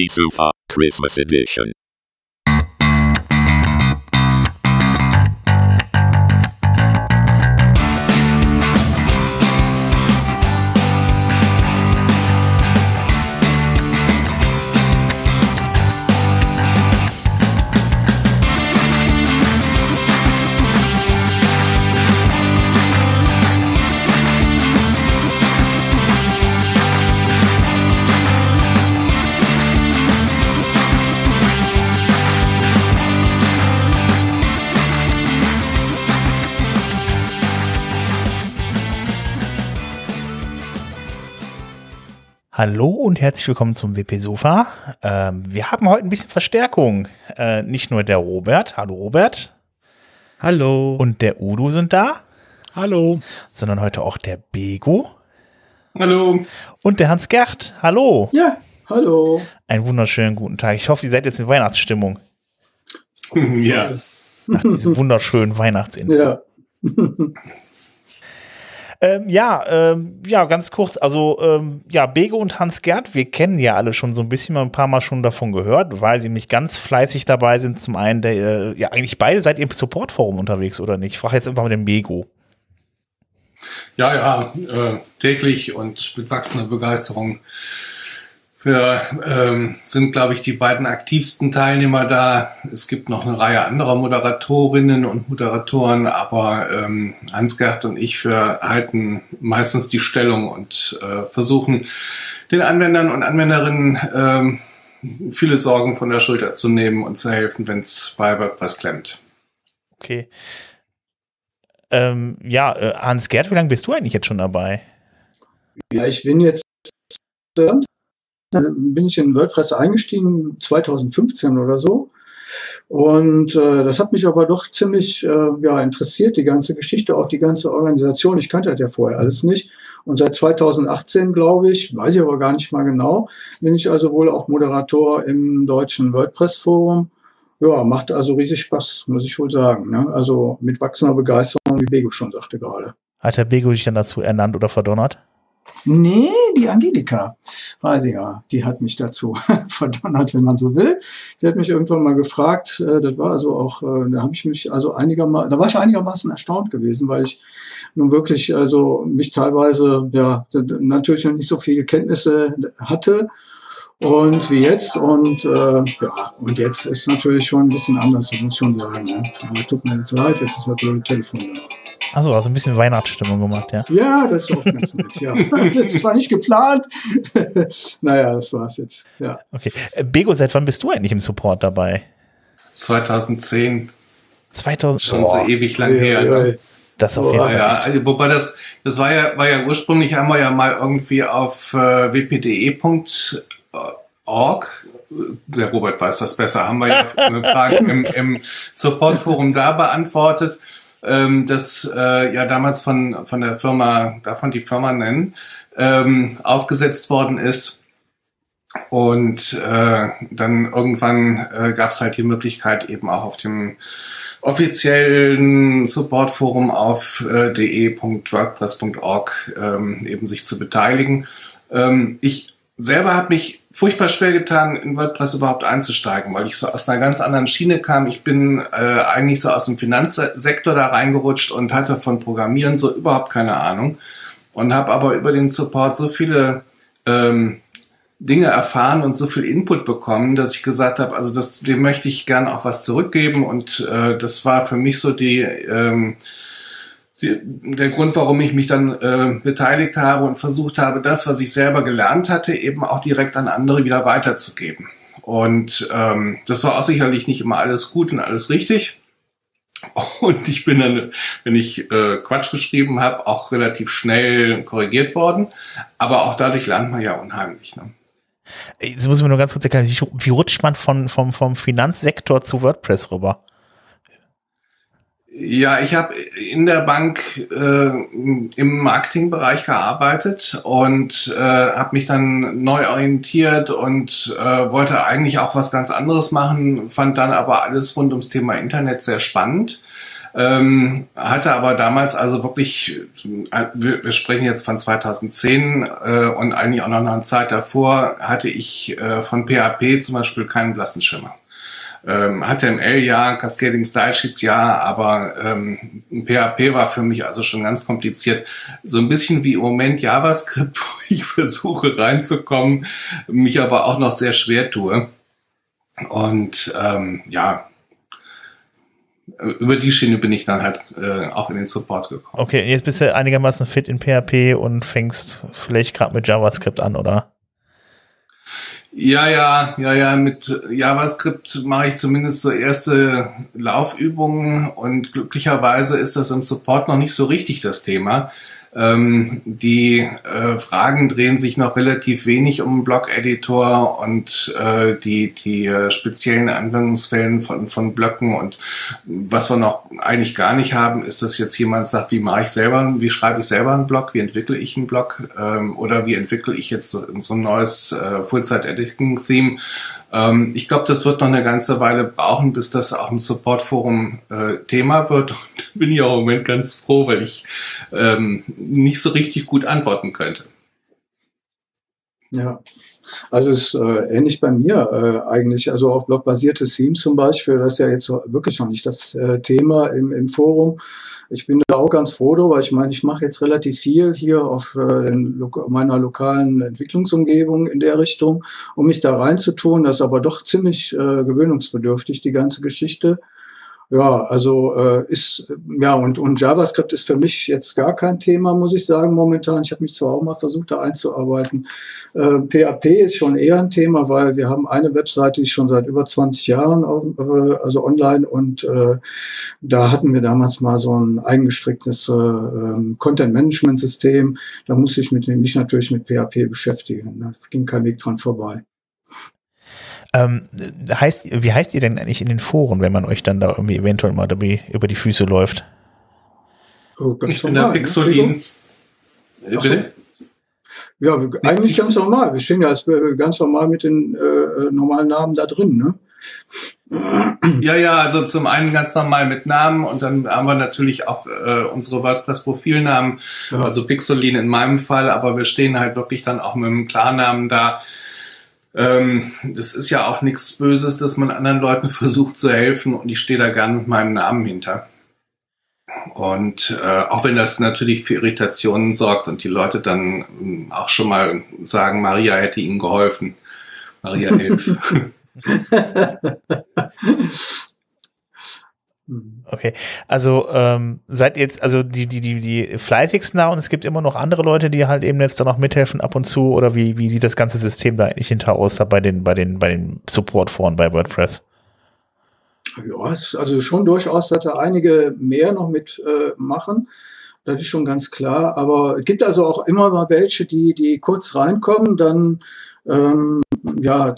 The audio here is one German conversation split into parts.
WP Sofa Christmas Edition. Hallo und herzlich willkommen zum WP Sofa. Ähm, wir haben heute ein bisschen Verstärkung. Äh, nicht nur der Robert, hallo Robert. Hallo. Und der Udo sind da. Hallo. Sondern heute auch der Bego. Hallo. Und der Hans Gerd. Hallo. Ja, hallo. Einen wunderschönen guten Tag. Ich hoffe, ihr seid jetzt in Weihnachtsstimmung. Ja. Nach diesem wunderschönen Weihnachtsintro. Ja. Ähm, ja, ähm, ja, ganz kurz. Also, ähm, ja, Bege und Hans Gerd, wir kennen ja alle schon so ein bisschen ein paar Mal schon davon gehört, weil sie nicht ganz fleißig dabei sind. Zum einen, der, äh, ja, eigentlich beide seid ihr im Supportforum unterwegs, oder nicht? Ich frage jetzt einfach mal den Bego. Ja, ja, äh, täglich und mit wachsender Begeisterung. Wir ähm, sind, glaube ich, die beiden aktivsten Teilnehmer da. Es gibt noch eine Reihe anderer Moderatorinnen und Moderatoren, aber ähm, Hans-Gerd und ich wir halten meistens die Stellung und äh, versuchen den Anwendern und Anwenderinnen ähm, viele Sorgen von der Schulter zu nehmen und zu helfen, wenn es bei WordPress klemmt. Okay. Ähm, ja, äh, Hans-Gerd, wie lange bist du eigentlich jetzt schon dabei? Ja, ich bin jetzt dann bin ich in WordPress eingestiegen, 2015 oder so. Und äh, das hat mich aber doch ziemlich äh, ja, interessiert, die ganze Geschichte, auch die ganze Organisation. Ich kannte das ja vorher alles nicht. Und seit 2018, glaube ich, weiß ich aber gar nicht mal genau, bin ich also wohl auch Moderator im deutschen WordPress-Forum. Ja, macht also riesig Spaß, muss ich wohl sagen. Ne? Also mit wachsender Begeisterung, wie Bego schon sagte gerade. Hat der Bego dich dann dazu ernannt oder verdonnert? Nee, die Angelika Reisiger, die hat mich dazu verdonnert, wenn man so will. Die hat mich irgendwann mal gefragt, äh, das war also auch, äh, da habe ich mich also einigermaßen, da war ich einigermaßen erstaunt gewesen, weil ich nun wirklich also mich teilweise, ja, natürlich noch nicht so viele Kenntnisse hatte und wie jetzt und äh, ja, und jetzt ist natürlich schon ein bisschen anders, muss ich schon sagen. Ne? Aber tut mir jetzt leid, jetzt ist das blöde Telefon da. Achso, also ein bisschen Weihnachtsstimmung gemacht, ja. Ja, das ist auch ganz nett, ja. das zwar nicht geplant. naja, das war's jetzt, ja. Okay. Äh, Bego, seit wann bist du eigentlich im Support dabei? 2010. 2000. Schon so ewig lang her. Ja, ne? Das auf jeden Ja, Fall. ja, also, wobei das, das war ja, war ja ursprünglich haben wir ja mal irgendwie auf äh, wpde.org, der Robert weiß das besser, haben wir ja eine Frage im, im Supportforum da beantwortet, ähm, das äh, ja damals von, von der Firma, man die Firma nennen, ähm, aufgesetzt worden ist. Und äh, dann irgendwann äh, gab es halt die Möglichkeit, eben auch auf dem offiziellen Supportforum auf äh, de.wordpress.org ähm, eben sich zu beteiligen. Ähm, ich selber habe mich furchtbar schwer getan, in WordPress überhaupt einzusteigen, weil ich so aus einer ganz anderen Schiene kam. Ich bin äh, eigentlich so aus dem Finanzsektor da reingerutscht und hatte von Programmieren so überhaupt keine Ahnung und habe aber über den Support so viele ähm, Dinge erfahren und so viel Input bekommen, dass ich gesagt habe, also das, dem möchte ich gern auch was zurückgeben und äh, das war für mich so die, ähm, die der Grund, warum ich mich dann äh, beteiligt habe und versucht habe, das, was ich selber gelernt hatte, eben auch direkt an andere wieder weiterzugeben. Und ähm, das war auch sicherlich nicht immer alles gut und alles richtig. Und ich bin dann, wenn ich äh, Quatsch geschrieben habe, auch relativ schnell korrigiert worden. Aber auch dadurch lernt man ja unheimlich. Ne? Jetzt muss ich mir nur ganz kurz erklären, wie, wie rutscht man von, vom, vom Finanzsektor zu WordPress rüber? Ja, ich habe in der Bank äh, im Marketingbereich gearbeitet und äh, habe mich dann neu orientiert und äh, wollte eigentlich auch was ganz anderes machen, fand dann aber alles rund ums Thema Internet sehr spannend. Ähm, hatte aber damals also wirklich, äh, wir, wir sprechen jetzt von 2010 äh, und eigentlich auch noch eine Zeit davor, hatte ich äh, von PHP zum Beispiel keinen blassen Schimmer. Ähm, HTML ja, Cascading Style Sheets ja, aber ähm, PHP war für mich also schon ganz kompliziert. So ein bisschen wie im Moment JavaScript, wo ich versuche reinzukommen, mich aber auch noch sehr schwer tue. Und ähm, ja, über die Schiene bin ich dann halt äh, auch in den Support gekommen. Okay, jetzt bist du einigermaßen fit in PHP und fängst vielleicht gerade mit JavaScript an, oder? Ja, ja, ja, ja, mit JavaScript mache ich zumindest so erste Laufübungen und glücklicherweise ist das im Support noch nicht so richtig das Thema. Ähm, die äh, Fragen drehen sich noch relativ wenig um Blog-Editor und äh, die, die äh, speziellen Anwendungsfällen von, von Blöcken. Und was wir noch eigentlich gar nicht haben, ist, dass jetzt jemand sagt, wie mache ich selber, wie schreibe ich selber einen Blog, wie entwickle ich einen Blog ähm, oder wie entwickle ich jetzt so ein neues äh, Full-Site-Editing-Theme ähm, ich glaube, das wird noch eine ganze Weile brauchen, bis das auch im Support-Forum äh, Thema wird. Und bin ich auch im Moment ganz froh, weil ich ähm, nicht so richtig gut antworten könnte. Ja, also es ist äh, ähnlich bei mir äh, eigentlich. Also auch blockbasierte Themes zum Beispiel, das ist ja jetzt wirklich noch nicht das äh, Thema im, im Forum. Ich bin da auch ganz froh darüber. Ich meine, ich mache jetzt relativ viel hier auf äh, meiner lokalen Entwicklungsumgebung in der Richtung, um mich da reinzutun. Das ist aber doch ziemlich äh, gewöhnungsbedürftig, die ganze Geschichte. Ja, also äh, ist ja und und JavaScript ist für mich jetzt gar kein Thema, muss ich sagen momentan. Ich habe mich zwar auch mal versucht, da einzuarbeiten. Äh, PHP ist schon eher ein Thema, weil wir haben eine Webseite, die schon seit über 20 Jahren auf, äh, also online und äh, da hatten wir damals mal so ein eingestricktes äh, ähm, Content Management System. Da musste ich mit, mich natürlich mit PHP beschäftigen. Da ging kein Weg dran vorbei. Ähm, heißt, wie heißt ihr denn eigentlich in den Foren, wenn man euch dann da irgendwie eventuell mal dabei über die Füße läuft? Oh, ich bin der ne? Pixolin. Bitte? Ja, eigentlich ganz normal. Wir stehen ja äh, ganz normal mit den äh, normalen Namen da drin, ne? Ja, ja, also zum einen ganz normal mit Namen und dann haben wir natürlich auch äh, unsere WordPress-Profilnamen, ja. also Pixolin in meinem Fall, aber wir stehen halt wirklich dann auch mit dem Klarnamen da. Ähm, das ist ja auch nichts Böses, dass man anderen Leuten versucht zu helfen und ich stehe da gern mit meinem Namen hinter. Und äh, auch wenn das natürlich für Irritationen sorgt und die Leute dann ähm, auch schon mal sagen, Maria hätte ihnen geholfen. Maria hilft. Mhm. Okay, also ähm, seid jetzt also die die die die fleißigsten da und es gibt immer noch andere Leute, die halt eben jetzt da noch mithelfen ab und zu oder wie wie sieht das ganze System da eigentlich hinter aus da bei den bei den bei den Support-Foren bei WordPress? Ja, also schon durchaus, dass da einige mehr noch mitmachen. Äh, das ist schon ganz klar. Aber es gibt also auch immer mal welche, die, die kurz reinkommen, dann ähm, ja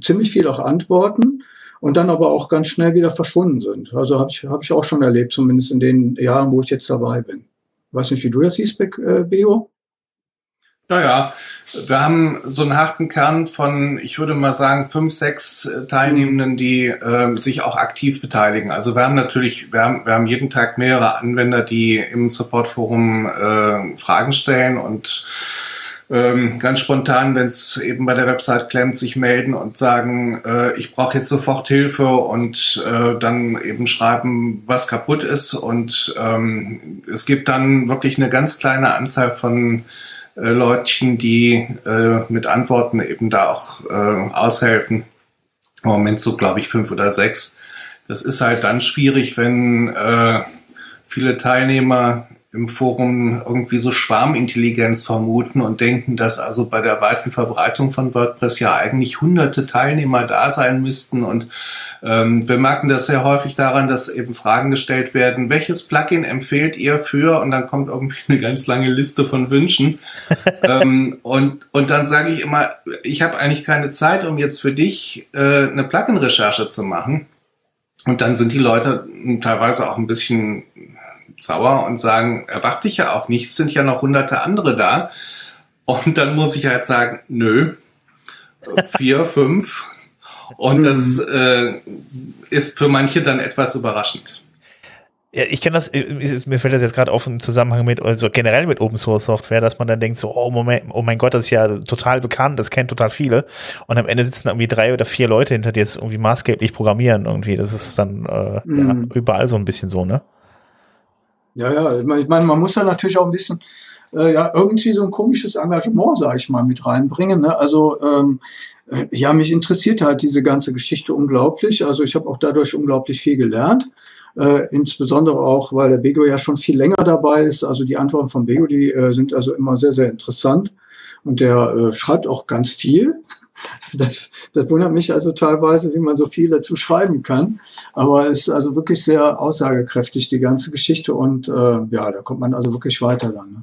ziemlich viel auch antworten und dann aber auch ganz schnell wieder verschwunden sind. Also habe ich, hab ich auch schon erlebt, zumindest in den Jahren, wo ich jetzt dabei bin. Weiß nicht, wie du das siehst, äh, Beo? Naja, wir haben so einen harten Kern von, ich würde mal sagen, fünf, sechs äh, Teilnehmenden, die äh, sich auch aktiv beteiligen. Also wir haben natürlich, wir haben, wir haben jeden Tag mehrere Anwender, die im Supportforum äh, Fragen stellen und ähm, ganz spontan, wenn es eben bei der Website klemmt, sich melden und sagen, äh, ich brauche jetzt sofort Hilfe und äh, dann eben schreiben, was kaputt ist. Und ähm, es gibt dann wirklich eine ganz kleine Anzahl von äh, Leutchen, die äh, mit Antworten eben da auch äh, aushelfen. Im Moment so, glaube ich, fünf oder sechs. Das ist halt dann schwierig, wenn äh, viele Teilnehmer im Forum irgendwie so Schwarmintelligenz vermuten und denken, dass also bei der weiten Verbreitung von WordPress ja eigentlich hunderte Teilnehmer da sein müssten. Und ähm, wir merken das sehr häufig daran, dass eben Fragen gestellt werden, welches Plugin empfehlt ihr für? Und dann kommt irgendwie eine ganz lange Liste von Wünschen. ähm, und, und dann sage ich immer, ich habe eigentlich keine Zeit, um jetzt für dich äh, eine Plugin-Recherche zu machen. Und dann sind die Leute teilweise auch ein bisschen sauer und sagen, erwarte ich ja auch nicht, es sind ja noch hunderte andere da. Und dann muss ich halt sagen, nö, vier, fünf. Und das mhm. äh, ist für manche dann etwas überraschend. Ja, ich kenne das, ist, mir fällt das jetzt gerade auf im Zusammenhang mit, also generell mit Open Source Software, dass man dann denkt so, oh Moment, oh mein Gott, das ist ja total bekannt, das kennt total viele. Und am Ende sitzen irgendwie drei oder vier Leute hinter dir, die jetzt irgendwie maßgeblich programmieren irgendwie. Das ist dann äh, mhm. ja, überall so ein bisschen so, ne? Ja, ja, ich meine, man muss da natürlich auch ein bisschen, äh, ja, irgendwie so ein komisches Engagement, sage ich mal, mit reinbringen. Ne? Also ähm, äh, ja, mich interessiert halt diese ganze Geschichte unglaublich. Also ich habe auch dadurch unglaublich viel gelernt. Äh, insbesondere auch, weil der Bego ja schon viel länger dabei ist. Also die Antworten von Bego, die äh, sind also immer sehr, sehr interessant. Und der äh, schreibt auch ganz viel. Das, das wundert mich also teilweise, wie man so viel dazu schreiben kann. Aber es ist also wirklich sehr aussagekräftig, die ganze Geschichte. Und äh, ja, da kommt man also wirklich weiter dann. Ne?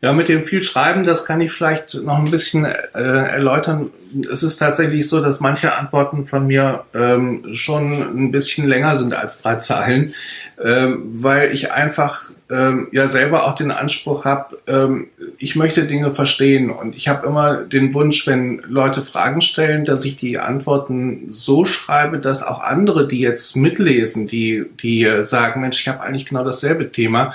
Ja, mit dem viel Schreiben, das kann ich vielleicht noch ein bisschen äh, erläutern. Es ist tatsächlich so, dass manche Antworten von mir ähm, schon ein bisschen länger sind als drei Zeilen, ähm, weil ich einfach ähm, ja selber auch den Anspruch habe, ähm, ich möchte Dinge verstehen und ich habe immer den Wunsch, wenn Leute Fragen stellen, dass ich die Antworten so schreibe, dass auch andere, die jetzt mitlesen, die die sagen, Mensch, ich habe eigentlich genau dasselbe Thema,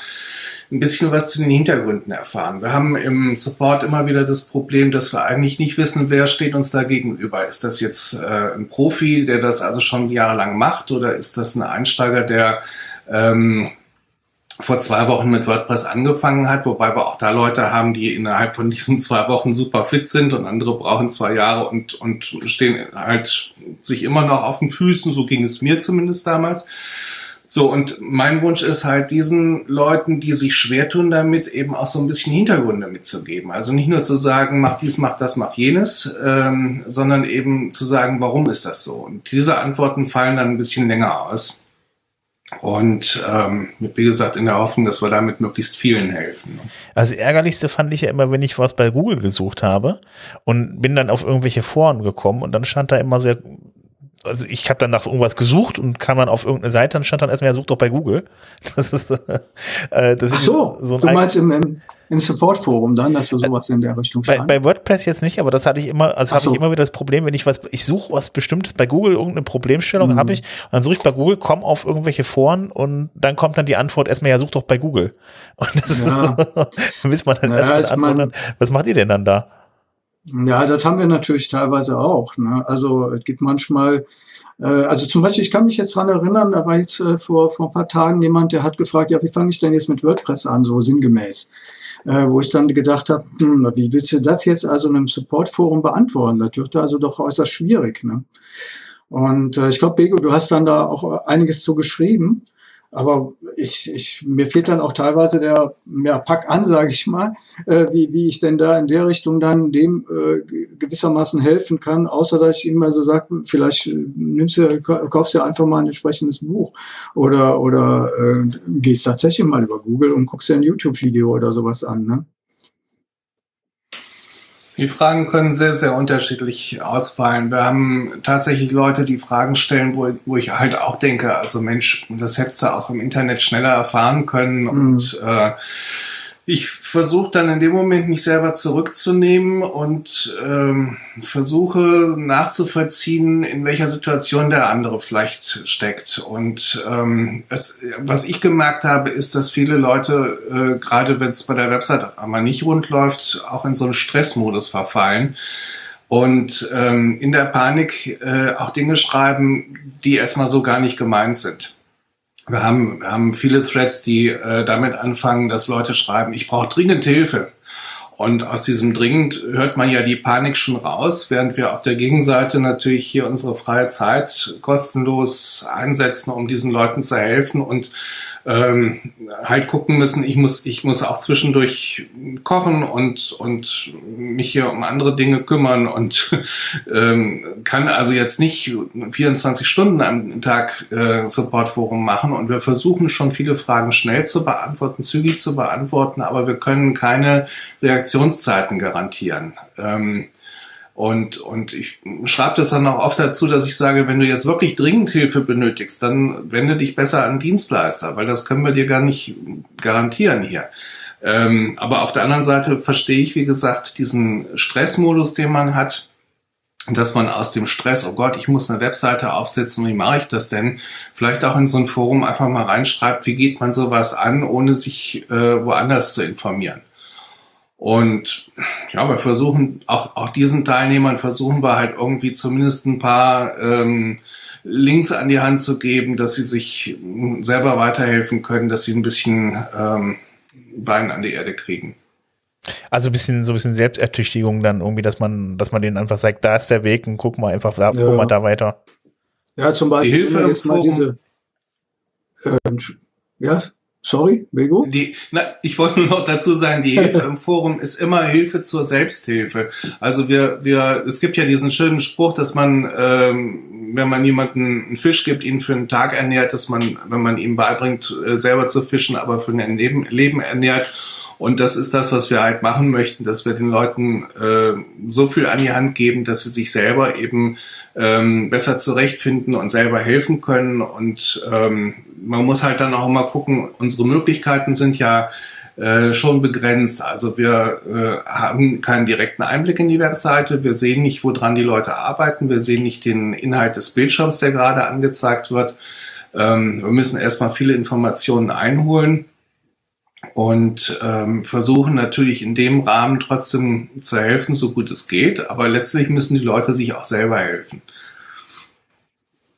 ein bisschen was zu den Hintergründen erfahren. Wir haben im Support immer wieder das Problem, dass wir eigentlich nicht wissen, wer steht uns da gegenüber. Ist das jetzt äh, ein Profi, der das also schon jahrelang macht, oder ist das ein Einsteiger, der ähm, vor zwei Wochen mit WordPress angefangen hat, wobei wir auch da Leute haben, die innerhalb von diesen zwei Wochen super fit sind und andere brauchen zwei Jahre und, und stehen halt sich immer noch auf den Füßen, so ging es mir zumindest damals. So, und mein Wunsch ist halt, diesen Leuten, die sich schwer tun damit, eben auch so ein bisschen Hintergründe mitzugeben. Also nicht nur zu sagen, mach dies, mach das, mach jenes, ähm, sondern eben zu sagen, warum ist das so? Und diese Antworten fallen dann ein bisschen länger aus. Und ähm, wie gesagt, in der Hoffnung, dass wir damit möglichst vielen helfen. Also ärgerlichste fand ich ja immer, wenn ich was bei Google gesucht habe und bin dann auf irgendwelche Foren gekommen und dann stand da immer so, also ich habe dann nach irgendwas gesucht und kam dann auf irgendeine Seite, dann stand dann erstmal, ja, such doch bei Google. Das ist, äh, das Ach so, so ein du meinst im, im, im Support-Forum dann, dass du sowas in der Richtung bei, bei WordPress jetzt nicht, aber das hatte ich immer, also habe so. ich immer wieder das Problem, wenn ich was, ich suche was Bestimmtes bei Google, irgendeine Problemstellung mhm. habe ich, und dann suche ich bei Google, komme auf irgendwelche Foren und dann kommt dann die Antwort erstmal, ja, such doch bei Google. Und das ja. ist, bis man dann ja, erstmal antwortet, was macht ihr denn dann da? Ja, das haben wir natürlich teilweise auch. Ne? Also es gibt manchmal, äh, also zum Beispiel, ich kann mich jetzt dran erinnern, da war jetzt äh, vor, vor ein paar Tagen jemand, der hat gefragt, ja, wie fange ich denn jetzt mit WordPress an, so sinngemäß. Äh, wo ich dann gedacht habe, hm, wie willst du das jetzt also in einem Support-Forum beantworten? Das wird also doch äußerst schwierig. Ne? Und äh, ich glaube, Bego, du hast dann da auch einiges zu geschrieben. Aber ich, ich, mir fehlt dann auch teilweise der ja, Pack an, sage ich mal, äh, wie, wie ich denn da in der Richtung dann dem äh, gewissermaßen helfen kann, außer dass ich ihm mal so sage, vielleicht äh, nimmst du, kaufst du einfach mal ein entsprechendes Buch oder, oder äh, gehst tatsächlich mal über Google und guckst dir ein YouTube-Video oder sowas an. Ne? Die Fragen können sehr, sehr unterschiedlich ausfallen. Wir haben tatsächlich Leute, die Fragen stellen, wo, wo ich halt auch denke, also Mensch, das hättest du auch im Internet schneller erfahren können. Mhm. Und äh, ich versuche dann in dem Moment mich selber zurückzunehmen und ähm, versuche nachzuvollziehen, in welcher Situation der andere vielleicht steckt. Und ähm, es, was ich gemerkt habe, ist, dass viele Leute, äh, gerade wenn es bei der Website auf einmal nicht rund läuft, auch in so einen Stressmodus verfallen und ähm, in der Panik äh, auch Dinge schreiben, die erstmal so gar nicht gemeint sind. Wir haben, wir haben viele Threads, die äh, damit anfangen, dass Leute schreiben, ich brauche dringend Hilfe. Und aus diesem dringend hört man ja die Panik schon raus, während wir auf der Gegenseite natürlich hier unsere freie Zeit kostenlos einsetzen, um diesen Leuten zu helfen und ähm, halt gucken müssen, ich muss, ich muss auch zwischendurch kochen und, und mich hier um andere Dinge kümmern und ähm, kann also jetzt nicht 24 Stunden am Tag äh, Supportforum machen und wir versuchen schon viele Fragen schnell zu beantworten, zügig zu beantworten, aber wir können keine Reaktionszeiten garantieren. Ähm, und, und ich schreibe das dann auch oft dazu, dass ich sage, wenn du jetzt wirklich dringend Hilfe benötigst, dann wende dich besser an Dienstleister, weil das können wir dir gar nicht garantieren hier. Ähm, aber auf der anderen Seite verstehe ich, wie gesagt, diesen Stressmodus, den man hat. dass man aus dem Stress, oh Gott, ich muss eine Webseite aufsetzen, wie mache ich das denn? Vielleicht auch in so ein Forum einfach mal reinschreibt, wie geht man sowas an, ohne sich äh, woanders zu informieren. Und ja, wir versuchen auch, auch diesen Teilnehmern versuchen wir halt irgendwie zumindest ein paar ähm, Links an die Hand zu geben, dass sie sich selber weiterhelfen können, dass sie ein bisschen ähm, Bein an die Erde kriegen. Also ein bisschen, so ein bisschen Selbstertüchtigung dann irgendwie, dass man, dass man denen einfach sagt, da ist der Weg und guck mal einfach da, ja. guck mal da weiter. Ja, zum Beispiel die Hilfe jetzt mal diese, äh, ja, Sorry, Bego? Die, na, ich wollte nur noch dazu sagen, die Hilfe im Forum ist immer Hilfe zur Selbsthilfe. Also wir, wir, es gibt ja diesen schönen Spruch, dass man, ähm, wenn man jemanden einen Fisch gibt, ihn für einen Tag ernährt, dass man, wenn man ihm beibringt, äh, selber zu fischen, aber für ein Leben, Leben ernährt. Und das ist das, was wir halt machen möchten, dass wir den Leuten äh, so viel an die Hand geben, dass sie sich selber eben ähm, besser zurechtfinden und selber helfen können. Und ähm, man muss halt dann auch mal gucken, unsere Möglichkeiten sind ja äh, schon begrenzt. Also wir äh, haben keinen direkten Einblick in die Webseite. Wir sehen nicht, woran die Leute arbeiten. Wir sehen nicht den Inhalt des Bildschirms, der gerade angezeigt wird. Ähm, wir müssen erstmal viele Informationen einholen und ähm, versuchen natürlich in dem Rahmen trotzdem zu helfen, so gut es geht. Aber letztlich müssen die Leute sich auch selber helfen.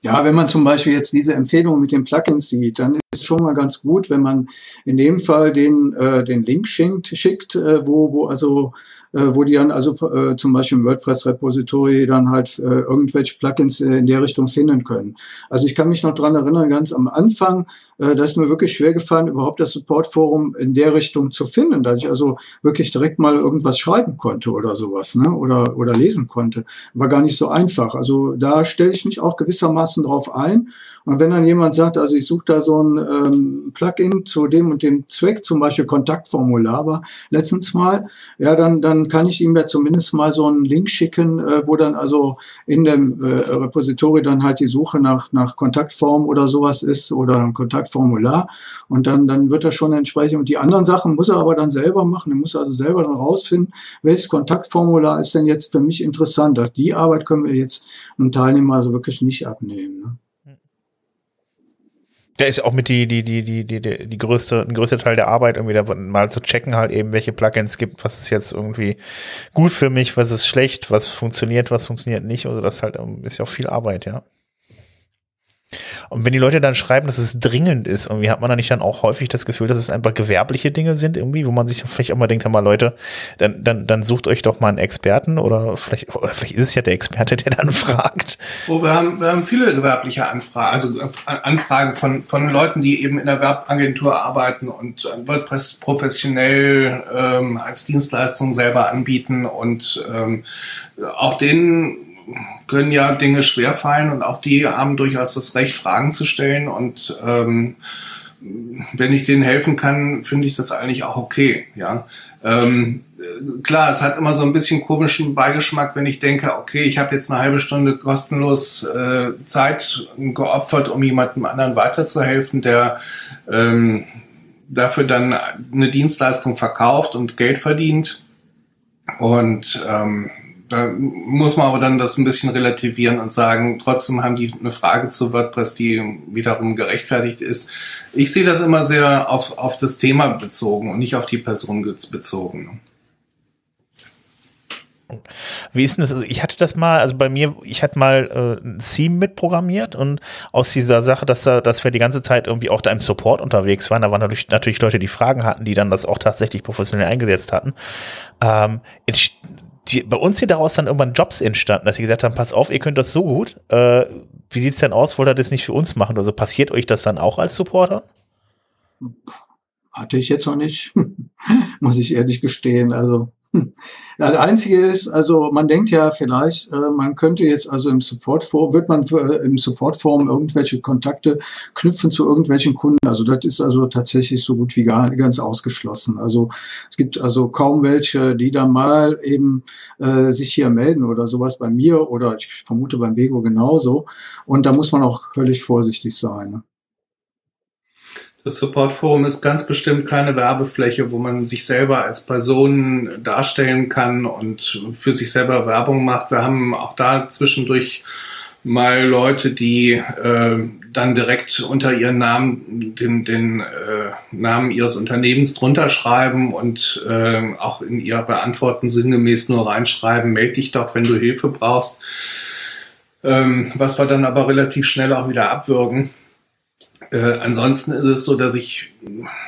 Ja, wenn man zum Beispiel jetzt diese Empfehlung mit den Plugins sieht, dann ist schon mal ganz gut, wenn man in dem Fall den, äh, den Link schickt, schickt äh, wo, wo also äh, wo die dann also äh, zum Beispiel im WordPress-Repository dann halt äh, irgendwelche Plugins äh, in der Richtung finden können. Also ich kann mich noch dran erinnern, ganz am Anfang, äh, da ist mir wirklich schwer gefallen, überhaupt das Support-Forum in der Richtung zu finden, da ich also wirklich direkt mal irgendwas schreiben konnte oder sowas, ne? oder, oder lesen konnte. War gar nicht so einfach. Also da stelle ich mich auch gewissermaßen drauf ein. Und wenn dann jemand sagt, also ich suche da so ein ähm, Plugin zu dem und dem Zweck, zum Beispiel Kontaktformular war letztens mal, ja, dann, dann kann ich ihm ja zumindest mal so einen Link schicken, äh, wo dann also in dem äh, Repository dann halt die Suche nach, nach Kontaktform oder sowas ist oder ein Kontaktformular. Und dann, dann wird das schon entsprechend. Und die anderen Sachen muss er aber dann selber machen. Er muss also selber dann rausfinden, welches Kontaktformular ist denn jetzt für mich interessant. Die Arbeit können wir jetzt einem Teilnehmer also wirklich nicht abnehmen. Ne? Der ist auch mit die, die, die, die, die, die, die größte, ein größter Teil der Arbeit, irgendwie da mal zu checken, halt eben, welche Plugins gibt, was ist jetzt irgendwie gut für mich, was ist schlecht, was funktioniert, was funktioniert nicht. Also das halt ähm, ist ja auch viel Arbeit, ja. Und wenn die Leute dann schreiben, dass es dringend ist, irgendwie hat man da nicht dann auch häufig das Gefühl, dass es einfach gewerbliche Dinge sind, irgendwie, wo man sich vielleicht auch mal denkt, mal Leute, dann, dann, dann sucht euch doch mal einen Experten oder vielleicht, oder vielleicht ist es ja der Experte, der dann fragt. Oh, wir haben, wir haben viele gewerbliche Anfragen, also äh, Anfragen von, von Leuten, die eben in der Werbagentur arbeiten und WordPress professionell ähm, als Dienstleistung selber anbieten und ähm, auch denen können ja Dinge schwerfallen und auch die haben durchaus das Recht, Fragen zu stellen. Und ähm, wenn ich denen helfen kann, finde ich das eigentlich auch okay. Ja. Ähm, klar, es hat immer so ein bisschen komischen Beigeschmack, wenn ich denke, okay, ich habe jetzt eine halbe Stunde kostenlos äh, Zeit geopfert, um jemandem anderen weiterzuhelfen, der ähm, dafür dann eine Dienstleistung verkauft und Geld verdient. Und ähm, da muss man aber dann das ein bisschen relativieren und sagen, trotzdem haben die eine Frage zu WordPress, die wiederum gerechtfertigt ist. Ich sehe das immer sehr auf, auf das Thema bezogen und nicht auf die Person bezogen. Wie ist denn das? Also ich hatte das mal, also bei mir, ich hatte mal äh, ein Theme mitprogrammiert und aus dieser Sache, dass, dass wir die ganze Zeit irgendwie auch da im Support unterwegs waren, da waren natürlich, natürlich Leute, die Fragen hatten, die dann das auch tatsächlich professionell eingesetzt hatten. Ähm, die, bei uns hier daraus dann irgendwann Jobs entstanden, dass sie gesagt haben, pass auf, ihr könnt das so gut. Äh, wie sieht's denn aus? Wollt ihr das nicht für uns machen? Also passiert euch das dann auch als Supporter? Hatte ich jetzt noch nicht, muss ich ehrlich gestehen. Also das Einzige ist, also man denkt ja vielleicht, äh, man könnte jetzt also im Support-Forum, wird man äh, im Support-Forum irgendwelche Kontakte knüpfen zu irgendwelchen Kunden. Also das ist also tatsächlich so gut wie gar ganz ausgeschlossen. Also es gibt also kaum welche, die dann mal eben äh, sich hier melden oder sowas bei mir oder ich vermute beim Bego genauso. Und da muss man auch völlig vorsichtig sein. Das Support-Forum ist ganz bestimmt keine Werbefläche, wo man sich selber als Person darstellen kann und für sich selber Werbung macht. Wir haben auch da zwischendurch mal Leute, die äh, dann direkt unter ihren Namen den, den äh, Namen ihres Unternehmens drunter schreiben und äh, auch in ihre Antworten sinngemäß nur reinschreiben, melde dich doch, wenn du Hilfe brauchst. Ähm, was wir dann aber relativ schnell auch wieder abwürgen äh, ansonsten ist es so, dass ich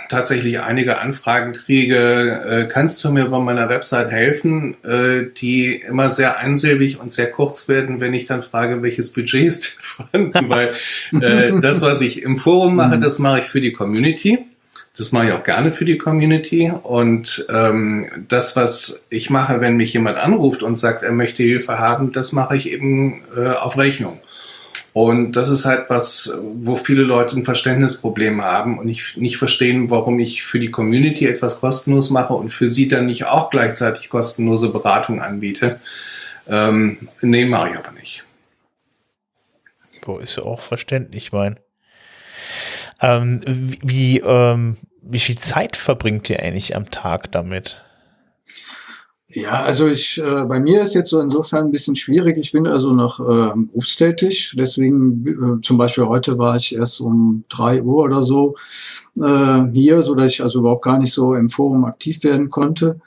tatsächlich einige Anfragen kriege. Äh, kannst du mir bei meiner Website helfen, äh, die immer sehr einsilbig und sehr kurz werden, wenn ich dann frage, welches Budget ist vorhanden? Weil äh, das, was ich im Forum mache, mhm. das mache ich für die Community. Das mache ich auch gerne für die Community. Und ähm, das, was ich mache, wenn mich jemand anruft und sagt, er möchte Hilfe haben, das mache ich eben äh, auf Rechnung. Und das ist halt was, wo viele Leute ein Verständnisproblem haben und nicht, nicht verstehen, warum ich für die Community etwas kostenlos mache und für sie dann nicht auch gleichzeitig kostenlose Beratung anbiete. Ähm, nee, mache ich aber nicht. So ist ja auch verständlich, mein. Ähm, wie, ähm, wie viel Zeit verbringt ihr eigentlich am Tag damit? Ja, also ich, äh, bei mir ist jetzt so insofern ein bisschen schwierig. Ich bin also noch äh, berufstätig. Deswegen, äh, zum Beispiel heute war ich erst um drei Uhr oder so äh, hier, so dass ich also überhaupt gar nicht so im Forum aktiv werden konnte.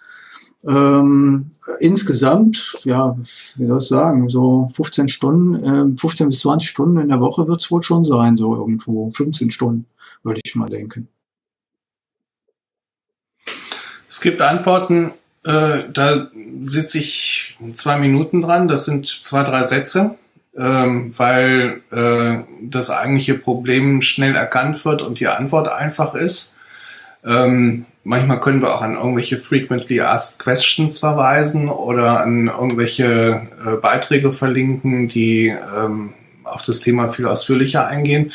Ähm, insgesamt, ja, wie soll ich sagen, so 15 Stunden, äh, 15 bis 20 Stunden in der Woche wird es wohl schon sein, so irgendwo 15 Stunden, würde ich mal denken. Es gibt Antworten, äh, da sitze ich zwei Minuten dran. Das sind zwei, drei Sätze, ähm, weil äh, das eigentliche Problem schnell erkannt wird und die Antwort einfach ist. Ähm, manchmal können wir auch an irgendwelche frequently asked questions verweisen oder an irgendwelche äh, Beiträge verlinken, die ähm, auf das Thema viel ausführlicher eingehen.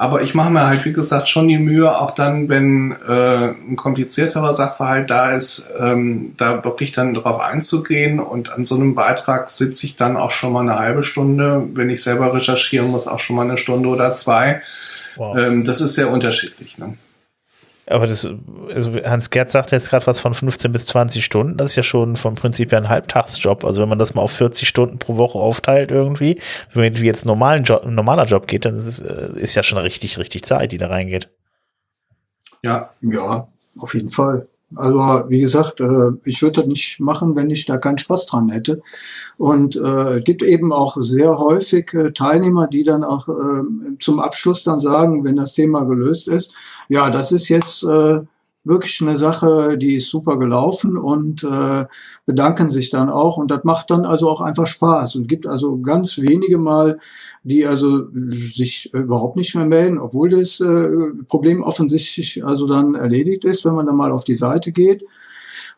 Aber ich mache mir halt, wie gesagt, schon die Mühe, auch dann, wenn äh, ein komplizierterer Sachverhalt da ist, ähm, da wirklich dann drauf einzugehen. Und an so einem Beitrag sitze ich dann auch schon mal eine halbe Stunde. Wenn ich selber recherchieren muss, auch schon mal eine Stunde oder zwei. Wow. Ähm, das ist sehr unterschiedlich. Ne? Aber das, also Hans Gerd sagt jetzt gerade was von 15 bis 20 Stunden. Das ist ja schon vom Prinzip her ein Halbtagsjob. Also wenn man das mal auf 40 Stunden pro Woche aufteilt irgendwie, wenn man jetzt normalen Job, normaler Job geht, dann ist es äh, ist ja schon richtig, richtig Zeit, die da reingeht. Ja, ja, auf jeden Fall. Also wie gesagt, äh, ich würde das nicht machen, wenn ich da keinen Spaß dran hätte. Und äh, gibt eben auch sehr häufig äh, Teilnehmer, die dann auch äh, zum Abschluss dann sagen, wenn das Thema gelöst ist, ja, das ist jetzt äh, wirklich eine Sache, die ist super gelaufen und äh, bedanken sich dann auch. Und das macht dann also auch einfach Spaß und gibt also ganz wenige mal, die also sich überhaupt nicht mehr melden, obwohl das äh, Problem offensichtlich also dann erledigt ist, wenn man dann mal auf die Seite geht.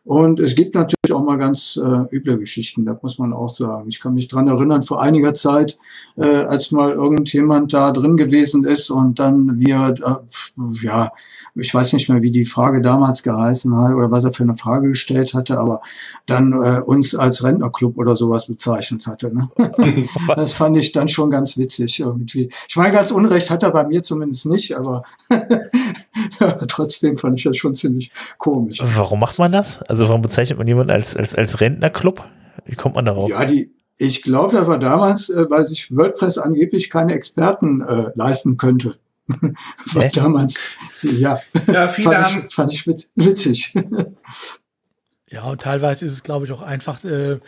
Und es gibt natürlich auch mal ganz äh, üble Geschichten, das muss man auch sagen. Ich kann mich dran erinnern, vor einiger Zeit, äh, als mal irgendjemand da drin gewesen ist und dann wir, äh, ja, ich weiß nicht mehr, wie die Frage damals geheißen hat oder was er für eine Frage gestellt hatte, aber dann äh, uns als Rentnerclub oder sowas bezeichnet hatte. Ne? das fand ich dann schon ganz witzig irgendwie. Ich meine, ganz Unrecht hat er bei mir zumindest nicht, aber trotzdem fand ich das schon ziemlich komisch. Warum macht man das? Also warum bezeichnet man jemanden als, als, als Rentnerclub? Wie kommt man darauf? Ja, die, ich glaube, das war damals, äh, weil sich WordPress angeblich keine Experten äh, leisten könnte. War damals, ja, ja viele fand, haben ich, fand ich witzig. ja, und teilweise ist es, glaube ich, auch einfach, äh,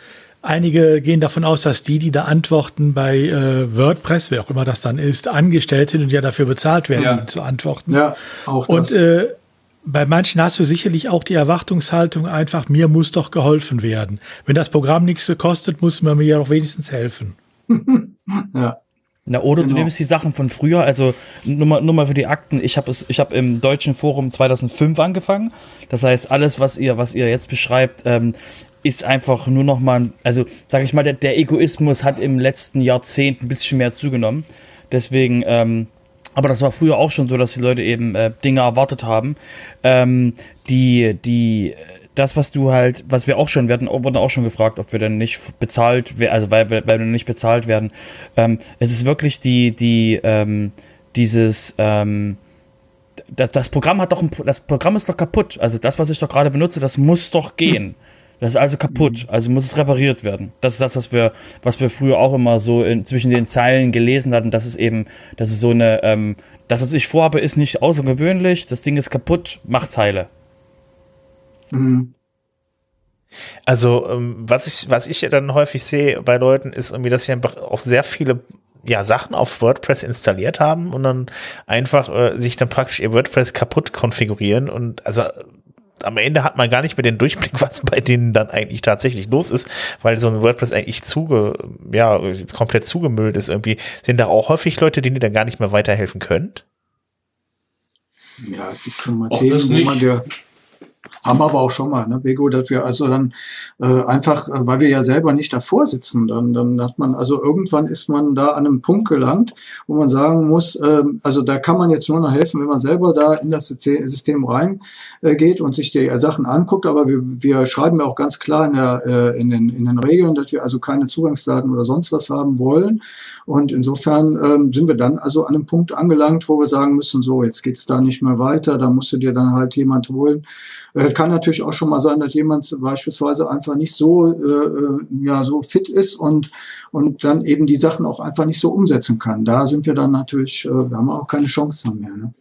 einige gehen davon aus, dass die, die da antworten bei äh, WordPress, wer auch immer das dann ist, angestellt sind und ja dafür bezahlt werden, ja. zu antworten. Ja, auch das. Und äh, bei manchen hast du sicherlich auch die Erwartungshaltung einfach, mir muss doch geholfen werden. Wenn das Programm nichts kostet, muss man mir ja doch wenigstens helfen. ja. Na, oder genau. du nimmst die Sachen von früher, also nur mal, nur mal für die Akten, ich habe es, ich habe im deutschen Forum 2005 angefangen. Das heißt, alles, was ihr, was ihr jetzt beschreibt, ähm, ist einfach nur noch mal, also sag ich mal, der, der Egoismus hat im letzten Jahrzehnt ein bisschen mehr zugenommen. Deswegen, ähm, aber das war früher auch schon so, dass die Leute eben äh, Dinge erwartet haben, ähm, die, die das, was du halt, was wir auch schon, werden, wurden auch schon gefragt, ob wir denn nicht bezahlt, also weil, weil wir nicht bezahlt werden. Ähm, es ist wirklich die, die, ähm, dieses, ähm, das, das Programm hat doch ein, das Programm ist doch kaputt. Also das, was ich doch gerade benutze, das muss doch gehen. Das ist also kaputt, also muss es repariert werden. Das ist das, was wir, was wir früher auch immer so in, zwischen den Zeilen gelesen hatten. Das ist eben, das ist so eine, ähm, das, was ich vorhabe, ist nicht außergewöhnlich. Das Ding ist kaputt, macht's heile. Mhm. Also, ähm, was ich, was ich dann häufig sehe bei Leuten, ist irgendwie, dass sie einfach auch sehr viele ja, Sachen auf WordPress installiert haben und dann einfach äh, sich dann praktisch ihr WordPress kaputt konfigurieren und also am Ende hat man gar nicht mehr den Durchblick, was bei denen dann eigentlich tatsächlich los ist, weil so ein WordPress eigentlich zuge, ja, komplett zugemüllt ist irgendwie. Sind da auch häufig Leute, denen ihr dann gar nicht mehr weiterhelfen könnt? Ja, es gibt schon mal Themen, wo man der, haben wir aber auch schon mal, ne, Bego, dass wir also dann äh, einfach, äh, weil wir ja selber nicht davor sitzen, dann, dann hat man, also irgendwann ist man da an einem Punkt gelangt, wo man sagen muss, äh, also da kann man jetzt nur noch helfen, wenn man selber da in das System reingeht äh, und sich die Sachen anguckt, aber wir, wir schreiben ja auch ganz klar in, der, äh, in, den, in den Regeln, dass wir also keine Zugangsdaten oder sonst was haben wollen. Und insofern ähm, sind wir dann also an einem Punkt angelangt, wo wir sagen müssen, so, jetzt geht's da nicht mehr weiter, da musst du dir dann halt jemand holen, äh, kann natürlich auch schon mal sein, dass jemand beispielsweise einfach nicht so, äh, äh, ja, so fit ist und, und dann eben die Sachen auch einfach nicht so umsetzen kann. Da sind wir dann natürlich, äh, wir haben auch keine Chance mehr. Ne?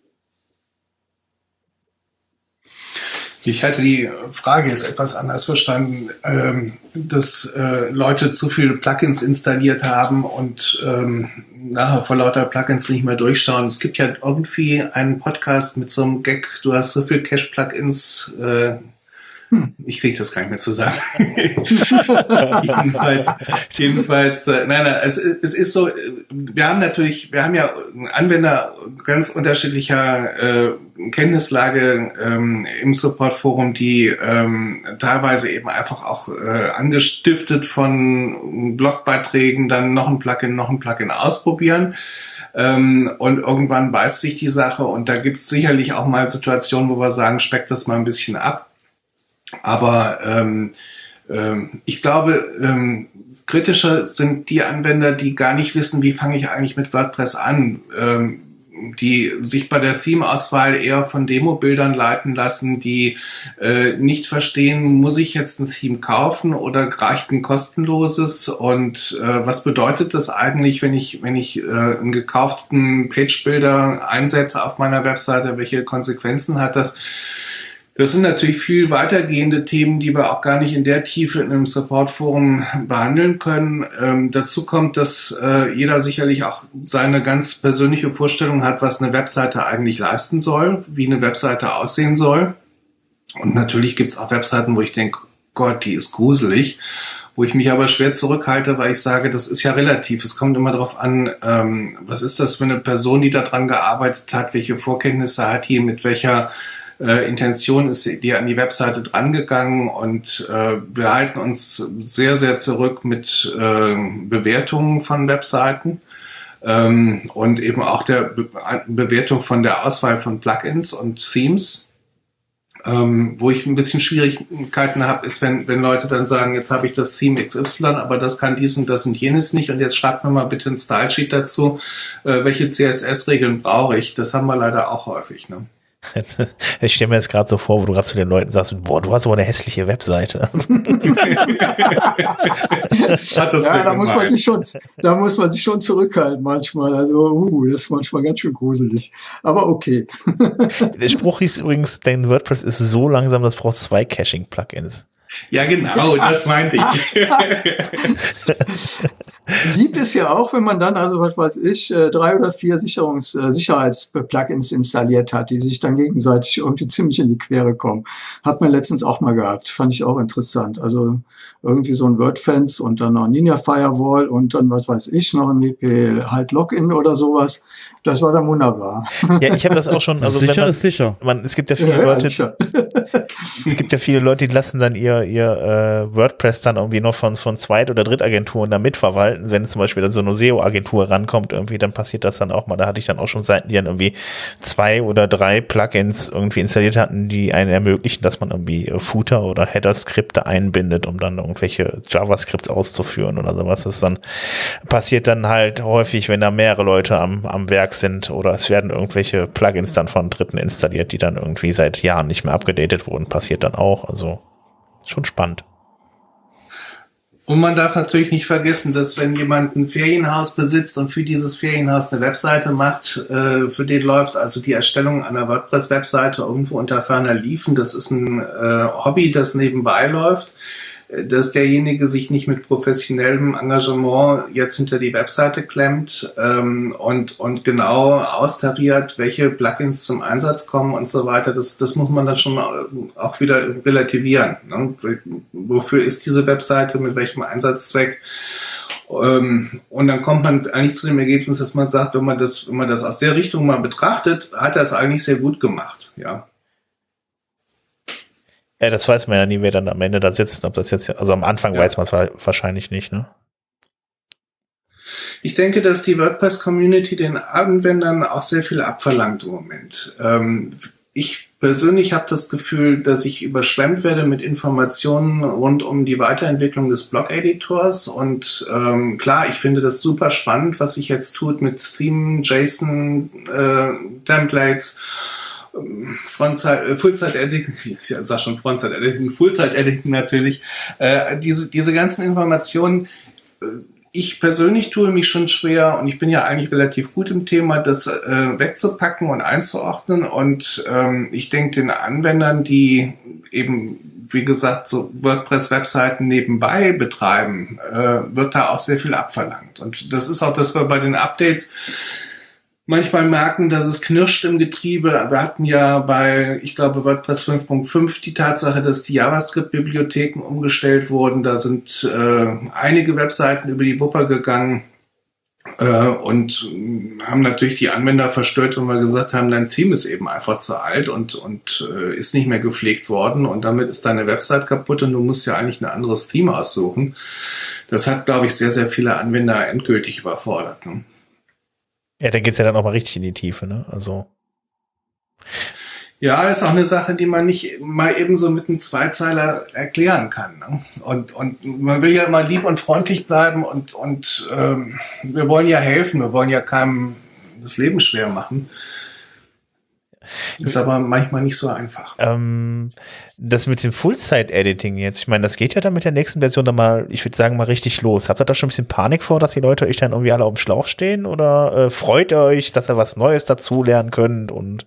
Ich hatte die Frage jetzt etwas anders verstanden, ähm, dass äh, Leute zu viele Plugins installiert haben und ähm, nachher vor lauter Plugins nicht mehr durchschauen. Es gibt ja irgendwie einen Podcast mit so einem Gag, du hast so viel Cache-Plugins, äh, hm. Ich kriege das gar nicht mehr zusammen. jedenfalls, jedenfalls, äh, nein, nein, es, es ist so, wir haben natürlich, wir haben ja Anwender ganz unterschiedlicher äh, Kenntnislage ähm, im Support-Forum, die ähm, teilweise eben einfach auch äh, angestiftet von Blogbeiträgen dann noch ein Plugin, noch ein Plugin ausprobieren. Ähm, und irgendwann beißt sich die Sache und da gibt es sicherlich auch mal Situationen, wo wir sagen, speckt das mal ein bisschen ab. Aber ähm, ähm, ich glaube, ähm, kritischer sind die Anwender, die gar nicht wissen, wie fange ich eigentlich mit WordPress an. Ähm, die sich bei der Theme-Auswahl eher von Demo-Bildern leiten lassen, die äh, nicht verstehen, muss ich jetzt ein Theme kaufen oder reicht ein kostenloses und äh, was bedeutet das eigentlich, wenn ich, wenn ich äh, einen gekauften Page-Builder einsetze auf meiner Webseite, welche Konsequenzen hat das? Das sind natürlich viel weitergehende Themen, die wir auch gar nicht in der Tiefe in einem Support-Forum behandeln können. Ähm, dazu kommt, dass äh, jeder sicherlich auch seine ganz persönliche Vorstellung hat, was eine Webseite eigentlich leisten soll, wie eine Webseite aussehen soll. Und natürlich gibt es auch Webseiten, wo ich denke, Gott, die ist gruselig wo ich mich aber schwer zurückhalte, weil ich sage, das ist ja relativ. Es kommt immer darauf an, ähm, was ist das für eine Person, die daran gearbeitet hat, welche Vorkenntnisse hat die, mit welcher äh, Intention ist die an die Webseite drangegangen und äh, wir halten uns sehr, sehr zurück mit äh, Bewertungen von Webseiten ähm, und eben auch der Be Bewertung von der Auswahl von Plugins und Themes. Ähm, wo ich ein bisschen Schwierigkeiten habe, ist, wenn, wenn Leute dann sagen, jetzt habe ich das Theme XY, aber das kann dies und das und jenes nicht und jetzt schreibt mir mal bitte ein Stylesheet dazu, äh, welche CSS-Regeln brauche ich. Das haben wir leider auch häufig. Ne? Ich stelle mir jetzt gerade so vor, wo du gerade zu den Leuten sagst, boah, du hast aber eine hässliche Webseite. ja, da muss man sich schon, da muss man sich schon zurückhalten manchmal. Also, uh, das ist manchmal ganz schön gruselig. Aber okay. Der Spruch hieß übrigens, dein WordPress ist so langsam, das braucht zwei Caching-Plugins. Ja, genau, das meinte ich. Liebt es ja auch, wenn man dann, also was weiß ich, äh, drei oder vier Sicherungs äh, Sicherheitsplugins installiert hat, die sich dann gegenseitig irgendwie ziemlich in die Quere kommen. Hat man letztens auch mal gehabt. Fand ich auch interessant. Also irgendwie so ein WordFence und dann noch ein Ninja Firewall und dann, was weiß ich, noch ein WP halt Login oder sowas. Das war dann wunderbar. Ja, ich habe das auch schon. Also sicher man, ist sicher. Man, es gibt ja viele ja, Leute, es gibt ja viele Leute, die lassen dann ihr, ihr äh, WordPress dann irgendwie noch von, von Zweit- oder Drittagenturen da mitverwalten wenn zum Beispiel dann so eine SEO-Agentur rankommt, irgendwie, dann passiert das dann auch mal. Da hatte ich dann auch schon Seiten, die dann irgendwie zwei oder drei Plugins irgendwie installiert hatten, die einen ermöglichen, dass man irgendwie Footer oder Header-Skripte einbindet, um dann irgendwelche JavaScripts auszuführen oder sowas. Das dann passiert dann halt häufig, wenn da mehrere Leute am, am Werk sind oder es werden irgendwelche Plugins dann von Dritten installiert, die dann irgendwie seit Jahren nicht mehr abgedatet wurden, passiert dann auch. Also schon spannend. Und man darf natürlich nicht vergessen, dass wenn jemand ein Ferienhaus besitzt und für dieses Ferienhaus eine Webseite macht, äh, für den läuft also die Erstellung einer WordPress-Webseite irgendwo unter ferner Liefen. Das ist ein äh, Hobby, das nebenbei läuft dass derjenige sich nicht mit professionellem Engagement jetzt hinter die Webseite klemmt ähm, und, und genau austariert, welche Plugins zum Einsatz kommen und so weiter. Das, das muss man dann schon auch wieder relativieren. Ne? Wofür ist diese Webseite, mit welchem Einsatzzweck? Ähm, und dann kommt man eigentlich zu dem Ergebnis, dass man sagt, wenn man das, wenn man das aus der Richtung mal betrachtet, hat er es eigentlich sehr gut gemacht. Ja. Ja, das weiß man ja nie, wer dann am Ende da sitzt. Ob das jetzt, also am Anfang ja. weiß man es wahrscheinlich nicht, ne? Ich denke, dass die WordPress-Community den Anwendern auch sehr viel abverlangt im Moment. Ähm, ich persönlich habe das Gefühl, dass ich überschwemmt werde mit Informationen rund um die Weiterentwicklung des Blog-Editors. Und ähm, klar, ich finde das super spannend, was sich jetzt tut mit Theme, JSON, äh, Templates Frontzeit, äh, Fullzeit-Editing, ich sag schon Frontzeit-Editing, Fullzeit-Editing natürlich, äh, diese, diese ganzen Informationen, äh, ich persönlich tue mich schon schwer und ich bin ja eigentlich relativ gut im Thema, das äh, wegzupacken und einzuordnen. Und ähm, ich denke den Anwendern, die eben, wie gesagt, so WordPress-Webseiten nebenbei betreiben, äh, wird da auch sehr viel abverlangt. Und das ist auch, dass wir bei den Updates manchmal merken, dass es knirscht im Getriebe. Wir hatten ja bei, ich glaube, WordPress 5.5 die Tatsache, dass die JavaScript-Bibliotheken umgestellt wurden. Da sind äh, einige Webseiten über die Wupper gegangen äh, und haben natürlich die Anwender verstört, wenn wir gesagt haben, dein Theme ist eben einfach zu alt und, und äh, ist nicht mehr gepflegt worden und damit ist deine Website kaputt und du musst ja eigentlich ein anderes Theme aussuchen. Das hat, glaube ich, sehr, sehr viele Anwender endgültig überfordert. Ne? Ja, da geht's ja dann auch mal richtig in die Tiefe, ne? Also. Ja, ist auch eine Sache, die man nicht mal eben so mit einem Zweizeiler erklären kann. Ne? Und, und man will ja immer lieb und freundlich bleiben und, und ähm, wir wollen ja helfen, wir wollen ja keinem das Leben schwer machen. Ist aber manchmal nicht so einfach. Ähm, das mit dem Full-Site-Editing jetzt, ich meine, das geht ja dann mit der nächsten Version dann mal, ich würde sagen, mal richtig los. Habt ihr da schon ein bisschen Panik vor, dass die Leute euch dann irgendwie alle auf dem Schlauch stehen? Oder äh, freut ihr euch, dass ihr was Neues dazu lernen könnt? Und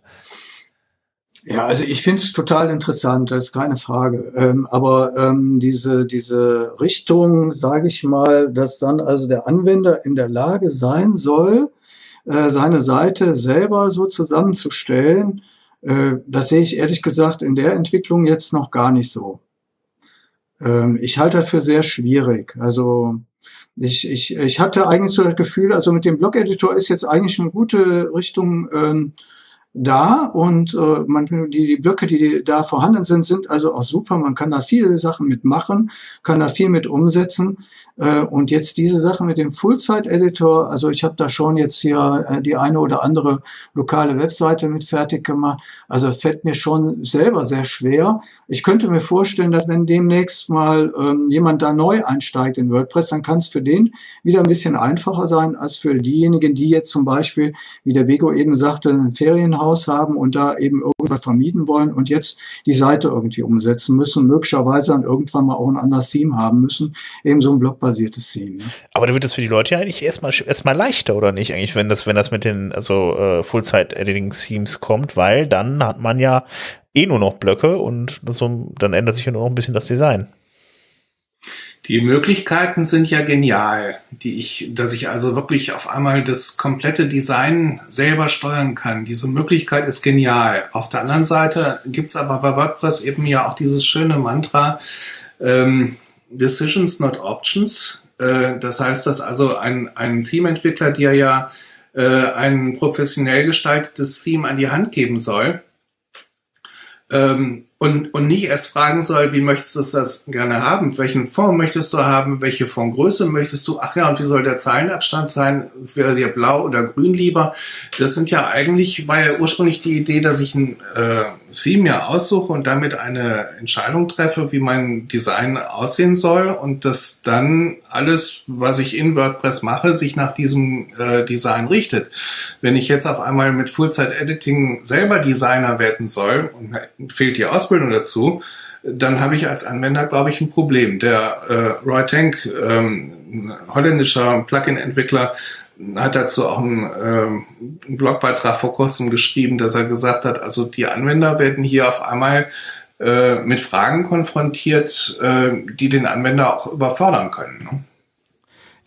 ja, also ich finde es total interessant, das ist keine Frage. Ähm, aber ähm, diese, diese Richtung, sage ich mal, dass dann also der Anwender in der Lage sein soll, äh, seine Seite selber so zusammenzustellen, äh, das sehe ich ehrlich gesagt in der Entwicklung jetzt noch gar nicht so. Ähm, ich halte das für sehr schwierig. Also ich, ich, ich hatte eigentlich so das Gefühl, also mit dem Blog-Editor ist jetzt eigentlich eine gute Richtung ähm, da und äh, man, die, die Blöcke, die da vorhanden sind, sind also auch super. Man kann da viele Sachen mitmachen, kann da viel mit umsetzen. Äh, und jetzt diese Sache mit dem Full-Site-Editor, also ich habe da schon jetzt hier äh, die eine oder andere lokale Webseite mit fertig gemacht. Also fällt mir schon selber sehr schwer. Ich könnte mir vorstellen, dass wenn demnächst mal ähm, jemand da neu einsteigt in WordPress, dann kann es für den wieder ein bisschen einfacher sein als für diejenigen, die jetzt zum Beispiel, wie der Bego eben sagte, ein Ferienhaus haben und da eben irgendwas vermieten wollen und jetzt die Seite irgendwie umsetzen müssen, möglicherweise dann irgendwann mal auch ein anderes Theme haben müssen, eben so ein Blog basiertes Szenen. Ne? Aber da wird es für die Leute ja eigentlich erstmal erstmal leichter, oder nicht? Eigentlich, wenn das, wenn das mit den also äh, Full-Site-Editing-Themes kommt, weil dann hat man ja eh nur noch Blöcke und so, dann ändert sich ja nur noch ein bisschen das Design. Die Möglichkeiten sind ja genial, die ich, dass ich also wirklich auf einmal das komplette Design selber steuern kann. Diese Möglichkeit ist genial. Auf der anderen Seite gibt's aber bei WordPress eben ja auch dieses schöne Mantra, ähm, Decisions, not Options. Äh, das heißt, dass also ein, ein Theme-Entwickler dir ja äh, ein professionell gestaltetes Theme an die Hand geben soll, ähm, und, und nicht erst fragen soll, wie möchtest du das gerne haben? Welchen Fond möchtest du haben? Welche Fondgröße möchtest du? Ach ja, und wie soll der Zeilenabstand sein? Wäre dir blau oder grün lieber? Das sind ja eigentlich, war ja ursprünglich die Idee, dass ich ein äh, Theme ja aussuche und damit eine Entscheidung treffe, wie mein Design aussehen soll und dass dann alles, was ich in WordPress mache, sich nach diesem äh, Design richtet. Wenn ich jetzt auf einmal mit Full-Site-Editing selber Designer werden soll und fehlt die Ausbildung dazu, dann habe ich als Anwender, glaube ich, ein Problem. Der äh, Roy Tank, ähm, holländischer Plugin-Entwickler, hat dazu auch einen, ähm, einen Blogbeitrag vor kurzem geschrieben, dass er gesagt hat, also die Anwender werden hier auf einmal äh, mit Fragen konfrontiert, äh, die den Anwender auch überfordern können. Ne?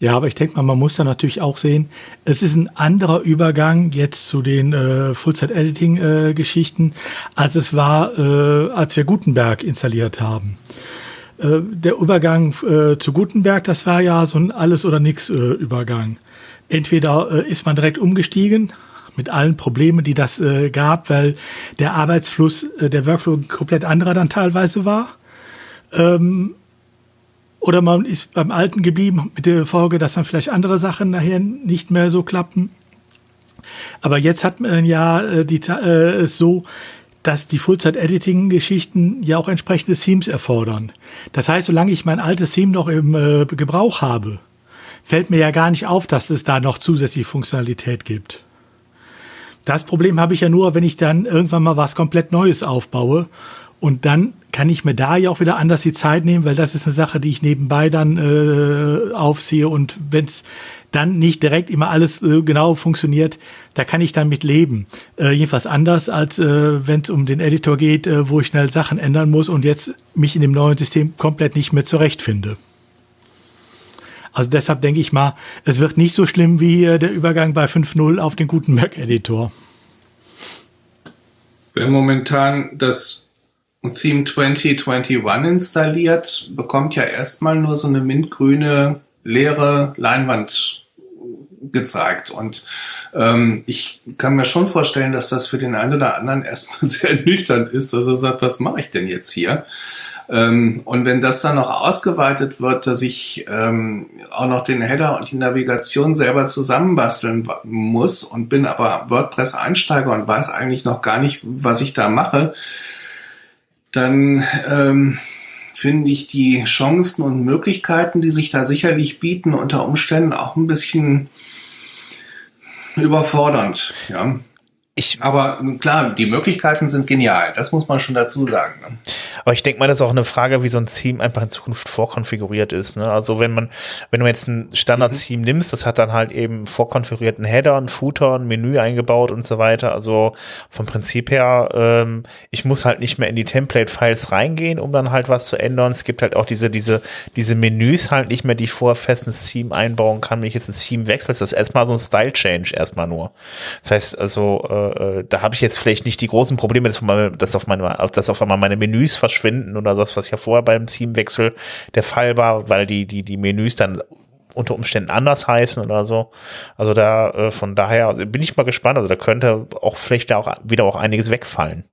Ja, aber ich denke mal, man muss da natürlich auch sehen, es ist ein anderer Übergang jetzt zu den äh, Full-Set-Editing-Geschichten, äh, als es war, äh, als wir Gutenberg installiert haben. Äh, der Übergang äh, zu Gutenberg, das war ja so ein Alles- oder Nix-Übergang. Äh, Entweder äh, ist man direkt umgestiegen, mit allen Problemen, die das äh, gab, weil der Arbeitsfluss, äh, der Workflow komplett anderer dann teilweise war. Ähm, oder man ist beim Alten geblieben mit der Folge, dass dann vielleicht andere Sachen nachher nicht mehr so klappen. Aber jetzt hat man ja äh, die, äh, so, dass die Full-Zeit-Editing-Geschichten ja auch entsprechende Themes erfordern. Das heißt, solange ich mein altes Theme noch im äh, Gebrauch habe, fällt mir ja gar nicht auf, dass es da noch zusätzliche Funktionalität gibt. Das Problem habe ich ja nur, wenn ich dann irgendwann mal was komplett Neues aufbaue und dann kann ich mir da ja auch wieder anders die Zeit nehmen, weil das ist eine Sache, die ich nebenbei dann äh, aufsehe und wenn es dann nicht direkt immer alles äh, genau funktioniert, da kann ich dann mit leben. Äh, jedenfalls anders, als äh, wenn es um den Editor geht, äh, wo ich schnell Sachen ändern muss und jetzt mich in dem neuen System komplett nicht mehr zurechtfinde. Also deshalb denke ich mal, es wird nicht so schlimm wie der Übergang bei 5.0 auf den Gutenberg-Editor. Wer momentan das Theme 2021 installiert, bekommt ja erstmal nur so eine mintgrüne leere Leinwand gezeigt. Und ähm, ich kann mir schon vorstellen, dass das für den einen oder anderen erstmal sehr nüchtern ist, dass er sagt, was mache ich denn jetzt hier? Ähm, und wenn das dann noch ausgeweitet wird, dass ich ähm, auch noch den Header und die Navigation selber zusammenbasteln muss und bin aber WordPress-Einsteiger und weiß eigentlich noch gar nicht, was ich da mache, dann ähm, finde ich die Chancen und Möglichkeiten, die sich da sicherlich bieten, unter Umständen auch ein bisschen überfordernd. Ja. Ich, aber klar, die Möglichkeiten sind genial. Das muss man schon dazu sagen. Ne? Aber ich denke mal, das ist auch eine Frage, wie so ein Theme einfach in Zukunft vorkonfiguriert ist. Ne? Also wenn man, wenn du jetzt ein Standard-Theme mhm. nimmst, das hat dann halt eben vorkonfigurierten Header, ein Footer, ein Menü eingebaut und so weiter. Also vom Prinzip her, ähm, ich muss halt nicht mehr in die Template-Files reingehen, um dann halt was zu ändern. Es gibt halt auch diese, diese, diese Menüs halt nicht mehr, die ich vorher fest ins Theme einbauen kann. Wenn ich jetzt ein Theme wechsle, ist das erstmal so ein Style-Change erstmal nur. Das heißt also, äh, äh, da habe ich jetzt vielleicht nicht die großen Probleme, dass, meine, dass, auf, meine, dass auf einmal meine Menüs verschwinden oder das, was ja vorher beim Teamwechsel der Fall war, weil die, die, die Menüs dann unter Umständen anders heißen oder so. Also da, äh, von daher bin ich mal gespannt. Also da könnte auch vielleicht da auch wieder auch einiges wegfallen.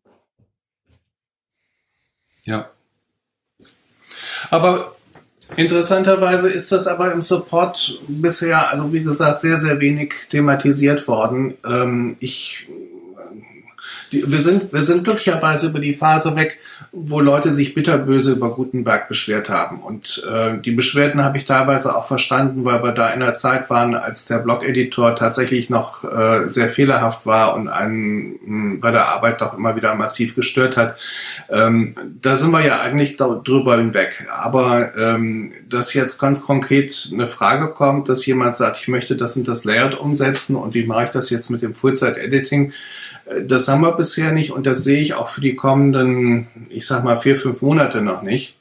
Ja. Aber Interessanterweise ist das aber im Support bisher, also wie gesagt, sehr, sehr wenig thematisiert worden. Ähm, ich die, wir, sind, wir sind glücklicherweise über die Phase weg, wo Leute sich bitterböse über Gutenberg beschwert haben. Und äh, die Beschwerden habe ich teilweise auch verstanden, weil wir da in der Zeit waren, als der Blog-Editor tatsächlich noch äh, sehr fehlerhaft war und einen mh, bei der Arbeit doch immer wieder massiv gestört hat. Ähm, da sind wir ja eigentlich drüber hinweg. Aber ähm, dass jetzt ganz konkret eine Frage kommt, dass jemand sagt, ich möchte das und das Layout umsetzen und wie mache ich das jetzt mit dem Full-Site-Editing, das haben wir bisher nicht und das sehe ich auch für die kommenden, ich sag mal, vier, fünf Monate noch nicht.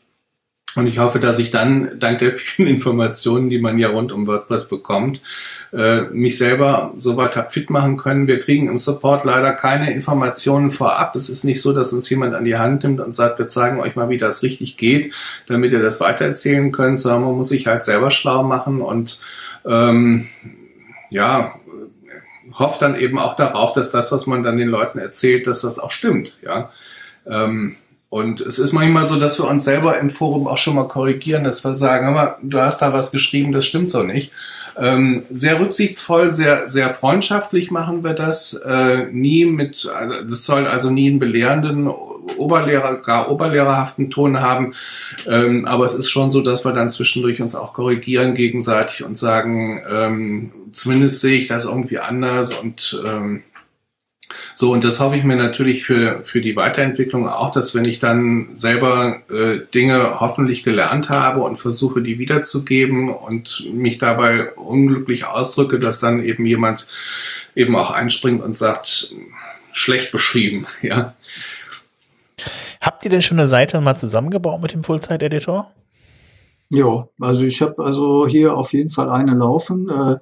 Und ich hoffe, dass ich dann, dank der vielen Informationen, die man ja rund um WordPress bekommt, äh, mich selber soweit hab fit machen können. Wir kriegen im Support leider keine Informationen vorab. Es ist nicht so, dass uns jemand an die Hand nimmt und sagt, wir zeigen euch mal, wie das richtig geht, damit ihr das weitererzählen könnt, sondern man muss sich halt selber schlau machen und ähm, ja, hofft dann eben auch darauf, dass das, was man dann den Leuten erzählt, dass das auch stimmt. Ja. Ähm, Und es ist manchmal so, dass wir uns selber im Forum auch schon mal korrigieren, dass wir sagen, aber du hast da was geschrieben, das stimmt so nicht. Ähm, sehr rücksichtsvoll, sehr, sehr freundschaftlich machen wir das. Äh, nie mit, das soll also nie einen belehrenden Oberlehrer, gar oberlehrerhaften Ton haben. Ähm, aber es ist schon so, dass wir dann zwischendurch uns auch korrigieren gegenseitig und sagen, ähm, zumindest sehe ich das irgendwie anders und ähm, so, und das hoffe ich mir natürlich für, für die Weiterentwicklung auch, dass wenn ich dann selber äh, Dinge hoffentlich gelernt habe und versuche, die wiederzugeben und mich dabei unglücklich ausdrücke, dass dann eben jemand eben auch einspringt und sagt, schlecht beschrieben, ja. Habt ihr denn schon eine Seite mal zusammengebaut mit dem Fullzeit-Editor? Ja, also ich habe also hier auf jeden Fall eine laufen äh,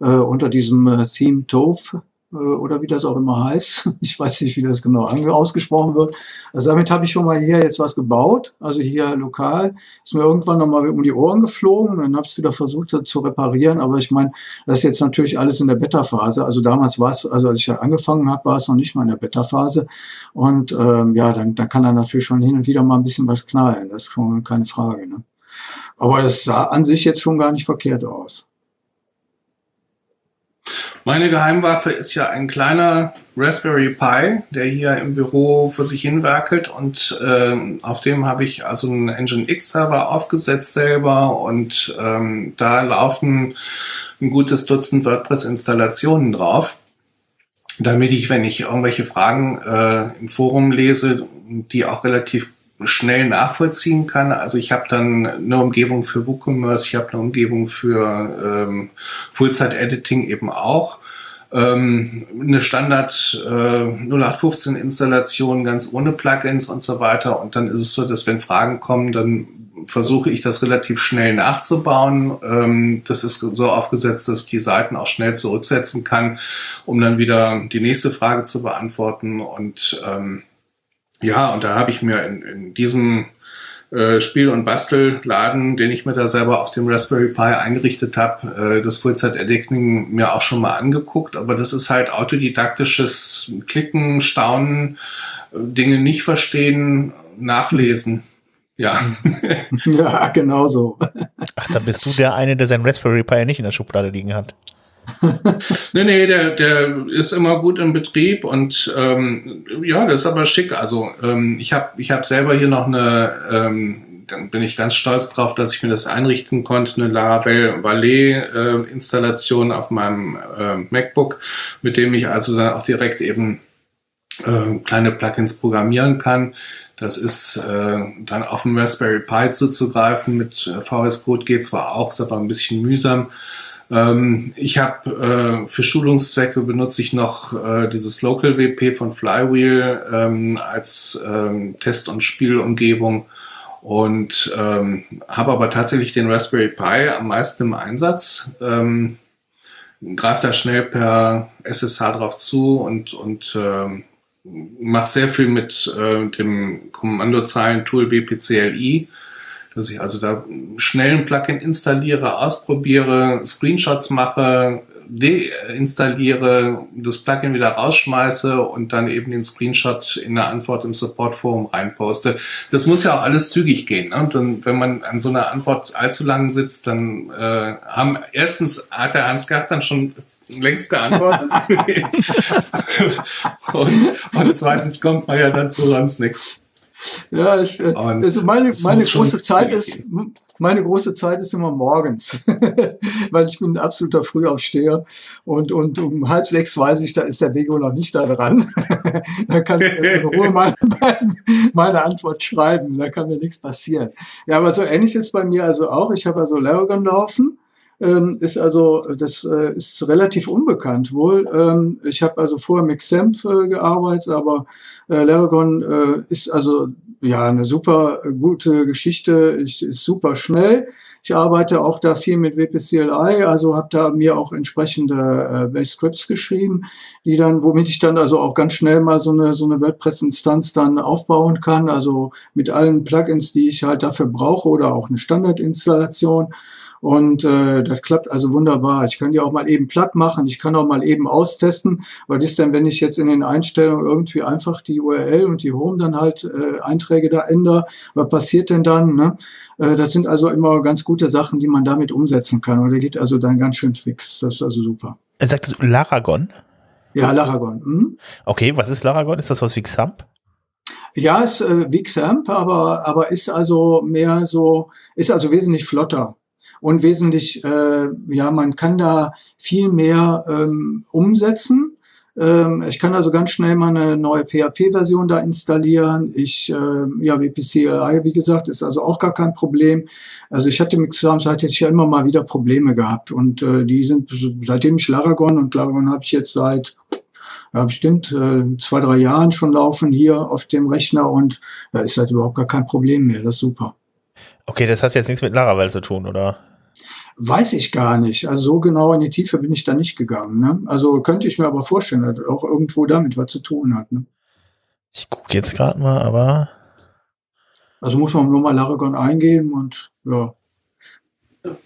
äh, unter diesem äh, Theme Tove äh, oder wie das auch immer heißt. Ich weiß nicht, wie das genau ausgesprochen wird. Also damit habe ich schon mal hier jetzt was gebaut, also hier lokal. Ist mir irgendwann nochmal um die Ohren geflogen, dann habe es wieder versucht zu reparieren, aber ich meine, das ist jetzt natürlich alles in der Beta-Phase. Also damals war es, also als ich angefangen habe, war es noch nicht mal in der Beta-Phase. Und ähm, ja, dann, dann kann da natürlich schon hin und wieder mal ein bisschen was knallen. Das ist schon keine Frage. Ne? Aber es sah an sich jetzt schon gar nicht verkehrt aus. Meine Geheimwaffe ist ja ein kleiner Raspberry Pi, der hier im Büro für sich hin werkelt und ähm, auf dem habe ich also einen Engine X Server aufgesetzt selber und ähm, da laufen ein gutes Dutzend WordPress Installationen drauf, damit ich, wenn ich irgendwelche Fragen äh, im Forum lese, die auch relativ schnell nachvollziehen kann. Also ich habe dann eine Umgebung für WooCommerce, ich habe eine Umgebung für ähm, Full-Site-Editing eben auch. Ähm, eine Standard äh, 0815 Installation ganz ohne Plugins und so weiter. Und dann ist es so, dass wenn Fragen kommen, dann versuche ich das relativ schnell nachzubauen. Ähm, das ist so aufgesetzt, dass ich die Seiten auch schnell zurücksetzen kann, um dann wieder die nächste Frage zu beantworten. Und ähm, ja, und da habe ich mir in, in diesem äh, Spiel- und Bastelladen, den ich mir da selber auf dem Raspberry Pi eingerichtet habe, äh, das Full-Set-Editing mir auch schon mal angeguckt. Aber das ist halt autodidaktisches Klicken, Staunen, äh, Dinge nicht verstehen, nachlesen. Ja. ja, genau so. Ach, da bist du der eine, der sein Raspberry Pi nicht in der Schublade liegen hat. nee, nee, der, der ist immer gut im Betrieb und ähm, ja, das ist aber schick. Also ähm, ich habe ich hab selber hier noch eine, ähm, dann bin ich ganz stolz drauf, dass ich mir das einrichten konnte, eine Laravel Valet äh, Installation auf meinem äh, MacBook, mit dem ich also dann auch direkt eben äh, kleine Plugins programmieren kann. Das ist äh, dann auf dem Raspberry Pi zuzugreifen. Mit äh, VS Code geht zwar auch, ist aber ein bisschen mühsam. Ähm, ich habe äh, für Schulungszwecke benutze ich noch äh, dieses Local WP von Flywheel ähm, als ähm, Test- und Spielumgebung und ähm, habe aber tatsächlich den Raspberry Pi am meisten im Einsatz. Ähm, greife da schnell per SSH drauf zu und, und ähm, mache sehr viel mit äh, dem Kommandozeilen-Tool WPCLI dass ich also da schnell ein Plugin installiere, ausprobiere, Screenshots mache, deinstalliere, das Plugin wieder rausschmeiße und dann eben den Screenshot in der Antwort im Support-Forum reinposte. Das muss ja auch alles zügig gehen. Ne? Und wenn man an so einer Antwort allzu lang sitzt, dann äh, haben erstens hat der Hans Gart dann schon längst geantwortet. und, und zweitens kommt man ja dann zu sonst nichts. Ja, ich, äh, also meine, meine große Zeit ist, meine große Zeit ist immer morgens, weil ich bin ein absoluter Frühaufsteher und, und um halb sechs weiß ich, da ist der Bego noch nicht da dran. da kann ich in Ruhe meine, meine Antwort schreiben, da kann mir nichts passieren. Ja, aber so ähnlich ist bei mir also auch. Ich habe also Laragon laufen ähm, ist also, das äh, ist relativ unbekannt wohl. Ähm, ich habe also vorher mit XAMPP äh, gearbeitet, aber äh, Laragon äh, ist also ja eine super gute Geschichte, ich, ist super schnell. Ich arbeite auch da viel mit WPCLI, also habe da mir auch entsprechende äh, Base Scripts geschrieben, die dann, womit ich dann also auch ganz schnell mal so eine so eine WordPress-Instanz dann aufbauen kann, also mit allen Plugins, die ich halt dafür brauche oder auch eine Standardinstallation. Und äh, das klappt also wunderbar. Ich kann die auch mal eben platt machen. Ich kann auch mal eben austesten. Was ist denn, wenn ich jetzt in den Einstellungen irgendwie einfach die URL und die Home dann halt äh, Einträge da ändere? Was passiert denn dann? Ne? Äh, das sind also immer ganz gute Sachen, die man damit umsetzen kann. Und der geht also dann ganz schön fix. Das ist also super. Er sagt Laragon? Ja, Laragon. Mhm. Okay, was ist Laragon? Ist das was wie Xamp? Ja, ist äh, wie Xamp, aber, aber ist also mehr so, ist also wesentlich flotter und wesentlich, äh, ja, man kann da viel mehr ähm, umsetzen. Ähm, ich kann also ganz schnell mal eine neue PHP-Version da installieren. Ich, äh, ja, WPCLI, wie gesagt, ist also auch gar kein Problem. Also ich hatte mit ich ja immer mal wieder Probleme gehabt und äh, die sind, seitdem ich Laragon und Laragon habe ich jetzt seit ja, bestimmt äh, zwei, drei Jahren schon laufen hier auf dem Rechner und da ist halt überhaupt gar kein Problem mehr. Das ist super. Okay, das hat jetzt nichts mit Laravel zu tun, oder? Weiß ich gar nicht. Also so genau in die Tiefe bin ich da nicht gegangen. Ne? Also könnte ich mir aber vorstellen, dass auch irgendwo damit was zu tun hat. Ne? Ich gucke jetzt gerade mal, aber. Also muss man nur mal Laragon eingeben und ja.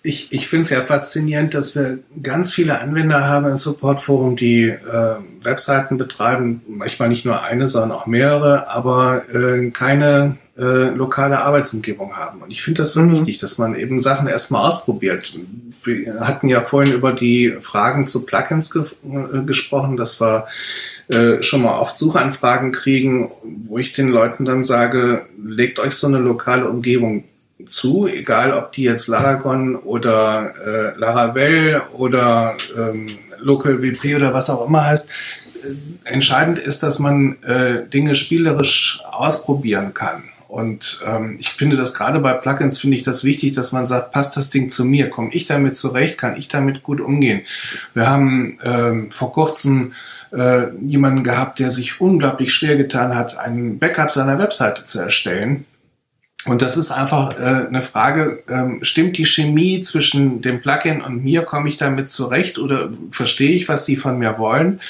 Ich, ich finde es ja faszinierend, dass wir ganz viele Anwender haben im Supportforum, die äh, Webseiten betreiben, manchmal nicht nur eine, sondern auch mehrere, aber äh, keine äh, lokale Arbeitsumgebung haben. Und ich finde das so mhm. wichtig, dass man eben Sachen erstmal ausprobiert. Wir hatten ja vorhin über die Fragen zu Plugins ge äh, gesprochen, dass wir äh, schon mal oft Suchanfragen kriegen, wo ich den Leuten dann sage, legt euch so eine lokale Umgebung zu, egal ob die jetzt Laragon oder äh, Laravel oder ähm, Local WP oder was auch immer heißt. Äh, entscheidend ist, dass man äh, Dinge spielerisch ausprobieren kann. Und ähm, ich finde das gerade bei Plugins finde ich das wichtig, dass man sagt, passt das Ding zu mir? Komme ich damit zurecht? Kann ich damit gut umgehen? Wir haben ähm, vor kurzem äh, jemanden gehabt, der sich unglaublich schwer getan hat, einen Backup seiner Webseite zu erstellen. Und das ist einfach äh, eine Frage, ähm, stimmt die Chemie zwischen dem Plugin und mir, komme ich damit zurecht oder verstehe ich, was die von mir wollen?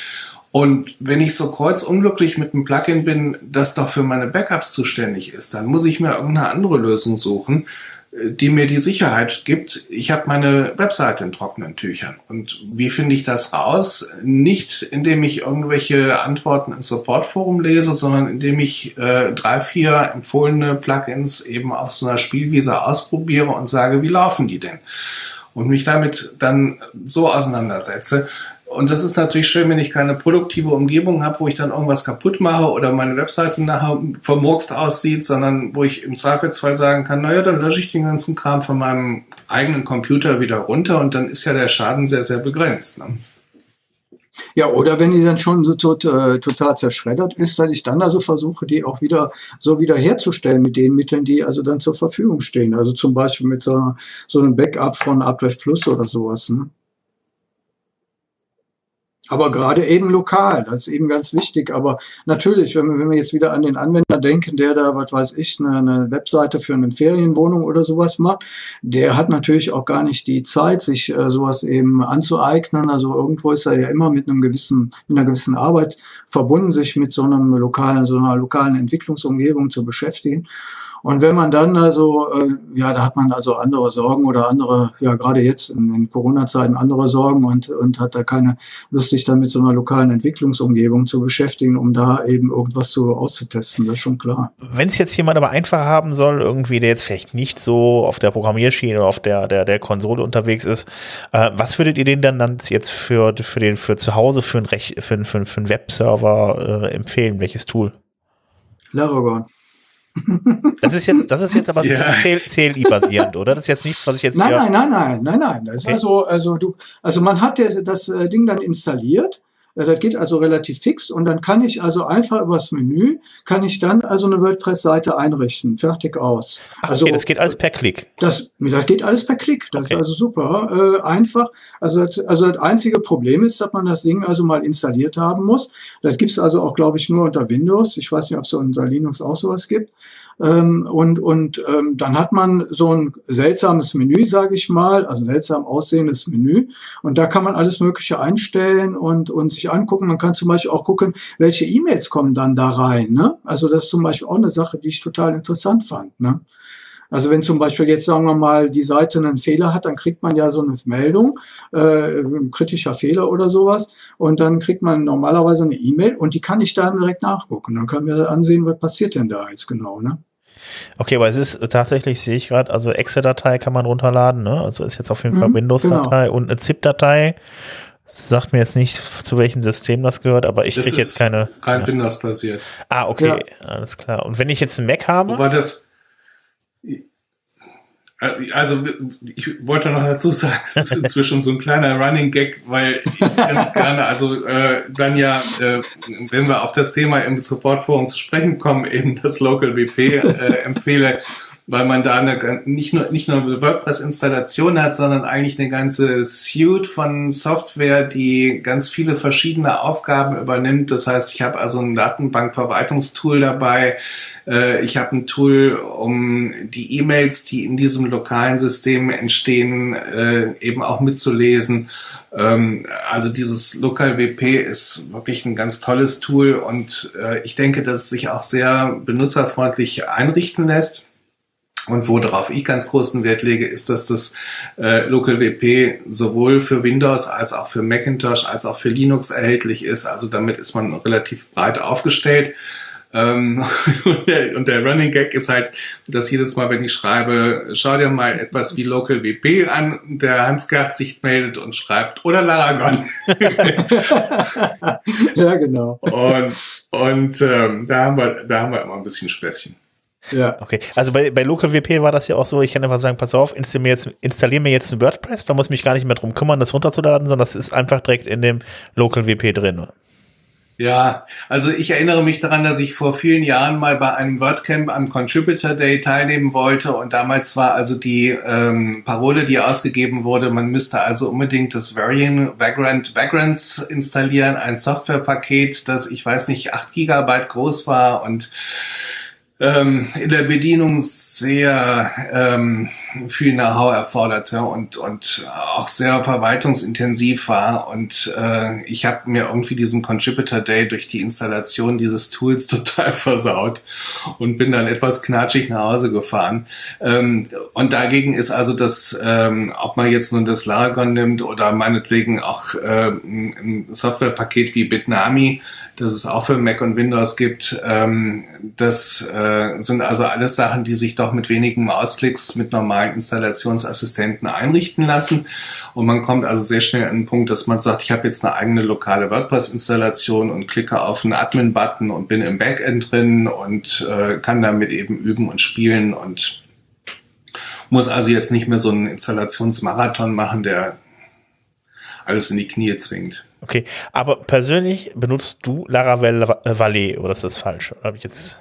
Und wenn ich so kreuzunglücklich mit einem Plugin bin, das doch für meine Backups zuständig ist, dann muss ich mir irgendeine andere Lösung suchen, äh, die mir die Sicherheit gibt. Ich habe meine Webseite in trockenen Tüchern. Und wie finde ich das raus? Nicht indem ich irgendwelche Antworten im Supportforum lese, sondern indem ich äh, drei, vier empfohlene Plugins eben auf so einer Spielwiese ausprobiere und sage, wie laufen die denn? Und mich damit dann so auseinandersetze, und das ist natürlich schön, wenn ich keine produktive Umgebung habe, wo ich dann irgendwas kaputt mache oder meine Webseite nachher vermurkst aussieht, sondern wo ich im Zweifelsfall sagen kann, naja, dann lösche ich den ganzen Kram von meinem eigenen Computer wieder runter und dann ist ja der Schaden sehr, sehr begrenzt. Ne? Ja, oder wenn die dann schon so tot, äh, total zerschreddert ist, dass ich dann also versuche, die auch wieder so wieder herzustellen mit den Mitteln, die also dann zur Verfügung stehen. Also zum Beispiel mit so, so einem Backup von Updrive Plus oder sowas. Ne? Aber gerade eben lokal, das ist eben ganz wichtig. Aber natürlich, wenn wir, wenn wir jetzt wieder an den Anwender denken, der da, was weiß ich, eine, eine Webseite für eine Ferienwohnung oder sowas macht, der hat natürlich auch gar nicht die Zeit, sich äh, sowas eben anzueignen. Also irgendwo ist er ja immer mit einem gewissen, mit einer gewissen Arbeit verbunden, sich mit so einem lokalen, so einer lokalen Entwicklungsumgebung zu beschäftigen. Und wenn man dann also, äh, ja, da hat man also andere Sorgen oder andere, ja, gerade jetzt in, in Corona-Zeiten andere Sorgen und, und hat da keine Lust, sich dann mit so einer lokalen Entwicklungsumgebung zu beschäftigen, um da eben irgendwas zu auszutesten. Das ist schon klar. Wenn es jetzt jemand aber einfach haben soll, irgendwie, der jetzt vielleicht nicht so auf der Programmierschiene oder auf der, der, der Konsole unterwegs ist, äh, was würdet ihr den dann, dann jetzt für, für den, für zu Hause, für einen, Rech, für, für, für einen Webserver äh, empfehlen? Welches Tool? Laragon. Das ist jetzt, das ist jetzt aber ja. CLI-basierend, oder? Das ist jetzt nichts, was ich jetzt. Nein, nein, nein, nein, nein, nein. Das okay. also, also du, also man hat das äh, Ding dann installiert das geht also relativ fix und dann kann ich also einfach übers Menü, kann ich dann also eine WordPress-Seite einrichten. Fertig aus. Ach, also, okay, das geht alles per Klick. Das, das geht alles per Klick. Das okay. ist also super. Äh, einfach. Also, also das einzige Problem ist, dass man das Ding also mal installiert haben muss. Das gibt's also auch, glaube ich, nur unter Windows. Ich weiß nicht, ob es unter Linux auch sowas gibt. Ähm, und und ähm, dann hat man so ein seltsames Menü, sage ich mal, also seltsam aussehendes Menü. Und da kann man alles Mögliche einstellen und, und sich angucken. Man kann zum Beispiel auch gucken, welche E-Mails kommen dann da rein. Ne? Also das ist zum Beispiel auch eine Sache, die ich total interessant fand. Ne? Also wenn zum Beispiel jetzt sagen wir mal die Seite einen Fehler hat, dann kriegt man ja so eine Meldung, äh, kritischer Fehler oder sowas. Und dann kriegt man normalerweise eine E-Mail und die kann ich dann direkt nachgucken. Dann können wir ansehen, was passiert denn da jetzt genau. Ne? Okay, aber es ist tatsächlich, sehe ich gerade, also Excel-Datei kann man runterladen, ne? Also ist jetzt auf jeden Fall mhm, Windows-Datei genau. und eine ZIP-Datei. Sagt mir jetzt nicht, zu welchem System das gehört, aber ich kriege jetzt keine. Kein ja. Windows basiert. Ah, okay, ja. alles klar. Und wenn ich jetzt einen Mac habe. Wobei das, also ich wollte noch dazu sagen, es ist inzwischen so ein kleiner Running Gag, weil ich ganz gerne, also äh, dann ja, äh, wenn wir auf das Thema im Supportforum zu sprechen kommen, eben das Local WP äh, empfehle, weil man da eine, nicht nur nicht nur eine WordPress-Installation hat, sondern eigentlich eine ganze Suite von Software, die ganz viele verschiedene Aufgaben übernimmt. Das heißt, ich habe also ein Datenbankverwaltungstool dabei. Äh, ich habe ein Tool, um die E-Mails, die in diesem lokalen System entstehen, äh, eben auch mitzulesen. Ähm, also dieses Local WP ist wirklich ein ganz tolles Tool und äh, ich denke, dass es sich auch sehr benutzerfreundlich einrichten lässt. Und worauf ich ganz großen Wert lege, ist, dass das äh, Local WP sowohl für Windows als auch für Macintosh als auch für Linux erhältlich ist. Also damit ist man relativ breit aufgestellt. Ähm, und, der, und der Running Gag ist halt, dass jedes Mal, wenn ich schreibe, schau dir mal etwas wie Local WP an, der Hans-Gerd sich meldet und schreibt, oder Laragon. ja, genau. Und, und ähm, da, haben wir, da haben wir immer ein bisschen Späßchen. Ja. Okay. Also bei, bei LocalWP war das ja auch so, ich kann einfach sagen, pass auf, installiere mir jetzt, installier mir jetzt ein WordPress, da muss ich mich gar nicht mehr drum kümmern, das runterzuladen, sondern das ist einfach direkt in dem LocalWP drin. Ja, also ich erinnere mich daran, dass ich vor vielen Jahren mal bei einem WordCamp am Contributor Day teilnehmen wollte und damals war also die ähm, Parole, die ausgegeben wurde, man müsste also unbedingt das Variant Vagrant Vagrants installieren, ein Softwarepaket, das ich weiß nicht acht Gigabyte groß war und ähm, in der Bedienung sehr ähm, viel Know-how erforderte und, und auch sehr verwaltungsintensiv war. Und äh, ich habe mir irgendwie diesen Contributor Day durch die Installation dieses Tools total versaut und bin dann etwas knatschig nach Hause gefahren. Ähm, und dagegen ist also das, ähm, ob man jetzt nun das Laragon nimmt oder meinetwegen auch äh, ein Softwarepaket wie Bitnami, das es auch für Mac und Windows gibt. Ähm, das äh, sind also alles Sachen, die sich doch mit wenigen Mausklicks mit normalen Installationsassistenten einrichten lassen. Und man kommt also sehr schnell an den Punkt, dass man sagt, ich habe jetzt eine eigene lokale WordPress-Installation und klicke auf einen Admin-Button und bin im Backend drin und äh, kann damit eben üben und spielen und muss also jetzt nicht mehr so einen Installationsmarathon machen, der alles in die Knie zwingt. Okay, aber persönlich benutzt du Laravel Valet oder ist das falsch? Habe ich jetzt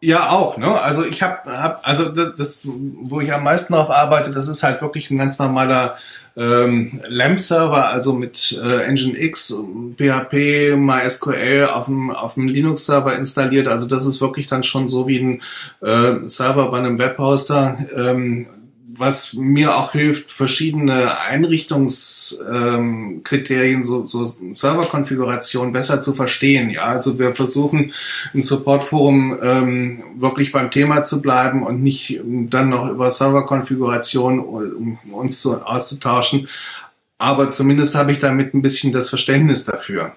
ja, auch, ne? Also ich habe, hab, also das, wo ich am meisten drauf arbeite, das ist halt wirklich ein ganz normaler ähm, LAMP-Server, also mit äh, Nginx, PHP, MySQL auf dem, auf dem Linux-Server installiert. Also das ist wirklich dann schon so wie ein äh, Server bei einem Webhoster. Ähm, was mir auch hilft, verschiedene Einrichtungskriterien, ähm, so, so Serverkonfiguration besser zu verstehen. Ja, also wir versuchen im Supportforum ähm, wirklich beim Thema zu bleiben und nicht dann noch über Serverkonfiguration um uns zu, auszutauschen. Aber zumindest habe ich damit ein bisschen das Verständnis dafür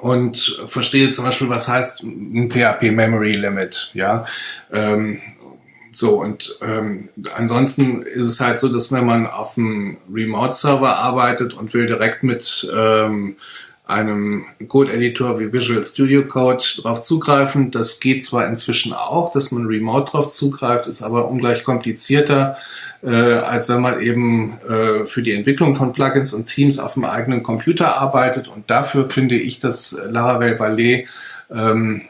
und verstehe zum Beispiel, was heißt ein PHP Memory Limit, ja, ähm, so, und ähm, ansonsten ist es halt so, dass wenn man auf einem Remote-Server arbeitet und will direkt mit ähm, einem Code-Editor wie Visual Studio Code drauf zugreifen, das geht zwar inzwischen auch, dass man remote drauf zugreift, ist aber ungleich komplizierter, äh, als wenn man eben äh, für die Entwicklung von Plugins und Themes auf dem eigenen Computer arbeitet. Und dafür finde ich, dass Laravel Valet ähm,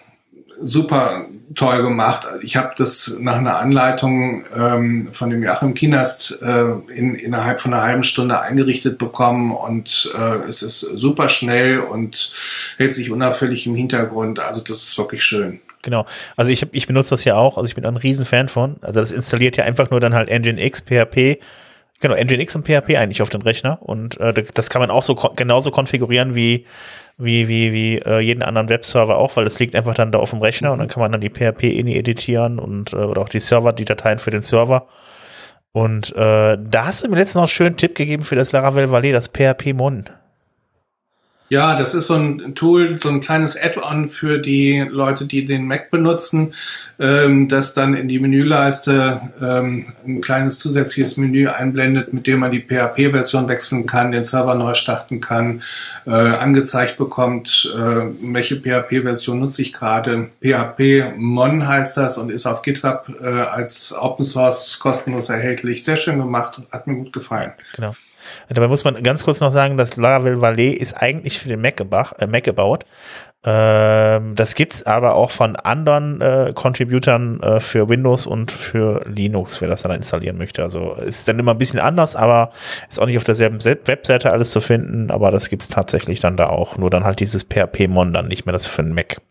super toll gemacht. Ich habe das nach einer Anleitung ähm, von dem Joachim Kinast äh, in, innerhalb von einer halben Stunde eingerichtet bekommen und äh, es ist super schnell und hält sich unauffällig im Hintergrund. Also das ist wirklich schön. Genau. Also ich, hab, ich benutze das ja auch. Also ich bin ein Riesenfan von. Also das installiert ja einfach nur dann halt Nginx, PHP. Genau, Nginx und PHP eigentlich auf den Rechner. Und äh, das kann man auch so genauso konfigurieren wie wie, wie, wie äh, jeden anderen Webserver auch, weil es liegt einfach dann da auf dem Rechner und dann kann man dann die PHP-INI editieren und äh, oder auch die Server, die Dateien für den Server. Und äh, da hast du mir letztens noch einen schönen Tipp gegeben für das Laravel Valley, das PHP Mon. Ja, das ist so ein Tool, so ein kleines Add-on für die Leute, die den Mac benutzen, ähm, das dann in die Menüleiste ähm, ein kleines zusätzliches Menü einblendet, mit dem man die PHP-Version wechseln kann, den Server neu starten kann, äh, angezeigt bekommt, äh, welche PHP-Version nutze ich gerade. PHP Mon heißt das und ist auf GitHub äh, als Open Source kostenlos erhältlich. Sehr schön gemacht, hat mir gut gefallen. Genau. Dabei muss man ganz kurz noch sagen, das Laravel Valet ist eigentlich für den Mac, gebach, äh, Mac gebaut. Ähm, das gibt's aber auch von anderen äh, Contributern äh, für Windows und für Linux, wer das dann installieren möchte. Also ist dann immer ein bisschen anders, aber ist auch nicht auf derselben Webseite alles zu finden, aber das gibt's tatsächlich dann da auch. Nur dann halt dieses PHP-Mon dann nicht mehr das für den Mac.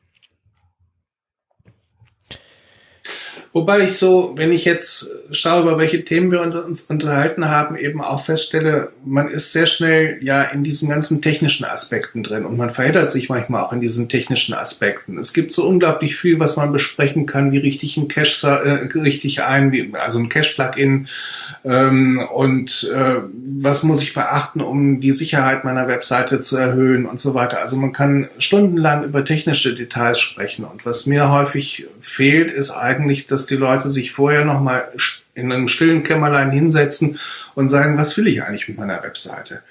Wobei ich so, wenn ich jetzt schaue, über welche Themen wir uns unterhalten haben, eben auch feststelle, man ist sehr schnell ja in diesen ganzen technischen Aspekten drin und man verheddert sich manchmal auch in diesen technischen Aspekten. Es gibt so unglaublich viel, was man besprechen kann, wie richtig ein Cache äh, richtig ein, wie, also ein Cache-Plugin ähm, und äh, was muss ich beachten, um die Sicherheit meiner Webseite zu erhöhen und so weiter. Also man kann stundenlang über technische Details sprechen und was mir häufig fehlt, ist eigentlich, dass die Leute sich vorher nochmal in einem stillen Kämmerlein hinsetzen und sagen, was will ich eigentlich mit meiner Webseite?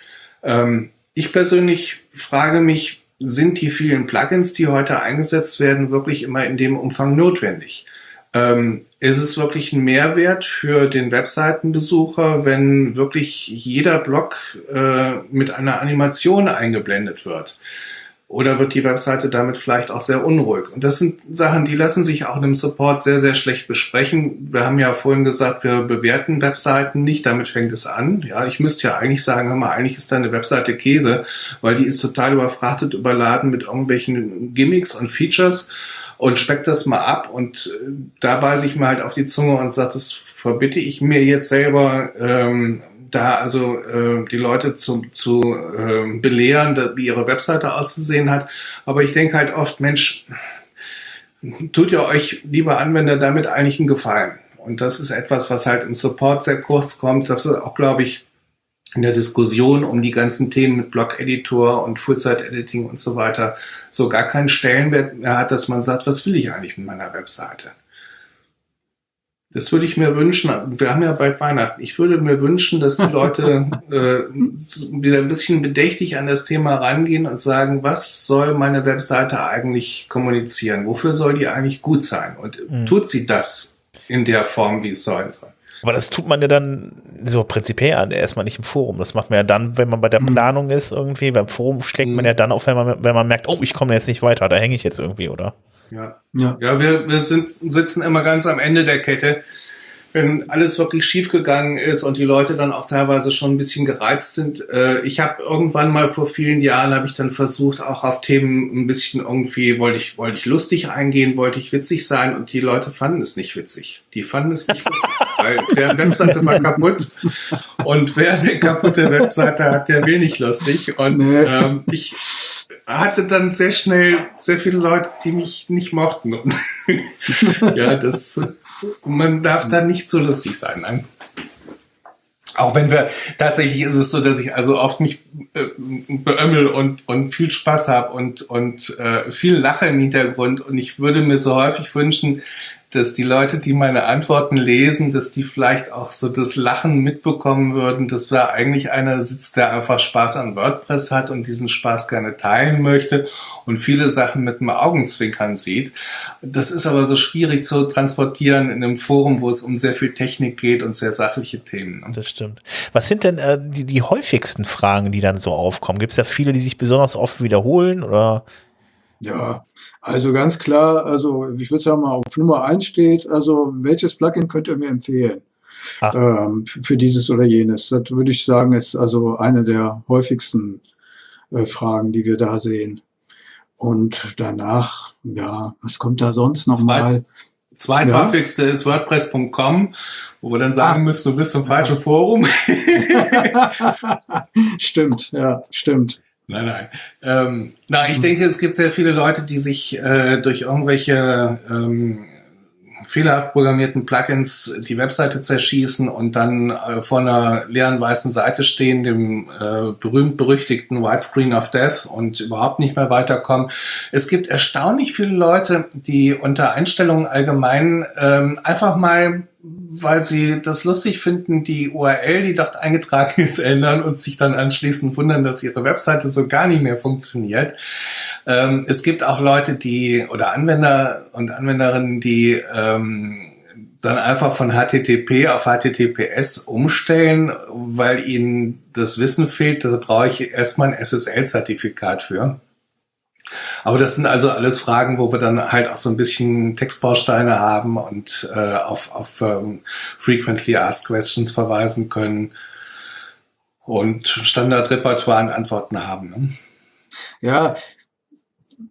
Ähm, ich persönlich frage mich, sind die vielen Plugins, die heute eingesetzt werden, wirklich immer in dem Umfang notwendig? Ähm, ist es wirklich ein Mehrwert für den Webseitenbesucher, wenn wirklich jeder Blog äh, mit einer Animation eingeblendet wird? Oder wird die Webseite damit vielleicht auch sehr unruhig? Und das sind Sachen, die lassen sich auch in einem Support sehr, sehr schlecht besprechen. Wir haben ja vorhin gesagt, wir bewerten Webseiten nicht, damit fängt es an. Ja, ich müsste ja eigentlich sagen, hör mal, eigentlich ist deine Webseite Käse, weil die ist total überfrachtet, überladen mit irgendwelchen Gimmicks und Features und speckt das mal ab und äh, da beiße ich mir halt auf die Zunge und sage, das verbitte ich mir jetzt selber, ähm, da also äh, die Leute zu, zu äh, belehren, wie ihre Webseite auszusehen hat. Aber ich denke halt oft, Mensch, tut ihr euch, lieber Anwender, damit eigentlich einen Gefallen? Und das ist etwas, was halt im Support sehr kurz kommt. Das ist auch, glaube ich, in der Diskussion um die ganzen Themen mit Blog-Editor und Full-Site-Editing und so weiter so gar keinen Stellenwert mehr hat, dass man sagt, was will ich eigentlich mit meiner Webseite? Das würde ich mir wünschen. Wir haben ja bald Weihnachten. Ich würde mir wünschen, dass die Leute äh, wieder ein bisschen bedächtig an das Thema rangehen und sagen, was soll meine Webseite eigentlich kommunizieren? Wofür soll die eigentlich gut sein? Und mhm. tut sie das in der Form, wie es sein soll? Aber das tut man ja dann so prinzipiell erstmal nicht im Forum. Das macht man ja dann, wenn man bei der mhm. Planung ist irgendwie. Beim Forum schlägt man ja dann auf, wenn man, wenn man merkt, oh, ich komme jetzt nicht weiter, da hänge ich jetzt irgendwie, oder? Ja, ja. ja wir, wir sind, sitzen immer ganz am Ende der Kette wenn alles wirklich schiefgegangen ist und die Leute dann auch teilweise schon ein bisschen gereizt sind. Äh, ich habe irgendwann mal vor vielen Jahren habe ich dann versucht, auch auf Themen ein bisschen irgendwie wollte ich wollte ich lustig eingehen, wollte ich witzig sein und die Leute fanden es nicht witzig. Die fanden es nicht lustig, weil der Webseite war kaputt und wer eine kaputte Webseite hat, der will nicht lustig und ähm, ich hatte dann sehr schnell sehr viele Leute, die mich nicht mochten. ja, das man darf da nicht so lustig sein, nein. Auch wenn wir, tatsächlich ist es so, dass ich also oft mich äh, beömmel und, und viel Spaß habe und, und äh, viel Lache im Hintergrund. Und ich würde mir so häufig wünschen, dass die Leute, die meine Antworten lesen, dass die vielleicht auch so das Lachen mitbekommen würden, dass da eigentlich einer sitzt, der einfach Spaß an WordPress hat und diesen Spaß gerne teilen möchte und viele Sachen mit dem Augenzwinkern sieht. Das ist aber so schwierig zu transportieren in einem Forum, wo es um sehr viel Technik geht und sehr sachliche Themen. Ne? Das stimmt. Was sind denn äh, die, die häufigsten Fragen, die dann so aufkommen? Gibt es da viele, die sich besonders oft wiederholen oder? Ja, also ganz klar, also ich würde sagen mal auf Nummer eins steht, also welches Plugin könnt ihr mir empfehlen? Ähm, für dieses oder jenes. Das würde ich sagen, ist also eine der häufigsten äh, Fragen, die wir da sehen. Und danach, ja, was kommt da sonst nochmal? Zweithäufigste ja. ist WordPress.com, wo wir dann sagen ah. müssen, du bist im falschen Forum. stimmt, ja, stimmt. Nein, nein. Ähm, na, ich denke, es gibt sehr viele Leute, die sich äh, durch irgendwelche ähm, fehlerhaft programmierten Plugins die Webseite zerschießen und dann äh, vor einer leeren weißen Seite stehen, dem äh, berühmt-berüchtigten Widescreen of Death und überhaupt nicht mehr weiterkommen. Es gibt erstaunlich viele Leute, die unter Einstellungen allgemein ähm, einfach mal weil sie das lustig finden, die URL, die dort eingetragen ist, ändern und sich dann anschließend wundern, dass ihre Webseite so gar nicht mehr funktioniert. Ähm, es gibt auch Leute, die oder Anwender und Anwenderinnen, die ähm, dann einfach von HTTP auf HTTPS umstellen, weil ihnen das Wissen fehlt. Da brauche ich erstmal ein SSL-Zertifikat für. Aber das sind also alles Fragen, wo wir dann halt auch so ein bisschen Textbausteine haben und äh, auf, auf ähm, Frequently Asked Questions verweisen können und Standardrepertoire an Antworten haben. Ne? Ja,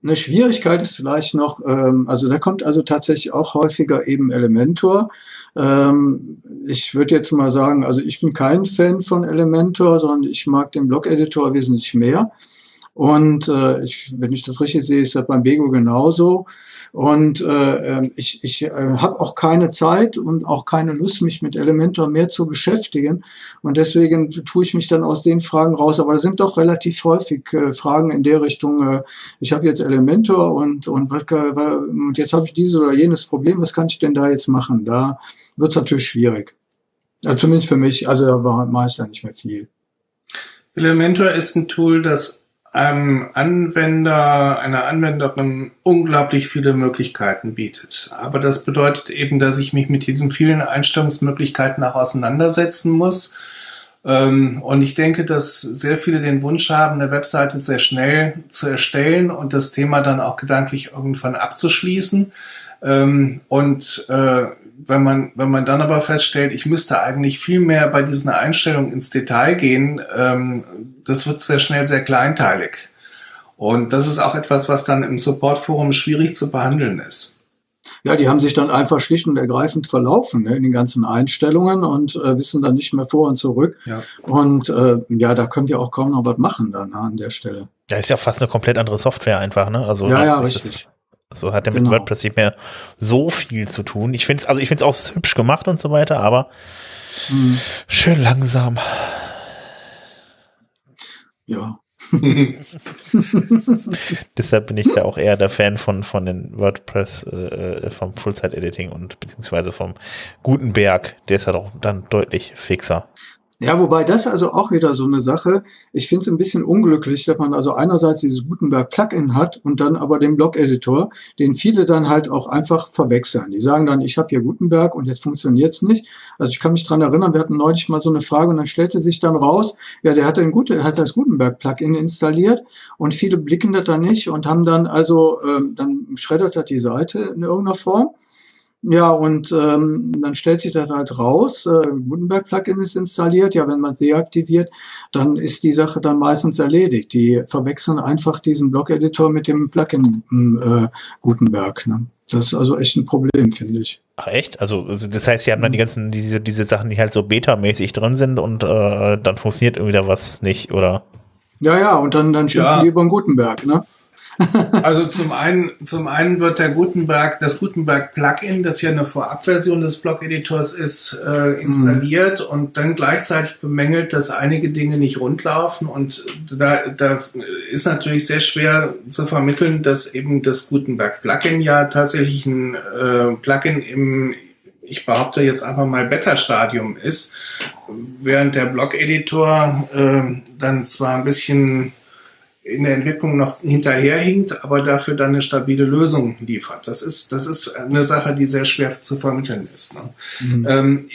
eine Schwierigkeit ist vielleicht noch, ähm, also da kommt also tatsächlich auch häufiger eben Elementor. Ähm, ich würde jetzt mal sagen, also ich bin kein Fan von Elementor, sondern ich mag den Blog-Editor wesentlich mehr. Und äh, ich, wenn ich das richtig sehe, ist das beim Bego genauso. Und äh, ähm, ich, ich äh, habe auch keine Zeit und auch keine Lust, mich mit Elementor mehr zu beschäftigen. Und deswegen tue ich mich dann aus den Fragen raus. Aber das sind doch relativ häufig äh, Fragen in der Richtung, äh, ich habe jetzt Elementor und, und, was, und jetzt habe ich dieses oder jenes Problem, was kann ich denn da jetzt machen? Da wird es natürlich schwierig. Also zumindest für mich, also da mache ich da nicht mehr viel. Elementor ist ein Tool, das einem Anwender, einer Anwenderin unglaublich viele Möglichkeiten bietet. Aber das bedeutet eben, dass ich mich mit diesen vielen Einstellungsmöglichkeiten auch auseinandersetzen muss. Ähm, und ich denke, dass sehr viele den Wunsch haben, eine Webseite sehr schnell zu erstellen und das Thema dann auch gedanklich irgendwann abzuschließen. Ähm, und äh, wenn man, wenn man dann aber feststellt, ich müsste eigentlich viel mehr bei diesen Einstellungen ins Detail gehen, ähm, das wird sehr schnell sehr kleinteilig. Und das ist auch etwas, was dann im Supportforum schwierig zu behandeln ist. Ja, die haben sich dann einfach schlicht und ergreifend verlaufen ne, in den ganzen Einstellungen und äh, wissen dann nicht mehr vor und zurück. Ja. Und äh, ja, da können wir auch kaum noch was machen dann an der Stelle. Ja, ist ja fast eine komplett andere Software einfach, ne? Also ja, ja, richtig. So hat er mit genau. WordPress nicht mehr so viel zu tun. Ich finde es, also ich finde es auch hübsch gemacht und so weiter, aber mhm. schön langsam. Ja. Deshalb bin ich da auch eher der Fan von, von den WordPress, äh, vom Full-Site-Editing und beziehungsweise vom Gutenberg. Der ist ja doch dann deutlich fixer. Ja, wobei das also auch wieder so eine Sache. Ich finde es ein bisschen unglücklich, dass man also einerseits dieses Gutenberg-Plugin hat und dann aber den Blog-Editor, den viele dann halt auch einfach verwechseln. Die sagen dann, ich habe hier Gutenberg und jetzt funktioniert's nicht. Also ich kann mich dran erinnern, wir hatten neulich mal so eine Frage und dann stellte sich dann raus, ja, der hat, den Gute, hat das Gutenberg-Plugin installiert und viele blicken das dann nicht und haben dann also, ähm, dann schreddert das die Seite in irgendeiner Form ja, und ähm, dann stellt sich das halt raus, äh, Gutenberg-Plugin ist installiert, ja, wenn man deaktiviert, dann ist die Sache dann meistens erledigt. Die verwechseln einfach diesen Blog-Editor mit dem Plugin äh, Gutenberg. Ne? Das ist also echt ein Problem, finde ich. Ach echt? Also das heißt, sie haben dann die ganzen, diese, diese Sachen, die halt so beta-mäßig drin sind und äh, dann funktioniert irgendwie da was nicht, oder? Ja, ja, und dann, dann schimpfen ja. die über den Gutenberg, ne? Also zum einen, zum einen wird der Gutenberg, das Gutenberg Plugin, das ja eine Vorabversion des Blog-Editors ist, äh, installiert mhm. und dann gleichzeitig bemängelt, dass einige Dinge nicht rundlaufen und da, da ist natürlich sehr schwer zu vermitteln, dass eben das Gutenberg Plugin ja tatsächlich ein äh, Plugin im ich behaupte jetzt einfach mal Beta-Stadium ist, während der Blog-Editor äh, dann zwar ein bisschen in der Entwicklung noch hinterherhinkt, aber dafür dann eine stabile Lösung liefert. Das ist, das ist eine Sache, die sehr schwer zu vermitteln ist. Ne? Mhm. Ähm,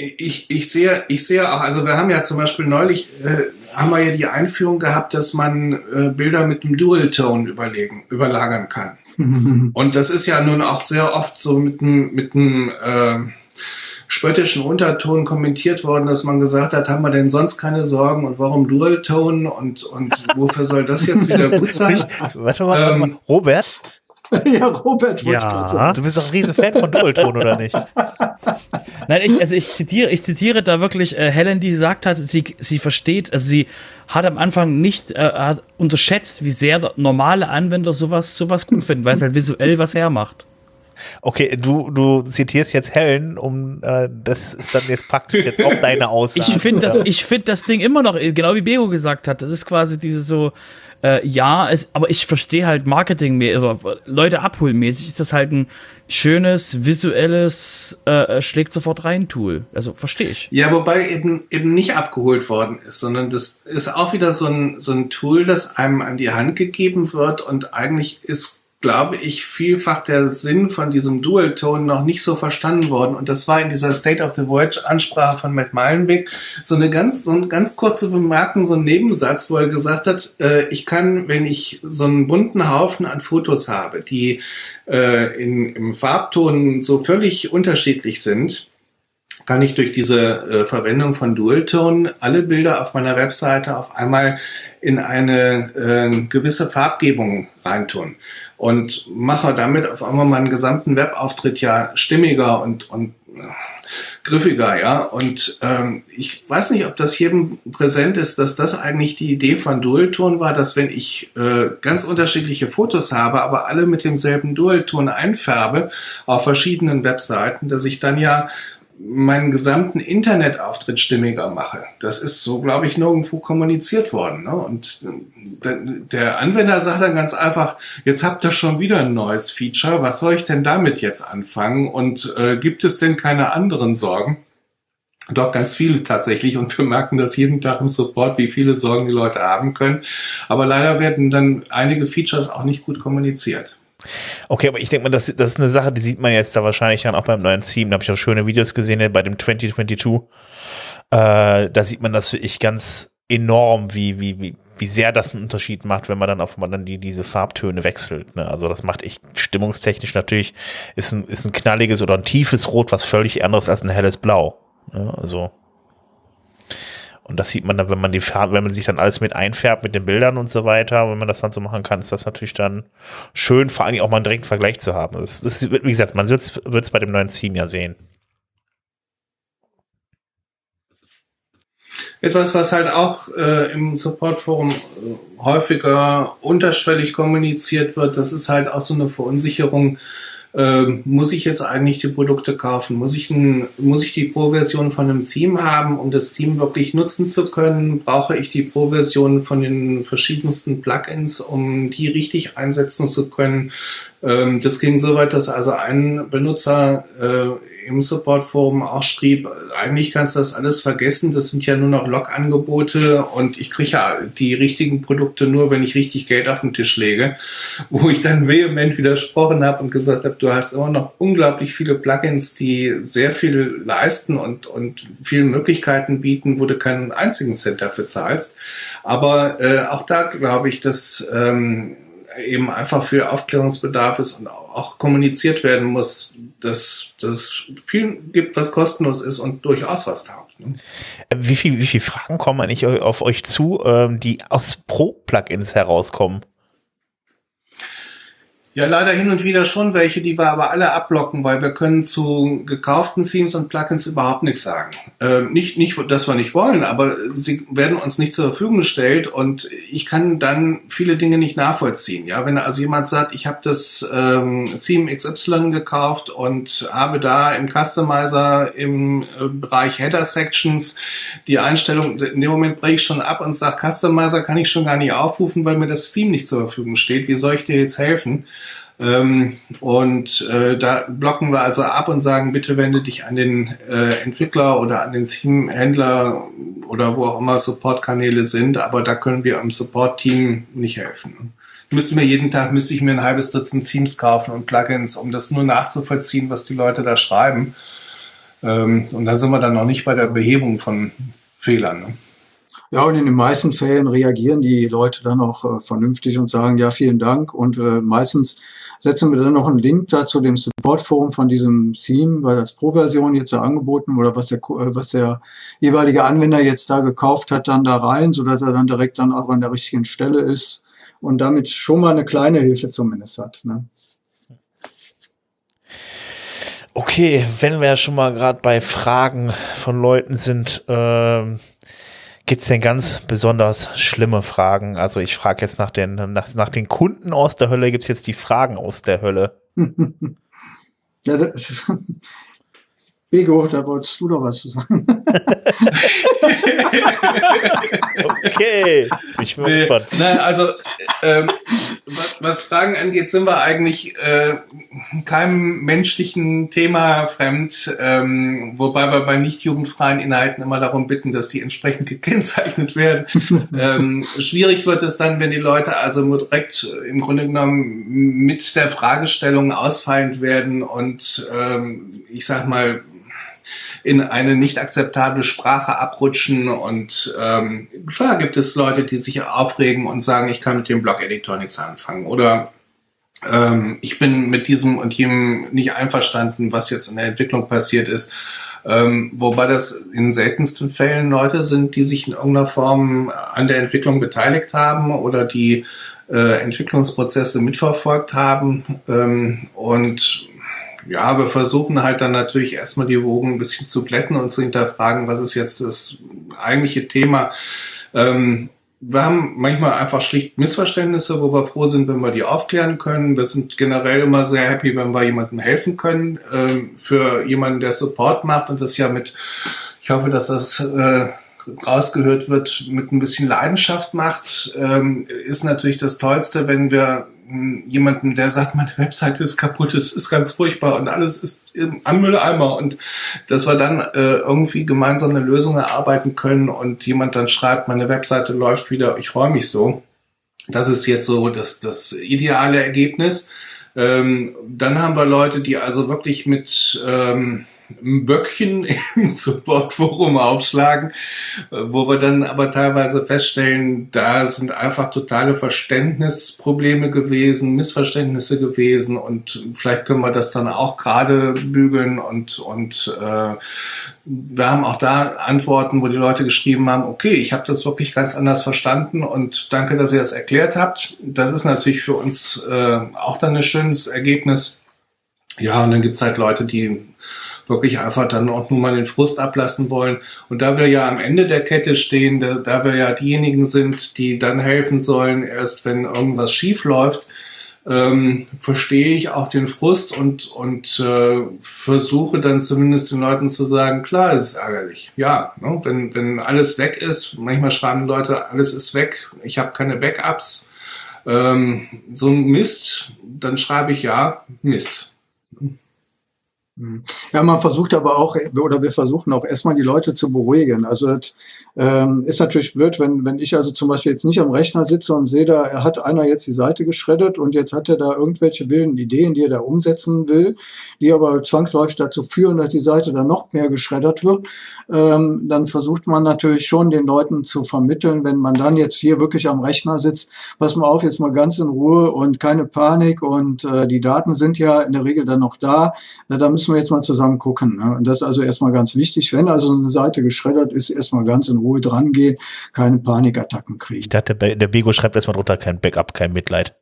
ich, ich sehe, ich sehe auch, also wir haben ja zum Beispiel neulich, äh, haben wir ja die Einführung gehabt, dass man äh, Bilder mit einem Dual-Tone überlegen, überlagern kann. Mhm. Und das ist ja nun auch sehr oft so mit einem, mit einem, äh, spöttischen Unterton kommentiert worden, dass man gesagt hat, haben wir denn sonst keine Sorgen und warum Dualtone und, und wofür soll das jetzt wieder gut sein? Warte mal, warte mal. Ähm, Robert? ja, Robert, ja, du bist doch ein riesen Fan von Dualton, oder nicht? Nein, ich, also ich zitiere, ich zitiere da wirklich äh, Helen, die gesagt hat, sie, sie versteht, also sie hat am Anfang nicht äh, hat unterschätzt, wie sehr normale Anwender sowas, sowas gut finden, weil es halt visuell was hermacht. Okay, du, du zitierst jetzt Helen, um äh, das ist dann jetzt praktisch jetzt auch deine Aussage. Ich finde das, ich finde das Ding immer noch, genau wie Bego gesagt hat, das ist quasi diese so, äh, ja, es, aber ich verstehe halt Marketing mehr, also Leute abholmäßig ist das halt ein schönes, visuelles, äh, schlägt sofort rein Tool. Also verstehe ich. Ja, wobei eben, eben nicht abgeholt worden ist, sondern das ist auch wieder so ein, so ein Tool, das einem an die Hand gegeben wird und eigentlich ist glaube ich, vielfach der Sinn von diesem Dual-Tone noch nicht so verstanden worden. Und das war in dieser State of the Voyage-Ansprache von Matt Meilenweg so eine ganz, so eine ganz kurze Bemerkung, so ein Nebensatz, wo er gesagt hat, äh, ich kann, wenn ich so einen bunten Haufen an Fotos habe, die äh, in, im Farbton so völlig unterschiedlich sind, kann ich durch diese äh, Verwendung von Dual-Tone alle Bilder auf meiner Webseite auf einmal in eine äh, gewisse Farbgebung reintun und mache damit auf einmal meinen gesamten Webauftritt ja stimmiger und, und äh, griffiger, ja. Und ähm, ich weiß nicht, ob das jedem präsent ist, dass das eigentlich die Idee von Dualton war, dass wenn ich äh, ganz unterschiedliche Fotos habe, aber alle mit demselben Dualton einfärbe auf verschiedenen Webseiten, dass ich dann ja meinen gesamten Internetauftritt stimmiger mache. Das ist so, glaube ich, nirgendwo kommuniziert worden. Ne? Und äh, der Anwender sagt dann ganz einfach, jetzt habt ihr schon wieder ein neues Feature, was soll ich denn damit jetzt anfangen? Und äh, gibt es denn keine anderen Sorgen? Doch ganz viele tatsächlich und wir merken das jeden Tag im Support, wie viele Sorgen die Leute haben können. Aber leider werden dann einige Features auch nicht gut kommuniziert. Okay, aber ich denke mal, das, das ist eine Sache, die sieht man jetzt da wahrscheinlich dann auch beim neuen Team. Da habe ich auch schöne Videos gesehen bei dem 2022. Äh, da sieht man das für ich ganz enorm, wie, wie, wie, wie sehr das einen Unterschied macht, wenn man dann auf einmal dann die, diese Farbtöne wechselt. Ne? Also das macht echt stimmungstechnisch natürlich, ist ein, ist ein knalliges oder ein tiefes Rot, was völlig anderes als ein helles Blau. Ne? Also und das sieht man dann, wenn man die Farbe, wenn man sich dann alles mit einfärbt mit den Bildern und so weiter, wenn man das dann so machen kann, ist das natürlich dann schön, vor allem auch mal einen direkten Vergleich zu haben. Das, das wie gesagt, man wird es bei dem neuen Team ja sehen. Etwas, was halt auch äh, im Support-Forum äh, häufiger unterschwellig kommuniziert wird, das ist halt auch so eine Verunsicherung, ähm, muss ich jetzt eigentlich die Produkte kaufen? Muss ich, ein, muss ich die Pro-Version von einem Theme haben, um das Theme wirklich nutzen zu können? Brauche ich die Pro-Version von den verschiedensten Plugins, um die richtig einsetzen zu können? Ähm, das ging so weit, dass also ein Benutzer äh, im Support-Forum auch schrieb, eigentlich kannst du das alles vergessen, das sind ja nur noch Log-Angebote und ich kriege ja die richtigen Produkte nur, wenn ich richtig Geld auf den Tisch lege, wo ich dann vehement widersprochen habe und gesagt habe, du hast immer noch unglaublich viele Plugins, die sehr viel leisten und, und viele Möglichkeiten bieten, wo du keinen einzigen Cent dafür zahlst. Aber äh, auch da glaube ich, dass ähm, eben einfach viel Aufklärungsbedarf ist und auch kommuniziert werden muss, dass, dass es viel gibt, was kostenlos ist und durchaus was taugt. Ne? Wie viele wie viel Fragen kommen eigentlich auf euch zu, ähm, die aus Pro-Plugins herauskommen? Ja, leider hin und wieder schon welche, die wir aber alle abblocken, weil wir können zu gekauften Themes und Plugins überhaupt nichts sagen. Ähm, nicht, nicht, dass wir nicht wollen, aber sie werden uns nicht zur Verfügung gestellt und ich kann dann viele Dinge nicht nachvollziehen. Ja, wenn also jemand sagt, ich habe das ähm, Theme XY gekauft und habe da im Customizer im äh, Bereich Header Sections die Einstellung, in dem Moment breche ich schon ab und sage, Customizer kann ich schon gar nicht aufrufen, weil mir das Theme nicht zur Verfügung steht. Wie soll ich dir jetzt helfen? Ähm, und äh, da blocken wir also ab und sagen, bitte wende dich an den äh, Entwickler oder an den Theme-Händler oder wo auch immer Support-Kanäle sind, aber da können wir im Support-Team nicht helfen. Müsste mir jeden Tag, müsste ich mir ein halbes Dutzend Themes kaufen und Plugins, um das nur nachzuvollziehen, was die Leute da schreiben. Ähm, und da sind wir dann noch nicht bei der Behebung von Fehlern. Ja, und in den meisten Fällen reagieren die Leute dann auch äh, vernünftig und sagen, ja, vielen Dank. Und äh, meistens setzen wir dann noch einen Link da zu dem Support-Forum von diesem Theme, weil das Pro-Version jetzt da angeboten oder was der, äh, was der jeweilige Anwender jetzt da gekauft hat, dann da rein, sodass er dann direkt dann auch an der richtigen Stelle ist und damit schon mal eine kleine Hilfe zumindest hat. Ne? Okay, Okay, wenn wir ja schon mal gerade bei Fragen von Leuten sind, ähm, gibt es denn ganz besonders schlimme Fragen? Also ich frage jetzt nach den, nach, nach den Kunden aus der Hölle, gibt es jetzt die Fragen aus der Hölle? ja, das, Bego, da wolltest du doch was zu sagen. okay, ich bin nee, gespannt. Na, also, ähm, was, was, Fragen angeht, sind wir eigentlich äh, keinem menschlichen Thema fremd, ähm, wobei wir bei nicht jugendfreien Inhalten immer darum bitten, dass die entsprechend gekennzeichnet werden. ähm, schwierig wird es dann, wenn die Leute also direkt im Grunde genommen mit der Fragestellung ausfallend werden und ähm, ich sag mal, in eine nicht akzeptable Sprache abrutschen. Und ähm, klar gibt es Leute, die sich aufregen und sagen, ich kann mit dem Blog-Editor nichts anfangen. Oder ähm, ich bin mit diesem und jenem nicht einverstanden, was jetzt in der Entwicklung passiert ist. Ähm, wobei das in seltensten Fällen Leute sind, die sich in irgendeiner Form an der Entwicklung beteiligt haben oder die äh, Entwicklungsprozesse mitverfolgt haben. Ähm, und ja, wir versuchen halt dann natürlich erstmal die Wogen ein bisschen zu glätten und zu hinterfragen, was ist jetzt das eigentliche Thema. Ähm, wir haben manchmal einfach schlicht Missverständnisse, wo wir froh sind, wenn wir die aufklären können. Wir sind generell immer sehr happy, wenn wir jemandem helfen können. Ähm, für jemanden, der Support macht und das ja mit, ich hoffe, dass das äh, rausgehört wird, mit ein bisschen Leidenschaft macht, ähm, ist natürlich das Tollste, wenn wir jemanden, der sagt, meine Webseite ist kaputt, es ist ganz furchtbar und alles ist am Mülleimer und dass wir dann äh, irgendwie gemeinsam eine Lösung erarbeiten können und jemand dann schreibt, meine Webseite läuft wieder, ich freue mich so. Das ist jetzt so das, das ideale Ergebnis. Ähm, dann haben wir Leute, die also wirklich mit ähm, Böckchen im Supportforum aufschlagen, wo wir dann aber teilweise feststellen, da sind einfach totale Verständnisprobleme gewesen, Missverständnisse gewesen und vielleicht können wir das dann auch gerade bügeln und, und äh, wir haben auch da Antworten, wo die Leute geschrieben haben, okay, ich habe das wirklich ganz anders verstanden und danke, dass ihr das erklärt habt. Das ist natürlich für uns äh, auch dann ein schönes Ergebnis. Ja, und dann gibt's halt Leute, die wirklich einfach dann auch nur mal den Frust ablassen wollen. Und da wir ja am Ende der Kette stehen, da, da wir ja diejenigen sind, die dann helfen sollen, erst wenn irgendwas schief läuft, ähm, verstehe ich auch den Frust und, und äh, versuche dann zumindest den Leuten zu sagen, klar, es ist ärgerlich. Ja, ne? wenn, wenn alles weg ist, manchmal schreiben Leute, alles ist weg, ich habe keine Backups, ähm, so ein Mist, dann schreibe ich ja, Mist. Hm. Ja, man versucht aber auch, oder wir versuchen auch erstmal die Leute zu beruhigen. Also das ähm, ist natürlich blöd, wenn, wenn ich also zum Beispiel jetzt nicht am Rechner sitze und sehe, da er hat einer jetzt die Seite geschreddet und jetzt hat er da irgendwelche wilden Ideen, die er da umsetzen will, die aber zwangsläufig dazu führen, dass die Seite dann noch mehr geschreddert wird. Ähm, dann versucht man natürlich schon den Leuten zu vermitteln, wenn man dann jetzt hier wirklich am Rechner sitzt, pass mal auf, jetzt mal ganz in Ruhe und keine Panik und äh, die Daten sind ja in der Regel dann noch da. Äh, da müssen müssen wir jetzt mal zusammen gucken. Ne? Und das ist also erstmal ganz wichtig. Wenn also eine Seite geschreddert ist, erstmal ganz in Ruhe dran gehen, keine Panikattacken kriegen. Ich dachte, der Bego schreibt erstmal drunter kein Backup, kein Mitleid.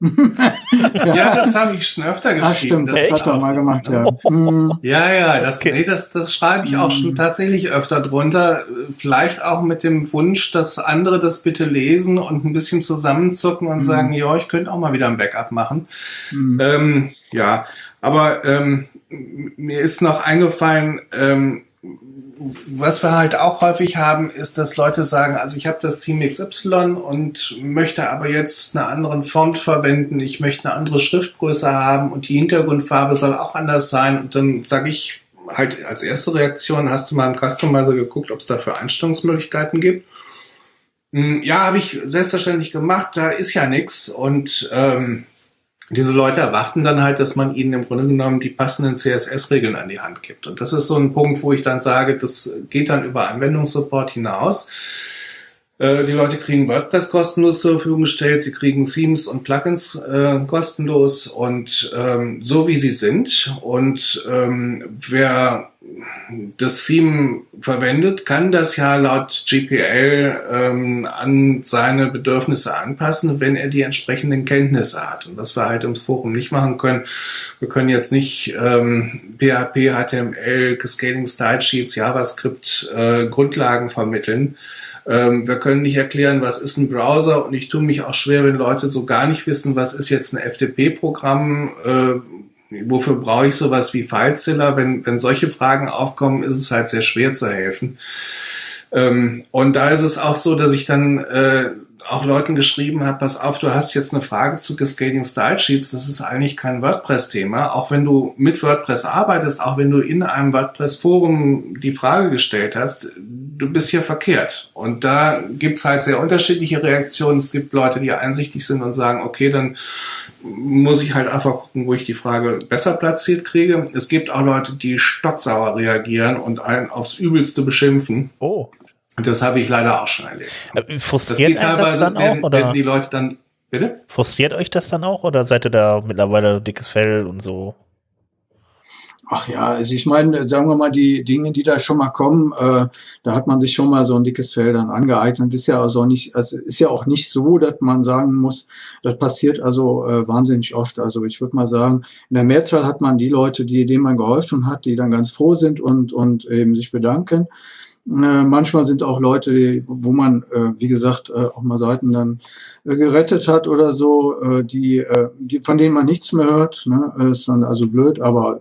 ja. ja. das habe ich schon öfter geschrieben. Ach, stimmt, das, das hat er mal gemacht, ja. Mhm. Ja, ja, das, okay. nee, das, das schreibe ich auch schon mhm. tatsächlich öfter drunter. Vielleicht auch mit dem Wunsch, dass andere das bitte lesen und ein bisschen zusammenzucken und mhm. sagen, ja, ich könnte auch mal wieder ein Backup machen. Mhm. Ähm, ja, aber ähm, mir ist noch eingefallen, ähm, was wir halt auch häufig haben, ist, dass Leute sagen, also ich habe das Team XY und möchte aber jetzt eine anderen Font verwenden, ich möchte eine andere Schriftgröße haben und die Hintergrundfarbe soll auch anders sein. Und dann sage ich halt als erste Reaktion, hast du mal im Customizer geguckt, ob es dafür Einstellungsmöglichkeiten gibt? Hm, ja, habe ich selbstverständlich gemacht, da ist ja nichts und ähm, diese Leute erwarten dann halt, dass man ihnen im Grunde genommen die passenden CSS-Regeln an die Hand gibt. Und das ist so ein Punkt, wo ich dann sage, das geht dann über Anwendungssupport hinaus. Äh, die Leute kriegen WordPress kostenlos zur Verfügung gestellt, sie kriegen Themes und Plugins äh, kostenlos und ähm, so wie sie sind. Und ähm, wer das Theme verwendet, kann das ja laut GPL ähm, an seine Bedürfnisse anpassen, wenn er die entsprechenden Kenntnisse hat. Und was wir halt im Forum nicht machen können, wir können jetzt nicht ähm, PHP, HTML, Cascading Style Sheets, JavaScript äh, Grundlagen vermitteln. Ähm, wir können nicht erklären, was ist ein Browser und ich tue mich auch schwer, wenn Leute so gar nicht wissen, was ist jetzt ein FTP-Programm, äh, wofür brauche ich sowas wie FileZilla? Wenn, wenn solche Fragen aufkommen, ist es halt sehr schwer zu helfen. Ähm, und da ist es auch so, dass ich dann äh, auch Leuten geschrieben habe, pass auf, du hast jetzt eine Frage zu Cascading Style Sheets, das ist eigentlich kein WordPress-Thema. Auch wenn du mit WordPress arbeitest, auch wenn du in einem WordPress-Forum die Frage gestellt hast, du bist hier verkehrt. Und da gibt's halt sehr unterschiedliche Reaktionen. Es gibt Leute, die einsichtig sind und sagen, okay, dann muss ich halt einfach gucken, wo ich die Frage besser platziert kriege. Es gibt auch Leute, die stocksauer reagieren und einen aufs Übelste beschimpfen. Oh. Und das habe ich leider auch schon erlebt. Äh, frustriert das, das dann auch? Wenn, oder? wenn die Leute dann, bitte? Frustriert euch das dann auch? Oder seid ihr da mittlerweile dickes Fell und so? Ach ja, also ich meine, sagen wir mal, die Dinge, die da schon mal kommen, äh, da hat man sich schon mal so ein dickes Fell dann angeeignet. Ist ja also nicht, also ist ja auch nicht so, dass man sagen muss, das passiert also äh, wahnsinnig oft. Also ich würde mal sagen, in der Mehrzahl hat man die Leute, die, denen man geholfen hat, die dann ganz froh sind und, und eben sich bedanken. Äh, manchmal sind auch Leute, die, wo man, äh, wie gesagt, äh, auch mal Seiten dann äh, gerettet hat oder so, äh, die, die, von denen man nichts mehr hört. Ne? Das ist dann also blöd, aber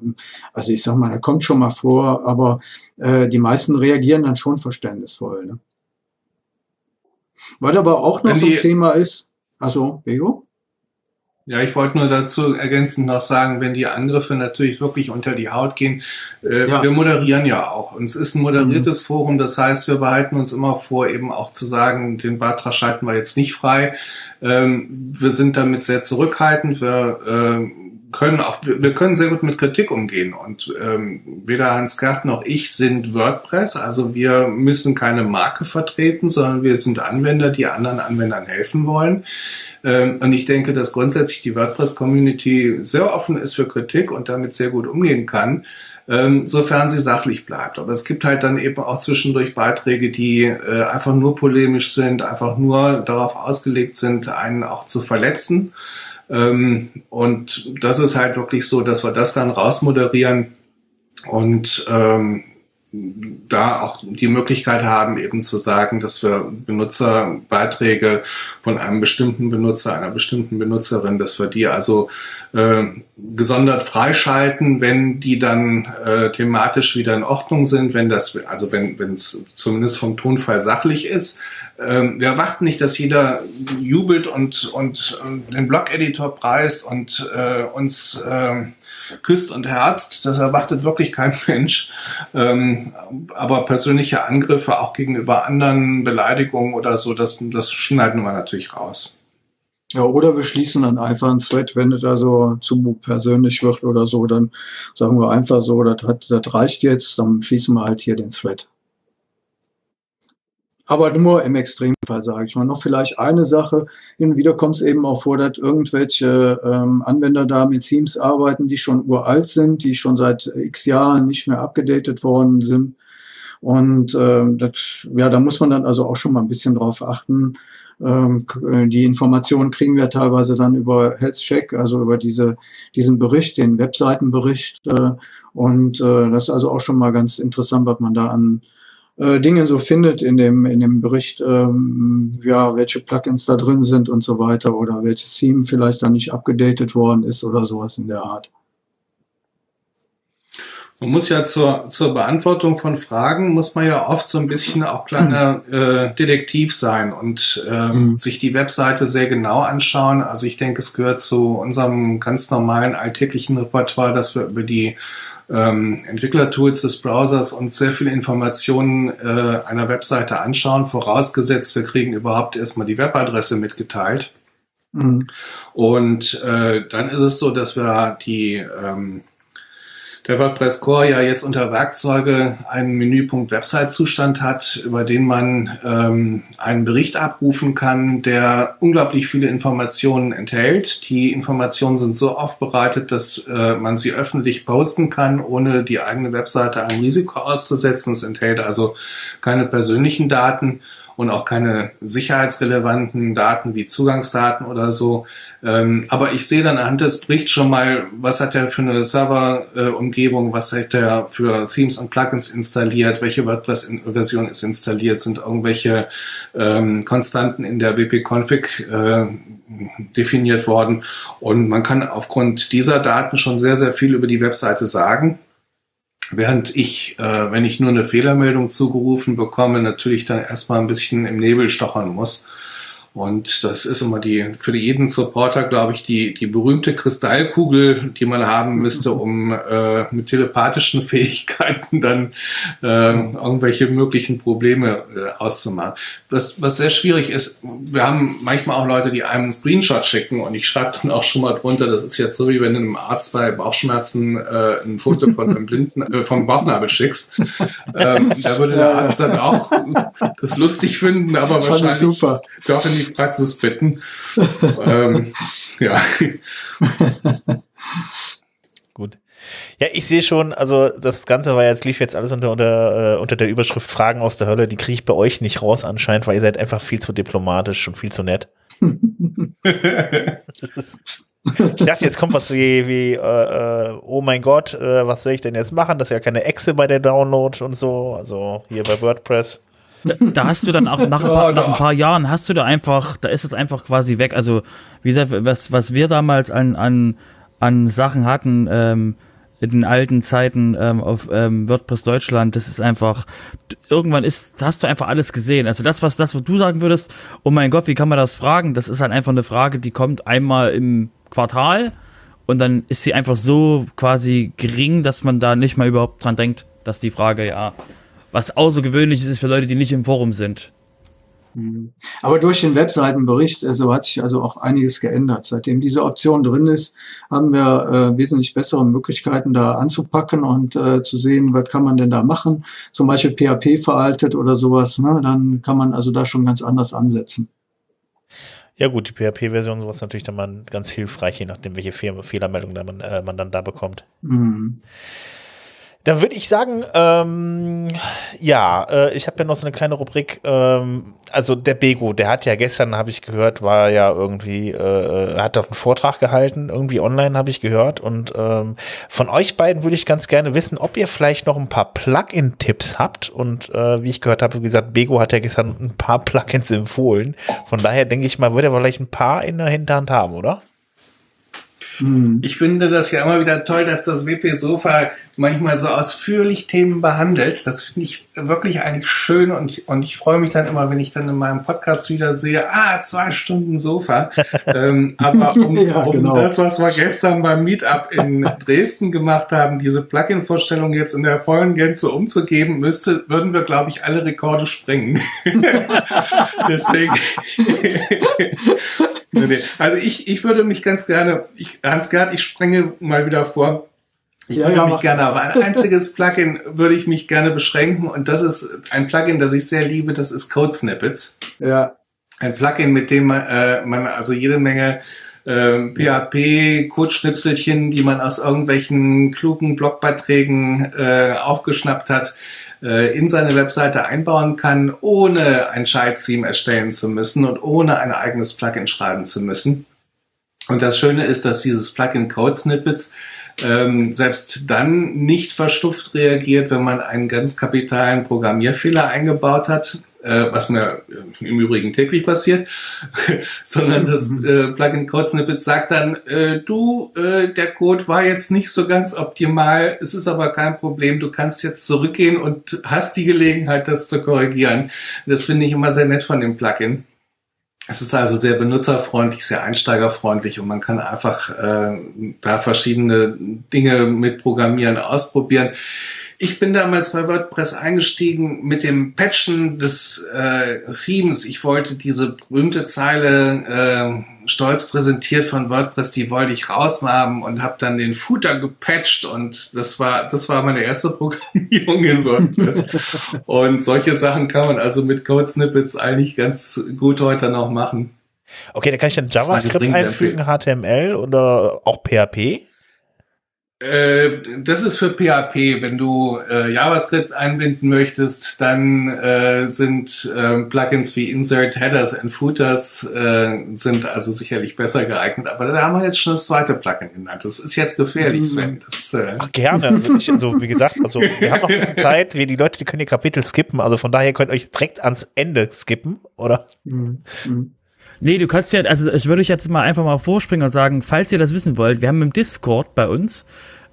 also ich sag mal, da kommt schon mal vor, aber die meisten reagieren dann schon verständnisvoll. Ne? Was aber auch noch so ein Thema ist, also, Bego? Ja, ich wollte nur dazu ergänzend noch sagen, wenn die Angriffe natürlich wirklich unter die Haut gehen, äh, ja. wir moderieren ja auch. Und es ist ein moderiertes mhm. Forum, das heißt, wir behalten uns immer vor, eben auch zu sagen, den Beitrag schalten wir jetzt nicht frei. Ähm, wir sind damit sehr zurückhaltend. Wir äh, können auch, wir können sehr gut mit Kritik umgehen. Und ähm, weder Hans Gert noch ich sind WordPress. Also wir müssen keine Marke vertreten, sondern wir sind Anwender, die anderen Anwendern helfen wollen. Ähm, und ich denke, dass grundsätzlich die WordPress-Community sehr offen ist für Kritik und damit sehr gut umgehen kann, ähm, sofern sie sachlich bleibt. Aber es gibt halt dann eben auch zwischendurch Beiträge, die äh, einfach nur polemisch sind, einfach nur darauf ausgelegt sind, einen auch zu verletzen. Ähm, und das ist halt wirklich so, dass wir das dann rausmoderieren und da auch die Möglichkeit haben, eben zu sagen, dass wir Benutzerbeiträge von einem bestimmten Benutzer, einer bestimmten Benutzerin, dass wir die also äh, gesondert freischalten, wenn die dann äh, thematisch wieder in Ordnung sind, wenn das, also wenn es zumindest vom Tonfall sachlich ist. Ähm, wir erwarten nicht, dass jeder jubelt und und äh, den Blog-Editor preist und äh, uns äh, küsst und herzt. Das erwartet wirklich kein Mensch. Ähm, aber persönliche Angriffe auch gegenüber anderen Beleidigungen oder so, das, das schneiden wir natürlich raus. Ja, oder wir schließen dann einfach ein Thread, wenn es da so zu persönlich wird oder so, dann sagen wir einfach so, das, hat, das reicht jetzt, dann schließen wir halt hier den Thread. Aber nur im Extremfall, sage ich mal. Noch vielleicht eine Sache. Hin und wieder kommt es eben auch vor, dass irgendwelche ähm, Anwender da mit Themes arbeiten, die schon uralt sind, die schon seit x Jahren nicht mehr abgedatet worden sind. Und ähm, das, ja, da muss man dann also auch schon mal ein bisschen drauf achten. Ähm, die Informationen kriegen wir teilweise dann über Health Check, also über diese, diesen Bericht, den Webseitenbericht. Äh, und äh, das ist also auch schon mal ganz interessant, was man da an äh, Dinge so findet in dem, in dem Bericht, ähm, ja, welche Plugins da drin sind und so weiter oder welches Theme vielleicht dann nicht abgedatet worden ist oder sowas in der Art. Man muss ja zur, zur Beantwortung von Fragen, muss man ja oft so ein bisschen auch kleiner äh, Detektiv sein und äh, mhm. sich die Webseite sehr genau anschauen. Also ich denke, es gehört zu unserem ganz normalen alltäglichen Repertoire, dass wir über die ähm, Entwicklertools des Browsers uns sehr viele Informationen äh, einer Webseite anschauen, vorausgesetzt, wir kriegen überhaupt erstmal die Webadresse mitgeteilt. Mhm. Und äh, dann ist es so, dass wir die, ähm, der WordPress Core ja jetzt unter Werkzeuge einen Menüpunkt Website-Zustand hat, über den man ähm, einen Bericht abrufen kann, der unglaublich viele Informationen enthält. Die Informationen sind so aufbereitet, dass äh, man sie öffentlich posten kann, ohne die eigene Webseite einem Risiko auszusetzen. Es enthält also keine persönlichen Daten und auch keine sicherheitsrelevanten Daten wie Zugangsdaten oder so. Ähm, aber ich sehe dann anhand des Berichts schon mal, was hat er für eine Server-Umgebung, was hat er für Themes und Plugins installiert, welche WordPress-Version ist installiert, sind irgendwelche ähm, Konstanten in der WP-Config äh, definiert worden. Und man kann aufgrund dieser Daten schon sehr, sehr viel über die Webseite sagen. Während ich, äh, wenn ich nur eine Fehlermeldung zugerufen bekomme, natürlich dann erstmal ein bisschen im Nebel stochern muss. Und das ist immer die, für jeden Supporter, glaube ich, die, die berühmte Kristallkugel, die man haben müsste, um äh, mit telepathischen Fähigkeiten dann äh, irgendwelche möglichen Probleme äh, auszumachen. Was, was sehr schwierig ist, wir haben manchmal auch Leute, die einem einen Screenshot schicken und ich schreibe dann auch schon mal drunter, das ist jetzt so, wie wenn du einem Arzt bei Bauchschmerzen äh, ein Foto von einem Blinden, äh, vom Bauchnabel schickst. Ähm, da würde der Arzt dann auch das lustig finden, aber wahrscheinlich super. doch in die Praxis bitten. ähm, ja. Gut. Ja, ich sehe schon, also das Ganze war jetzt, lief jetzt alles unter, unter, äh, unter der Überschrift Fragen aus der Hölle. Die kriege ich bei euch nicht raus anscheinend, weil ihr seid einfach viel zu diplomatisch und viel zu nett. ich dachte, jetzt kommt was wie, wie äh, äh, oh mein Gott, äh, was soll ich denn jetzt machen? Das ist ja keine Excel bei der Download und so. Also hier bei WordPress. Da hast du dann auch nach ein, paar, nach ein paar Jahren hast du da einfach, da ist es einfach quasi weg. Also, wie gesagt, was, was wir damals an, an, an Sachen hatten, ähm, in den alten Zeiten ähm, auf ähm, WordPress Deutschland, das ist einfach, irgendwann ist, hast du einfach alles gesehen. Also das, was das, was du sagen würdest, oh mein Gott, wie kann man das fragen? Das ist halt einfach eine Frage, die kommt einmal im Quartal und dann ist sie einfach so quasi gering, dass man da nicht mal überhaupt dran denkt, dass die Frage ja was außergewöhnliches ist für Leute, die nicht im Forum sind. Mhm. Aber durch den Webseitenbericht also hat sich also auch einiges geändert. Seitdem diese Option drin ist, haben wir äh, wesentlich bessere Möglichkeiten da anzupacken und äh, zu sehen, was kann man denn da machen. Zum Beispiel PHP veraltet oder sowas. Ne? Dann kann man also da schon ganz anders ansetzen. Ja gut, die PHP-Version sowas natürlich dann mal ganz hilfreich, je nachdem, welche Fehlermeldung da man, äh, man dann da bekommt. Mhm. Dann würde ich sagen, ähm, ja, äh, ich habe ja noch so eine kleine Rubrik. Ähm, also der Bego, der hat ja gestern, habe ich gehört, war ja irgendwie, äh, hat doch einen Vortrag gehalten, irgendwie online habe ich gehört. Und ähm, von euch beiden würde ich ganz gerne wissen, ob ihr vielleicht noch ein paar Plugin-Tipps habt. Und äh, wie ich gehört habe, wie gesagt, Bego hat ja gestern ein paar Plugins empfohlen. Von daher denke ich mal, wird er vielleicht ein paar in der Hinterhand haben, oder? Mhm. Ich finde das ja immer wieder toll, dass das WP Sofa manchmal so ausführlich Themen behandelt. Das finde ich wirklich eigentlich schön und ich, und ich freue mich dann immer, wenn ich dann in meinem Podcast wieder sehe, ah, zwei Stunden Sofa. ähm, aber um, ja, um genau. das, was wir gestern beim Meetup in Dresden gemacht haben, diese Plugin-Vorstellung jetzt in der vollen Gänze umzugeben, müsste, würden wir, glaube ich, alle Rekorde sprengen. Deswegen nee, nee. Also ich, ich würde mich ganz gerne, ich, Hans-Gerd, ich sprenge mal wieder vor. Ich ja, würde ja, mich gerne auf ein einziges Plugin würde ich mich gerne beschränken und das ist ein Plugin, das ich sehr liebe, das ist Code Snippets. Ja. Ein Plugin, mit dem man, äh, man also jede Menge äh, PHP-Codeschnipselchen, die man aus irgendwelchen klugen Blogbeiträgen äh, aufgeschnappt hat, in seine Webseite einbauen kann, ohne ein Child-Theme erstellen zu müssen und ohne ein eigenes Plugin schreiben zu müssen. Und das Schöne ist, dass dieses Plugin Code Snippets ähm, selbst dann nicht verstufft reagiert, wenn man einen ganz kapitalen Programmierfehler eingebaut hat äh, was mir äh, im Übrigen täglich passiert, sondern das äh, Plugin Code Snippet sagt dann, äh, du, äh, der Code war jetzt nicht so ganz optimal, es ist aber kein Problem, du kannst jetzt zurückgehen und hast die Gelegenheit, das zu korrigieren. Das finde ich immer sehr nett von dem Plugin. Es ist also sehr benutzerfreundlich, sehr einsteigerfreundlich und man kann einfach äh, da verschiedene Dinge mit Programmieren ausprobieren. Ich bin damals bei WordPress eingestiegen mit dem Patchen des äh, Themes. Ich wollte diese berühmte Zeile äh, stolz präsentiert von WordPress, die wollte ich raushaben und habe dann den Footer gepatcht und das war das war meine erste Programmierung in WordPress. und solche Sachen kann man also mit Code Snippets eigentlich ganz gut heute noch machen. Okay, da kann ich dann JavaScript einfügen, HTML oder auch PHP? Äh, das ist für PHP. Wenn du äh, JavaScript einbinden möchtest, dann äh, sind äh, Plugins wie Insert, Headers and Footers äh, sind also sicherlich besser geeignet. Aber da haben wir jetzt schon das zweite Plugin genannt. Das ist jetzt gefährlich, mhm. Sven. Das, äh Ach, gerne. Also, ich, also wie gesagt, also wir haben noch ein bisschen Zeit. Wir, die Leute, die können die Kapitel skippen. Also von daher könnt ihr euch direkt ans Ende skippen, oder? Mhm. Nee, du kannst ja, also ich würde euch jetzt mal einfach mal vorspringen und sagen, falls ihr das wissen wollt, wir haben im Discord bei uns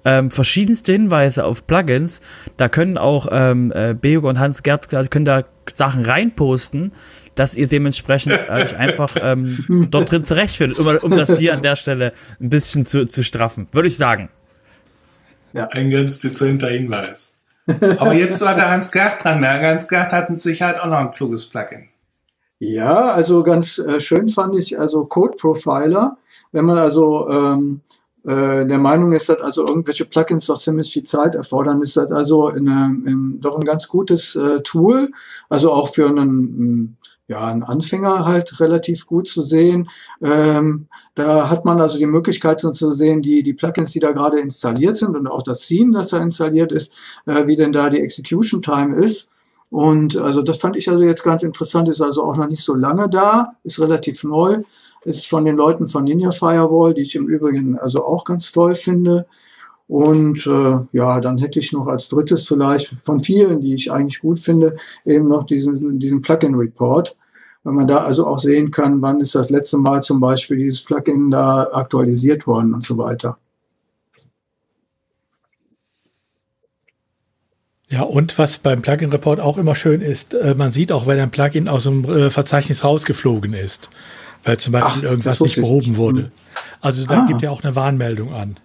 ähm, verschiedenste Hinweise auf Plugins. Da können auch ähm, äh, Beog und Hans Gerd können da Sachen reinposten, dass ihr dementsprechend euch einfach ähm, dort drin zurechtfindet, um, um das hier an der Stelle ein bisschen zu, zu straffen, würde ich sagen. Ja, ein ganz dezenter Hinweis. Aber jetzt war der Hans Gerd dran. Der Hans Gerd hat mit Sicherheit auch noch ein kluges Plugin. Ja, also ganz äh, schön fand ich also Code Profiler. Wenn man also ähm, äh, der Meinung ist, dass also irgendwelche Plugins doch ziemlich viel Zeit erfordern, ist das also in, in, doch ein ganz gutes äh, Tool, also auch für einen, ja, einen Anfänger halt relativ gut zu sehen. Ähm, da hat man also die Möglichkeit so zu sehen, die, die Plugins, die da gerade installiert sind und auch das Theme, das da installiert ist, äh, wie denn da die Execution Time ist. Und also das fand ich also jetzt ganz interessant, ist also auch noch nicht so lange da, ist relativ neu, ist von den Leuten von Ninja Firewall, die ich im Übrigen also auch ganz toll finde. Und äh, ja, dann hätte ich noch als drittes vielleicht von vielen, die ich eigentlich gut finde, eben noch diesen, diesen Plugin Report. Wenn man da also auch sehen kann, wann ist das letzte Mal zum Beispiel dieses Plugin da aktualisiert worden und so weiter. Ja, und was beim Plugin-Report auch immer schön ist, äh, man sieht auch, wenn ein Plugin aus dem äh, Verzeichnis rausgeflogen ist, weil zum Beispiel Ach, irgendwas nicht behoben nicht. wurde. Also da ah. gibt ja auch eine Warnmeldung an.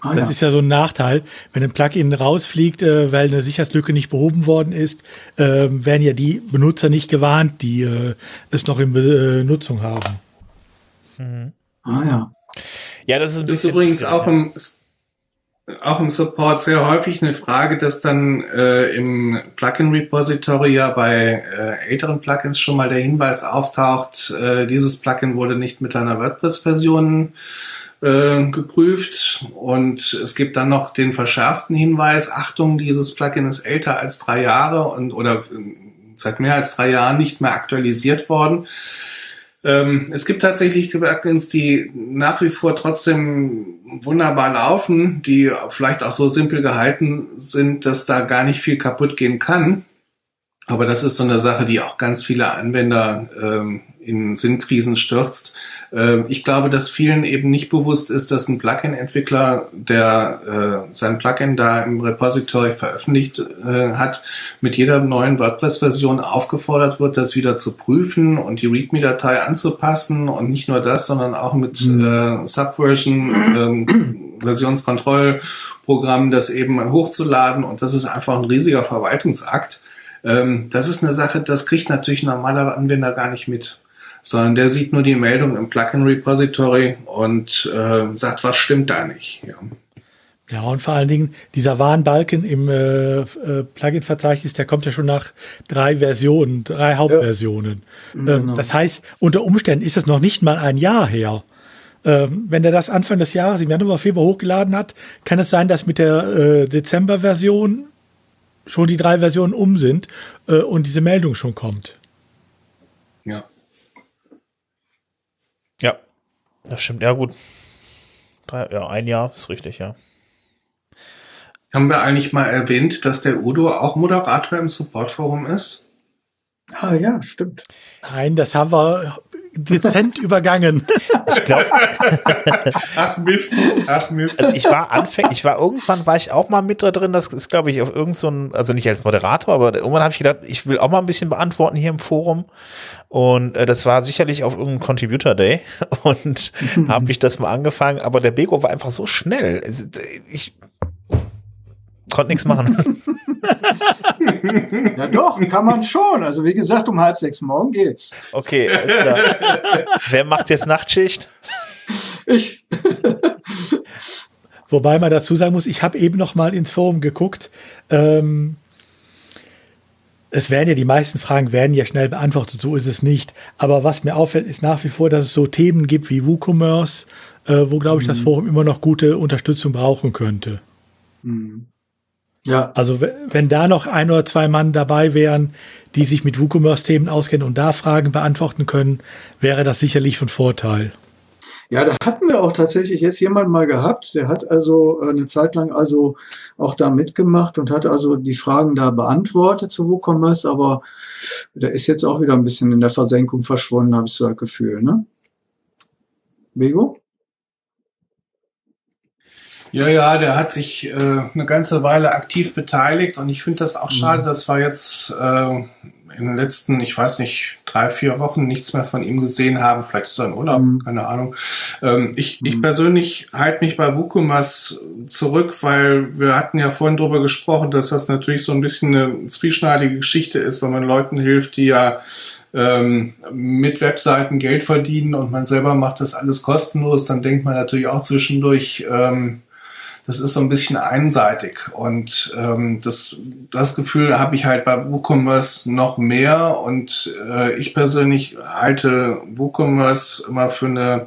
Ah, das ja. ist ja so ein Nachteil, wenn ein Plugin rausfliegt, äh, weil eine Sicherheitslücke nicht behoben worden ist, äh, werden ja die Benutzer nicht gewarnt, die äh, es noch in Benutzung haben. Mhm. Ah ja. Ja, das ist, ein das ist übrigens auch im auch im Support sehr häufig eine Frage, dass dann äh, im Plugin-Repository ja bei äh, älteren Plugins schon mal der Hinweis auftaucht, äh, dieses Plugin wurde nicht mit einer WordPress-Version äh, geprüft und es gibt dann noch den verschärften Hinweis, Achtung, dieses Plugin ist älter als drei Jahre und oder äh, seit mehr als drei Jahren nicht mehr aktualisiert worden. Ähm, es gibt tatsächlich Plugins, die nach wie vor trotzdem wunderbar laufen, die vielleicht auch so simpel gehalten sind, dass da gar nicht viel kaputt gehen kann. Aber das ist so eine Sache, die auch ganz viele Anwender ähm, in Sinnkrisen stürzt. Ähm, ich glaube, dass vielen eben nicht bewusst ist, dass ein Plugin-Entwickler, der äh, sein Plugin da im Repository veröffentlicht äh, hat, mit jeder neuen WordPress-Version aufgefordert wird, das wieder zu prüfen und die README-Datei anzupassen und nicht nur das, sondern auch mit mhm. äh, Subversion, ähm, Versionskontrollprogrammen das eben hochzuladen und das ist einfach ein riesiger Verwaltungsakt. Ähm, das ist eine Sache, das kriegt natürlich ein normaler Anwender gar nicht mit sondern der sieht nur die Meldung im Plugin-Repository und äh, sagt, was stimmt da nicht. Ja. Ja, und vor allen Dingen dieser Warnbalken im äh, äh, Plugin-Verzeichnis, der kommt ja schon nach drei Versionen, drei Hauptversionen. Ja, genau. ähm, das heißt, unter Umständen ist es noch nicht mal ein Jahr her. Ähm, wenn er das Anfang des Jahres im Januar, Februar hochgeladen hat, kann es sein, dass mit der äh, Dezember-Version schon die drei Versionen um sind äh, und diese Meldung schon kommt. Ja, das stimmt. Ja, gut. Ja, ein Jahr ist richtig, ja. Haben wir eigentlich mal erwähnt, dass der Udo auch Moderator im Supportforum ist? Ah ja, stimmt. Nein, das haben wir dezent übergangen. Ich glaube. ach Mist, ach Mist. Also ich war Anfänger, ich war irgendwann war ich auch mal mit da drin, das ist glaube ich auf irgendein, so also nicht als Moderator, aber irgendwann habe ich gedacht, ich will auch mal ein bisschen beantworten hier im Forum und äh, das war sicherlich auf irgendeinem Contributor Day und habe ich das mal angefangen, aber der Bego war einfach so schnell. Ich Konnte nichts machen. ja doch, kann man schon. Also wie gesagt, um halb sechs morgen geht's. Okay, wer macht jetzt Nachtschicht? Ich. Wobei man dazu sagen muss, ich habe eben noch mal ins Forum geguckt. Ähm, es werden ja die meisten Fragen werden ja schnell beantwortet, so ist es nicht. Aber was mir auffällt, ist nach wie vor, dass es so Themen gibt wie WooCommerce, äh, wo glaube ich mhm. das Forum immer noch gute Unterstützung brauchen könnte. Mhm. Ja. Also wenn da noch ein oder zwei Mann dabei wären, die sich mit WooCommerce-Themen auskennen und da Fragen beantworten können, wäre das sicherlich von Vorteil. Ja, da hatten wir auch tatsächlich jetzt jemand mal gehabt, der hat also äh, eine Zeit lang also auch da mitgemacht und hat also die Fragen da beantwortet zu WooCommerce, aber der ist jetzt auch wieder ein bisschen in der Versenkung verschwunden, habe ich so das Gefühl, ne? Bego? Ja, ja, der hat sich äh, eine ganze Weile aktiv beteiligt und ich finde das auch schade, mhm. dass wir jetzt äh, in den letzten, ich weiß nicht, drei, vier Wochen nichts mehr von ihm gesehen haben. Vielleicht ist er in Urlaub, mhm. keine Ahnung. Ähm, ich, mhm. ich persönlich halte mich bei WooCommerce zurück, weil wir hatten ja vorhin drüber gesprochen, dass das natürlich so ein bisschen eine zwieschneidige Geschichte ist, wenn man Leuten hilft, die ja ähm, mit Webseiten Geld verdienen und man selber macht das alles kostenlos, dann denkt man natürlich auch zwischendurch, ähm, das ist so ein bisschen einseitig. Und ähm, das, das Gefühl habe ich halt bei WooCommerce noch mehr. Und äh, ich persönlich halte WooCommerce immer für eine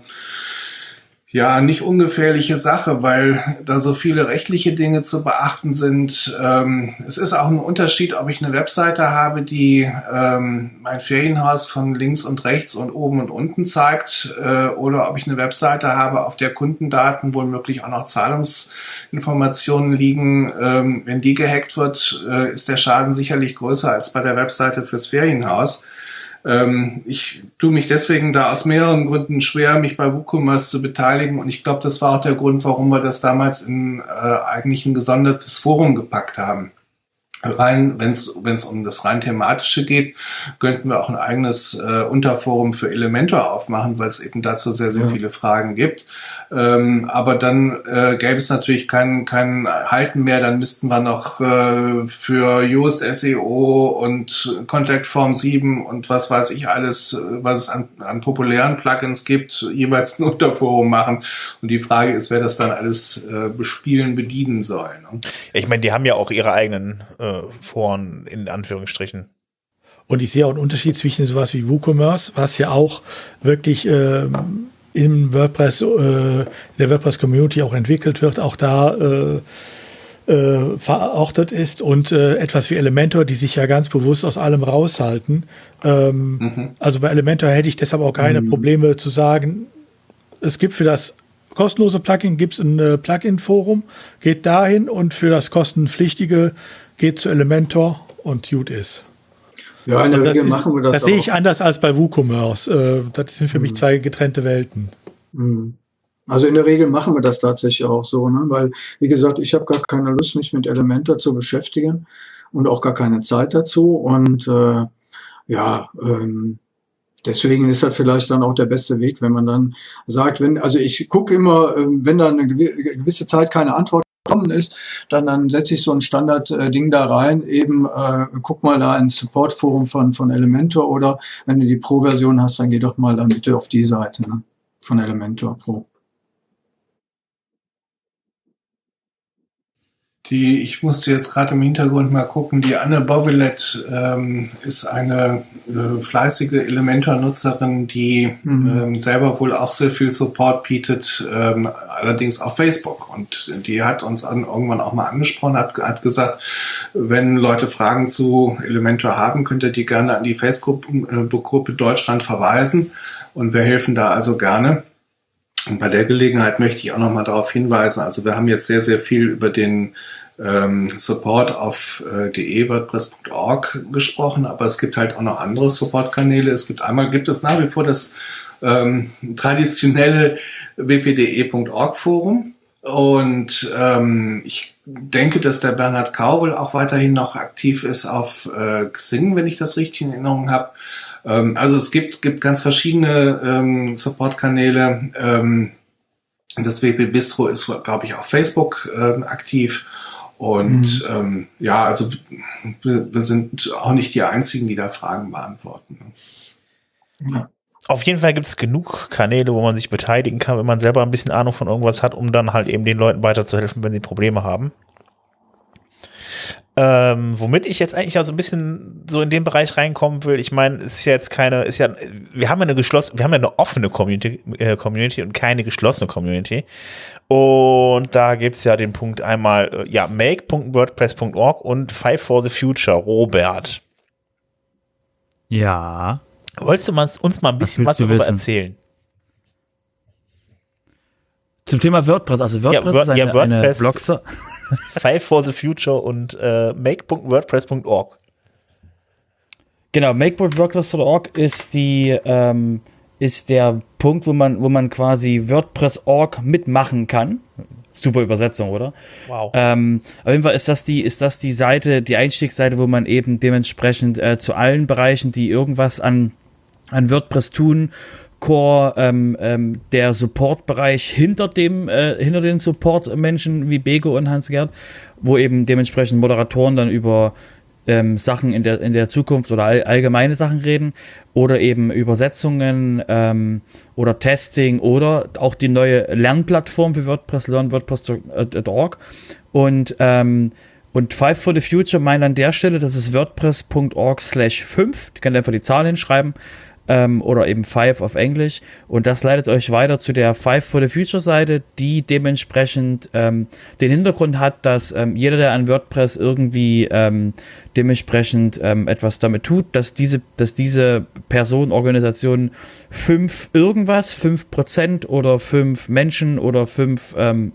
ja, nicht ungefährliche Sache, weil da so viele rechtliche Dinge zu beachten sind. Ähm, es ist auch ein Unterschied, ob ich eine Webseite habe, die ähm, mein Ferienhaus von links und rechts und oben und unten zeigt, äh, oder ob ich eine Webseite habe, auf der Kundendaten womöglich auch noch Zahlungsinformationen liegen. Ähm, wenn die gehackt wird, äh, ist der Schaden sicherlich größer als bei der Webseite fürs Ferienhaus. Ähm, ich tue mich deswegen da aus mehreren Gründen schwer, mich bei WooCommerce zu beteiligen. Und ich glaube, das war auch der Grund, warum wir das damals in äh, eigentlich ein gesondertes Forum gepackt haben. Rein, wenn es um das rein thematische geht, könnten wir auch ein eigenes äh, Unterforum für Elementor aufmachen, weil es eben dazu sehr, sehr ja. viele Fragen gibt. Ähm, aber dann äh, gäbe es natürlich kein, kein Halten mehr. Dann müssten wir noch äh, für Yoast SEO und Contact Form 7 und was weiß ich alles, was es an, an populären Plugins gibt, jeweils ein Unterforum machen. Und die Frage ist, wer das dann alles äh, bespielen, bedienen soll. Ne? Ich meine, die haben ja auch ihre eigenen äh, Foren in Anführungsstrichen. Und ich sehe auch einen Unterschied zwischen sowas wie WooCommerce, was ja auch wirklich ähm, im WordPress, äh, der WordPress-Community auch entwickelt wird, auch da äh, äh, verortet ist und äh, etwas wie Elementor, die sich ja ganz bewusst aus allem raushalten. Ähm, mhm. Also bei Elementor hätte ich deshalb auch keine mhm. Probleme zu sagen, es gibt für das kostenlose Plugin gibt es ein äh, Plugin-Forum, geht dahin und für das kostenpflichtige geht zu Elementor und gut ist. Ja, in der also Regel machen wir das. Das sehe ich anders als bei WooCommerce. Äh, das sind für mhm. mich zwei getrennte Welten. Mhm. Also in der Regel machen wir das tatsächlich auch so, ne? weil, wie gesagt, ich habe gar keine Lust, mich mit Elementor zu beschäftigen und auch gar keine Zeit dazu. Und äh, ja, ähm, deswegen ist das vielleicht dann auch der beste Weg, wenn man dann sagt, wenn, also ich gucke immer, ähm, wenn da eine gewisse Zeit keine Antwort gekommen ist, dann, dann setze ich so ein Standard-Ding da rein, eben äh, guck mal da ins Support-Forum von, von Elementor oder wenn du die Pro-Version hast, dann geh doch mal dann bitte auf die Seite ne, von Elementor Pro. Die, ich musste jetzt gerade im Hintergrund mal gucken, die Anne Bovilet ähm, ist eine äh, fleißige Elementor-Nutzerin, die mhm. ähm, selber wohl auch sehr viel Support bietet, ähm, allerdings auf Facebook. Und die hat uns an, irgendwann auch mal angesprochen, hat, hat gesagt, wenn Leute Fragen zu Elementor haben, könnt ihr die gerne an die Facebook-Gruppe Deutschland verweisen. Und wir helfen da also gerne. Und bei der Gelegenheit möchte ich auch nochmal darauf hinweisen, also wir haben jetzt sehr, sehr viel über den ähm, Support auf äh, de.wordpress.org gesprochen, aber es gibt halt auch noch andere Supportkanäle. Es gibt einmal, gibt es nach wie vor das ähm, traditionelle wpde.org Forum und ähm, ich denke, dass der Bernhard Kaubel auch weiterhin noch aktiv ist auf äh, Xing, wenn ich das richtig in Erinnerung habe. Ähm, also es gibt, gibt ganz verschiedene ähm, Support-Kanäle. Ähm, das WP Bistro ist, glaube ich, auf Facebook ähm, aktiv. Und mhm. ähm, ja, also wir, sind auch nicht die Einzigen, die da Fragen beantworten. Ne? Ja. Auf jeden Fall gibt es genug Kanäle, wo man sich beteiligen kann, wenn man selber ein bisschen Ahnung von irgendwas hat, um dann halt eben den Leuten weiterzuhelfen, wenn sie Probleme haben. Ähm, womit ich jetzt eigentlich also ein bisschen so in den Bereich reinkommen will, ich meine, es ist ja jetzt keine, ist ja, wir haben ja eine geschlossene, wir haben ja eine offene Community, äh, Community und keine geschlossene Community. Und da gibt's ja den Punkt einmal, äh, ja, make.wordpress.org und Five for the Future, Robert. Ja. Wolltest du uns mal ein bisschen was, was darüber wissen? erzählen? Zum Thema WordPress, also WordPress ja, ist eine, ja, WordPress, eine Blogser. Five for the Future und äh, make.wordpress.org. Genau, make.wordpress.org ist die ähm, ist der Punkt, wo man wo man quasi WordPress.org mitmachen kann. Super Übersetzung, oder? Wow. Ähm, auf jeden Fall ist das die ist das die Seite, die Einstiegsseite, wo man eben dementsprechend äh, zu allen Bereichen, die irgendwas an an WordPress tun Core ähm, ähm, der Support-Bereich hinter dem äh, hinter den Support-Menschen wie Bego und Hans-Gerd, wo eben dementsprechend Moderatoren dann über ähm, Sachen in der in der Zukunft oder all, allgemeine Sachen reden oder eben Übersetzungen ähm, oder Testing oder auch die neue Lernplattform für WordPress Learn WordPress.org und ähm, und Five for the Future meint an der Stelle, das ist WordPress.org slash 5. Die könnt ihr einfach die Zahl hinschreiben ähm, oder eben Five auf Englisch. Und das leitet euch weiter zu der Five for the Future Seite, die dementsprechend ähm, den Hintergrund hat, dass ähm, jeder, der an WordPress irgendwie ähm, dementsprechend ähm, etwas damit tut, dass diese, dass diese Person, Organisation fünf irgendwas, fünf Prozent oder fünf Menschen oder fünf ähm,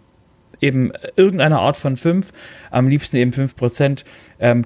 eben irgendeine Art von fünf, am liebsten eben fünf Prozent,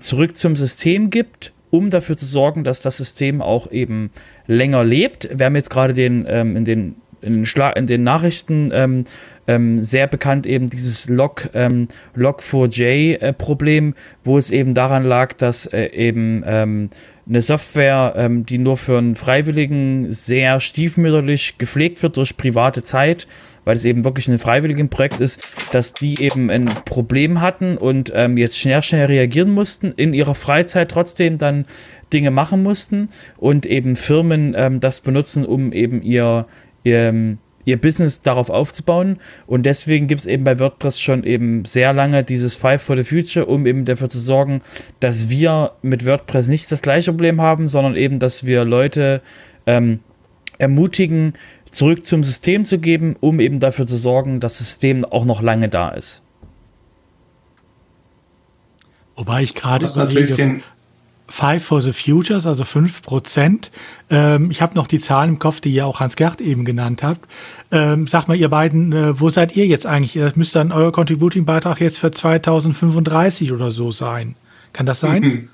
zurück zum System gibt, um dafür zu sorgen, dass das System auch eben länger lebt. Wir haben jetzt gerade den ähm, in den in den, Schla in den Nachrichten ähm, ähm, sehr bekannt eben dieses Log, ähm, Log4j-Problem, äh, wo es eben daran lag, dass äh, eben ähm, eine Software, ähm, die nur für einen Freiwilligen sehr stiefmütterlich gepflegt wird durch private Zeit, weil es eben wirklich ein freiwilligen Projekt ist, dass die eben ein Problem hatten und ähm, jetzt schnell, schnell reagieren mussten, in ihrer Freizeit trotzdem dann Dinge machen mussten und eben Firmen ähm, das benutzen, um eben ihr, ihr, ihr Business darauf aufzubauen. Und deswegen gibt es eben bei WordPress schon eben sehr lange dieses Five for the Future, um eben dafür zu sorgen, dass wir mit WordPress nicht das gleiche Problem haben, sondern eben, dass wir Leute ähm, ermutigen, zurück zum System zu geben, um eben dafür zu sorgen, dass das System auch noch lange da ist. Wobei ich gerade überlege, Five for the Futures, also fünf Prozent. Ähm, ich habe noch die Zahlen im Kopf, die ihr auch Hans Gerd eben genannt habt. Ähm, sag mal, ihr beiden, äh, wo seid ihr jetzt eigentlich? Das müsste dann euer Contributing-Beitrag jetzt für 2035 oder so sein. Kann das sein?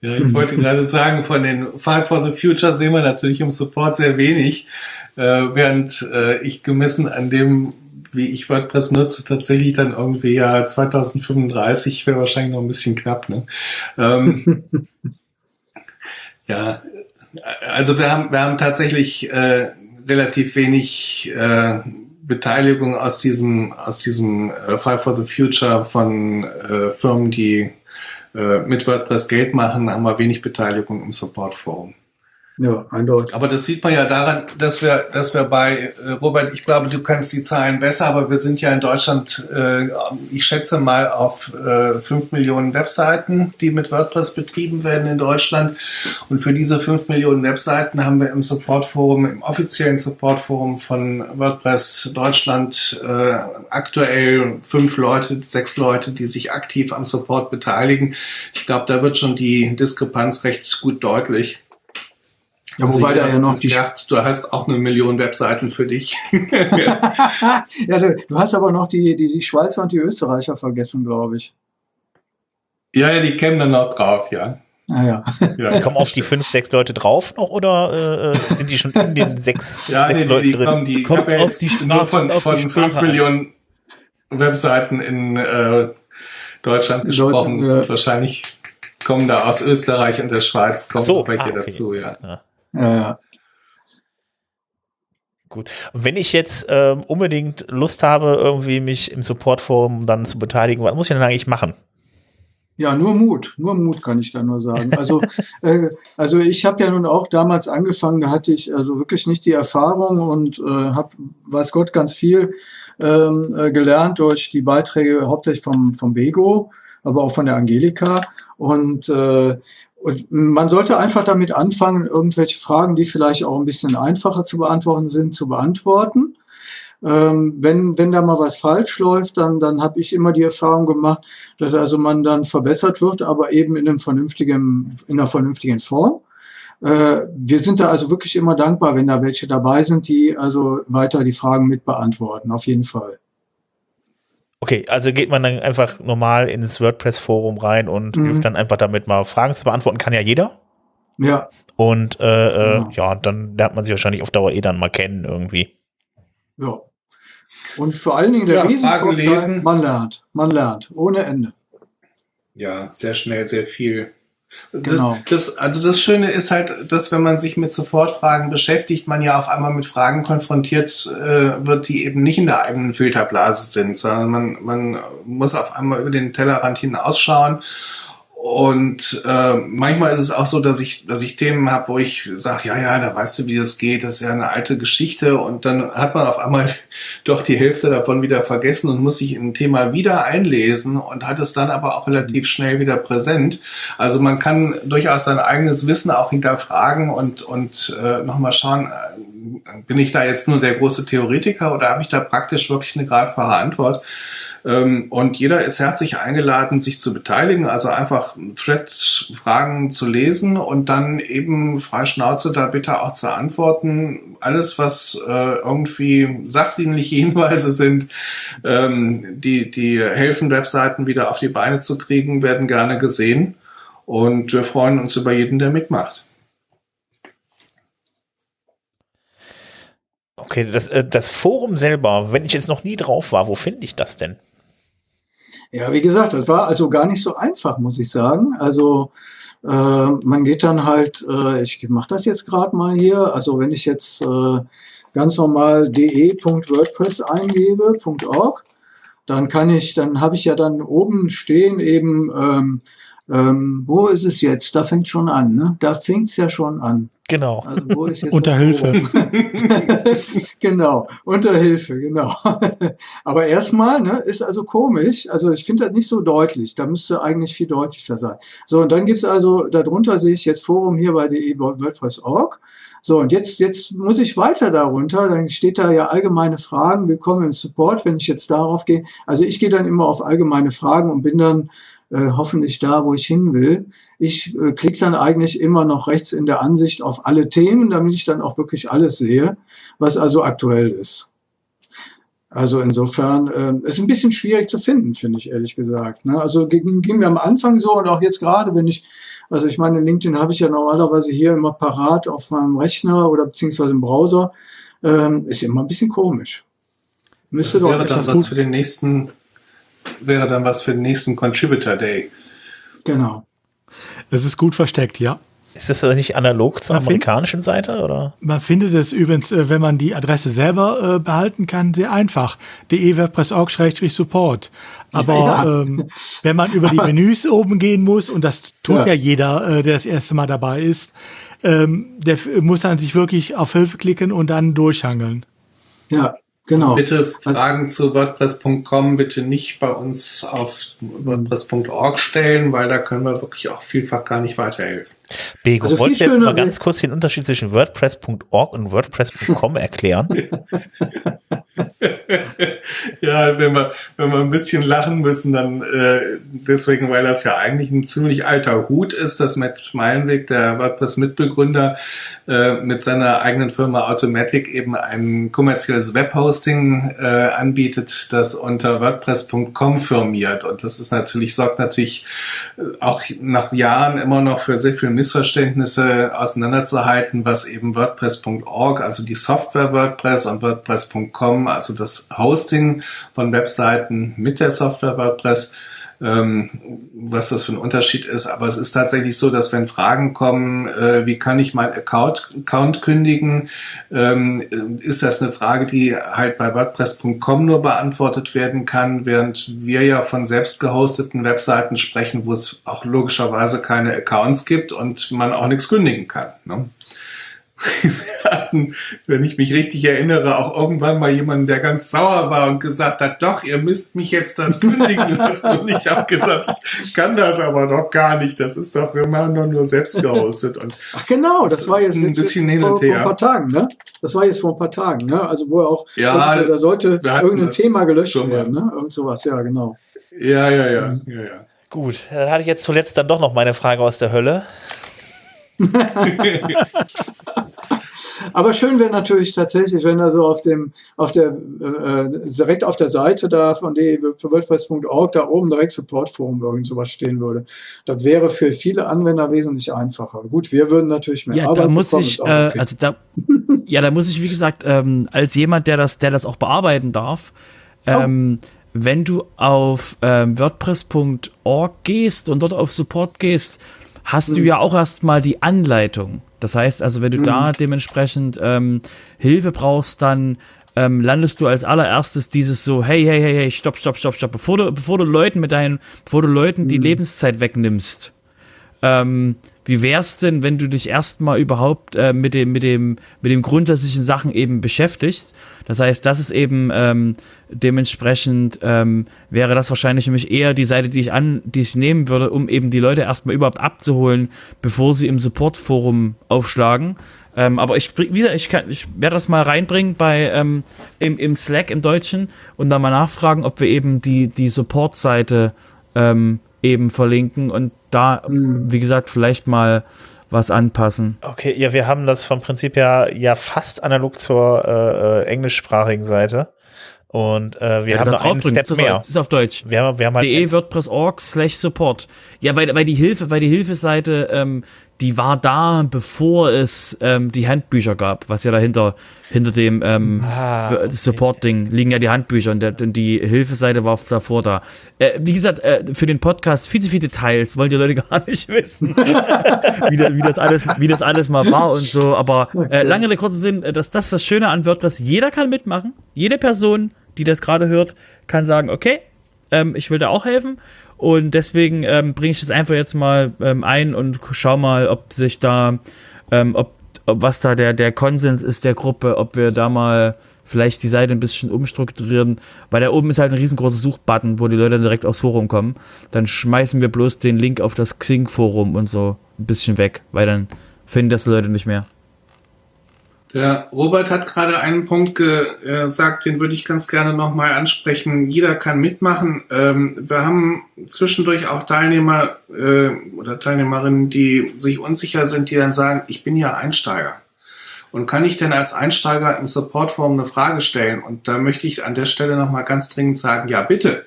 Ja, ich wollte gerade sagen, von den Five for the Future sehen wir natürlich im Support sehr wenig, äh, während äh, ich gemessen an dem, wie ich WordPress nutze, tatsächlich dann irgendwie ja 2035 wäre wahrscheinlich noch ein bisschen knapp. Ne? Ähm, ja, also wir haben, wir haben tatsächlich äh, relativ wenig äh, Beteiligung aus diesem, aus diesem äh, Five for the Future von äh, Firmen, die äh, mit WordPress Geld machen, haben wir wenig Beteiligung im Support-Forum. Ja, eindeutig. Aber das sieht man ja daran, dass wir, dass wir bei, äh, Robert, ich glaube, du kannst die Zahlen besser, aber wir sind ja in Deutschland, äh, ich schätze mal auf äh, 5 Millionen Webseiten, die mit WordPress betrieben werden in Deutschland. Und für diese 5 Millionen Webseiten haben wir im Supportforum, im offiziellen Supportforum von WordPress Deutschland äh, aktuell fünf Leute, sechs Leute, die sich aktiv am Support beteiligen. Ich glaube, da wird schon die Diskrepanz recht gut deutlich. Ja, also wobei da ja noch die. Gedacht, du hast auch eine Million Webseiten für dich. ja, du, du, hast aber noch die, die, die Schweizer und die Österreicher vergessen, glaube ich. Ja, ja, die kämen dann noch drauf, ja. Ah, ja. ja. Kommen auf die fünf, sechs Leute drauf noch oder äh, äh sind die schon in den sechs, ja, sechs nee, Leuten die drin? Kommen, die kommt ja auf die Sprache, nur von, von fünf Millionen Webseiten in äh, Deutschland gesprochen. Leute, ja. Wahrscheinlich kommen da aus Österreich und der Schweiz kommen so, welche ah, okay. dazu, ja. ja. Ja, ja. Gut. Und wenn ich jetzt ähm, unbedingt Lust habe, irgendwie mich im Supportforum dann zu beteiligen, was muss ich denn eigentlich machen? Ja, nur Mut, nur Mut kann ich da nur sagen. Also, äh, also ich habe ja nun auch damals angefangen, da hatte ich also wirklich nicht die Erfahrung und äh, habe, weiß Gott, ganz viel ähm, äh, gelernt durch die Beiträge hauptsächlich vom, vom Bego, aber auch von der Angelika. Und äh, und man sollte einfach damit anfangen, irgendwelche Fragen, die vielleicht auch ein bisschen einfacher zu beantworten sind, zu beantworten. Ähm, wenn, wenn da mal was falsch läuft, dann, dann habe ich immer die Erfahrung gemacht, dass also man dann verbessert wird, aber eben in, einem vernünftigen, in einer vernünftigen Form. Äh, wir sind da also wirklich immer dankbar, wenn da welche dabei sind, die also weiter die Fragen mit beantworten, auf jeden Fall. Okay, also geht man dann einfach normal ins WordPress-Forum rein und mhm. hilft dann einfach damit mal Fragen zu beantworten. Kann ja jeder. Ja. Und äh, äh genau. ja, dann lernt man sich wahrscheinlich auf Dauer eh dann mal kennen irgendwie. Ja. Und vor allen Dingen der ja, Riesenvorteil, man lernt. Man lernt. Ohne Ende. Ja, sehr schnell, sehr viel. Genau. Das, also das Schöne ist halt, dass wenn man sich mit Sofortfragen beschäftigt, man ja auf einmal mit Fragen konfrontiert äh, wird, die eben nicht in der eigenen Filterblase sind, sondern man, man muss auf einmal über den Tellerrand hinausschauen und äh, manchmal ist es auch so, dass ich, dass ich Themen habe, wo ich sage, ja, ja, da weißt du, wie das geht, das ist ja eine alte Geschichte und dann hat man auf einmal doch die Hälfte davon wieder vergessen und muss sich in ein Thema wieder einlesen und hat es dann aber auch relativ schnell wieder präsent. Also man kann durchaus sein eigenes Wissen auch hinterfragen und, und äh, nochmal schauen, äh, bin ich da jetzt nur der große Theoretiker oder habe ich da praktisch wirklich eine greifbare Antwort? Ähm, und jeder ist herzlich eingeladen, sich zu beteiligen, also einfach Thread-Fragen zu lesen und dann eben frei Schnauze da bitte auch zu antworten. Alles, was äh, irgendwie sachdienliche Hinweise sind, ähm, die, die helfen, Webseiten wieder auf die Beine zu kriegen, werden gerne gesehen. Und wir freuen uns über jeden, der mitmacht. Okay, das, äh, das Forum selber, wenn ich jetzt noch nie drauf war, wo finde ich das denn? Ja, wie gesagt, das war also gar nicht so einfach, muss ich sagen. Also äh, man geht dann halt, äh, ich mache das jetzt gerade mal hier, also wenn ich jetzt äh, ganz normal de.wordpress eingebe, .org, dann kann ich, dann habe ich ja dann oben stehen eben, ähm, ähm, wo ist es jetzt? Da fängt schon an, ne? Da fängt's ja schon an. Genau. Also wo ist jetzt Unter Hilfe. genau, unter Hilfe, genau. Aber erstmal, ne, ist also komisch. Also ich finde das nicht so deutlich. Da müsste eigentlich viel deutlicher sein. So, und dann gibt's also, darunter sehe ich jetzt Forum hier bei der WordPress.org. So, und jetzt, jetzt muss ich weiter darunter. Dann steht da ja allgemeine Fragen. Willkommen im Support, wenn ich jetzt darauf gehe. Also ich gehe dann immer auf allgemeine Fragen und bin dann äh, hoffentlich da, wo ich hin will. Ich äh, klicke dann eigentlich immer noch rechts in der Ansicht auf alle Themen, damit ich dann auch wirklich alles sehe, was also aktuell ist. Also insofern äh, ist ein bisschen schwierig zu finden, finde ich ehrlich gesagt. Ne? Also ging, ging mir am Anfang so und auch jetzt gerade, wenn ich, also ich meine, LinkedIn habe ich ja normalerweise hier immer parat auf meinem Rechner oder beziehungsweise im Browser, ähm, ist immer ein bisschen komisch. Müsste das wäre dann was für den nächsten wäre dann was für den nächsten Contributor Day. Genau. Es ist gut versteckt, ja. Ist das nicht analog zur man amerikanischen find, Seite oder? Man findet es übrigens, äh, wenn man die Adresse selber äh, behalten kann, sehr einfach. de-wordpress.org-support. Aber ja. ähm, wenn man über die Menüs oben gehen muss, und das tut ja, ja jeder, äh, der das erste Mal dabei ist, ähm, der muss dann sich wirklich auf Hilfe klicken und dann durchhangeln. Ja, Genau. Bitte Fragen zu WordPress.com bitte nicht bei uns auf WordPress.org stellen, weil da können wir wirklich auch vielfach gar nicht weiterhelfen. Bego, also wolltest du jetzt mal ganz kurz den Unterschied zwischen WordPress.org und WordPress.com erklären? ja, wenn wir, wenn wir ein bisschen lachen müssen, dann äh, deswegen, weil das ja eigentlich ein ziemlich alter Hut ist, dass Matt Meilenweg, der WordPress-Mitbegründer, äh, mit seiner eigenen Firma Automatic eben ein kommerzielles Webhosting äh, anbietet, das unter WordPress.com firmiert. Und das ist natürlich, sorgt natürlich äh, auch nach Jahren immer noch für sehr viel Missverständnisse auseinanderzuhalten, was eben WordPress.org, also die Software WordPress und WordPress.com, also das Hosting von Webseiten mit der Software WordPress was das für ein Unterschied ist. Aber es ist tatsächlich so, dass wenn Fragen kommen, äh, wie kann ich mein Account, Account kündigen, ähm, ist das eine Frage, die halt bei WordPress.com nur beantwortet werden kann, während wir ja von selbst gehosteten Webseiten sprechen, wo es auch logischerweise keine Accounts gibt und man auch nichts kündigen kann. Ne? Wir hatten, wenn ich mich richtig erinnere, auch irgendwann mal jemanden, der ganz sauer war und gesagt hat, doch, ihr müsst mich jetzt das kündigen lassen. Und ich habe gesagt, ich kann das aber doch gar nicht. Das ist doch, wir machen doch nur selbst gehostet. Und Ach genau, das war jetzt, ein bisschen jetzt vor, vor, ein paar Tagen, ne? Das war jetzt vor ein paar Tagen, ne? Also wo auch, ja, da sollte irgendein Thema gelöscht werden, ne? Irgend sowas, ja, genau. Ja, ja, ja, ja, ja. Gut, dann hatte ich jetzt zuletzt dann doch noch meine Frage aus der Hölle. Aber schön wäre natürlich tatsächlich, wenn da so auf dem, auf der, äh, direkt auf der Seite da von WordPress.org da oben direkt Supportforum irgend sowas stehen würde. Das wäre für viele Anwender wesentlich einfacher. Gut, wir würden natürlich mehr ja, Arbeit da muss bekommen, ich, äh, okay. also da, ja, da muss ich, wie gesagt, ähm, als jemand, der das, der das auch bearbeiten darf, ähm, oh wenn du auf ähm, WordPress.org gehst und dort auf Support gehst, hast mhm. du ja auch erstmal die Anleitung. Das heißt also, wenn du mhm. da dementsprechend ähm, Hilfe brauchst, dann ähm, landest du als allererstes dieses so, hey, hey, hey, hey, stopp, stopp, stopp, stopp, bevor du, bevor du Leuten mit deinen, bevor du Leuten mhm. die Lebenszeit wegnimmst, ähm, wie wär's denn, wenn du dich erstmal überhaupt äh, mit dem, mit dem, mit dem grundsätzlichen Sachen eben beschäftigst? Das heißt, das ist eben ähm, dementsprechend ähm, wäre das wahrscheinlich nämlich eher die Seite, die ich an, die ich nehmen würde, um eben die Leute erstmal überhaupt abzuholen, bevor sie im Supportforum aufschlagen. Ähm, aber ich, wieder, ich, kann, ich werde das mal reinbringen bei ähm, im, im Slack im Deutschen und dann mal nachfragen, ob wir eben die, die Support-Seite ähm, eben verlinken und da, mhm. wie gesagt, vielleicht mal was anpassen. Okay, ja, wir haben das vom Prinzip her ja fast analog zur äh, äh englischsprachigen Seite. Und äh, wir ja, haben noch einen Step das mehr. Das ist auf Deutsch. Wir haben, wir haben halt de WordPress.org slash support. Ja, weil, weil die Hilfe, weil die Hilfeseite, ähm, die war da, bevor es ähm, die Handbücher gab, was ja dahinter hinter dem ähm, ah, okay. Support-Ding liegen ja die Handbücher und, der, und die Hilfeseite war davor da. Äh, wie gesagt, äh, für den Podcast viel zu viele Details wollen die Leute gar nicht wissen, wie, das, wie, das alles, wie das alles mal war und so. Aber äh, lange der kurze Sinn, äh, das, das ist das Schöne an WordPress. Jeder kann mitmachen. Jede Person, die das gerade hört, kann sagen, okay, ähm, ich will da auch helfen. Und deswegen ähm, bringe ich das einfach jetzt mal ähm, ein und schau mal, ob sich da, ähm, ob, ob was da der, der Konsens ist der Gruppe, ob wir da mal vielleicht die Seite ein bisschen umstrukturieren, weil da oben ist halt ein riesengroßer Suchbutton, wo die Leute direkt aufs Forum kommen. Dann schmeißen wir bloß den Link auf das Xing-Forum und so ein bisschen weg, weil dann finden das Leute nicht mehr. Der Robert hat gerade einen Punkt gesagt, den würde ich ganz gerne nochmal ansprechen. Jeder kann mitmachen. Ähm, wir haben zwischendurch auch Teilnehmer äh, oder Teilnehmerinnen, die sich unsicher sind, die dann sagen, ich bin ja Einsteiger. Und kann ich denn als Einsteiger im Supportforum eine Frage stellen? Und da möchte ich an der Stelle nochmal ganz dringend sagen, ja bitte.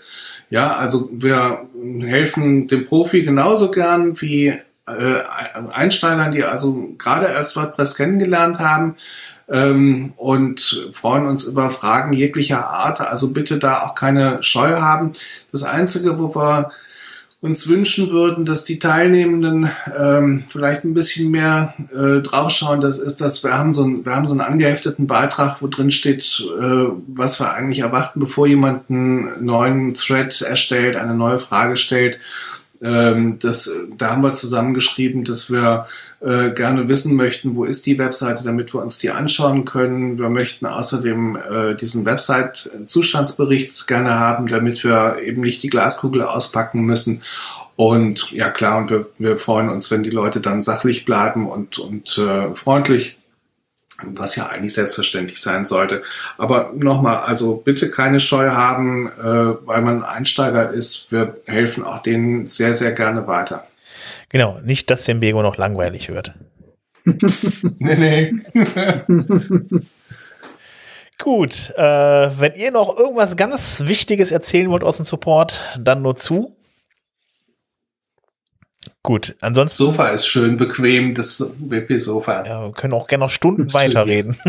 Ja, also wir helfen dem Profi genauso gern wie äh, Einsteigern, die also gerade erst WordPress kennengelernt haben ähm, und freuen uns über Fragen jeglicher Art. Also bitte da auch keine Scheu haben. Das Einzige, wo wir uns wünschen würden, dass die Teilnehmenden ähm, vielleicht ein bisschen mehr äh, draufschauen, das ist, dass wir haben so ein, wir haben so einen angehefteten Beitrag, wo drin steht, äh, was wir eigentlich erwarten, bevor jemand einen neuen Thread erstellt, eine neue Frage stellt. Ähm, das, da haben wir zusammengeschrieben, dass wir äh, gerne wissen möchten, wo ist die Webseite, damit wir uns die anschauen können. Wir möchten außerdem äh, diesen Website-Zustandsbericht gerne haben, damit wir eben nicht die Glaskugel auspacken müssen. Und ja klar, und wir, wir freuen uns, wenn die Leute dann sachlich bleiben und, und äh, freundlich was ja eigentlich selbstverständlich sein sollte. Aber nochmal, also bitte keine Scheu haben, äh, weil man Einsteiger ist. Wir helfen auch denen sehr, sehr gerne weiter. Genau, nicht, dass dem Bego noch langweilig wird. nee, nee. Gut, äh, wenn ihr noch irgendwas ganz Wichtiges erzählen wollt aus dem Support, dann nur zu. Gut, ansonsten. Sofa ist schön bequem, das WP-Sofa. Ja, wir können auch gerne noch Stunden weiterreden.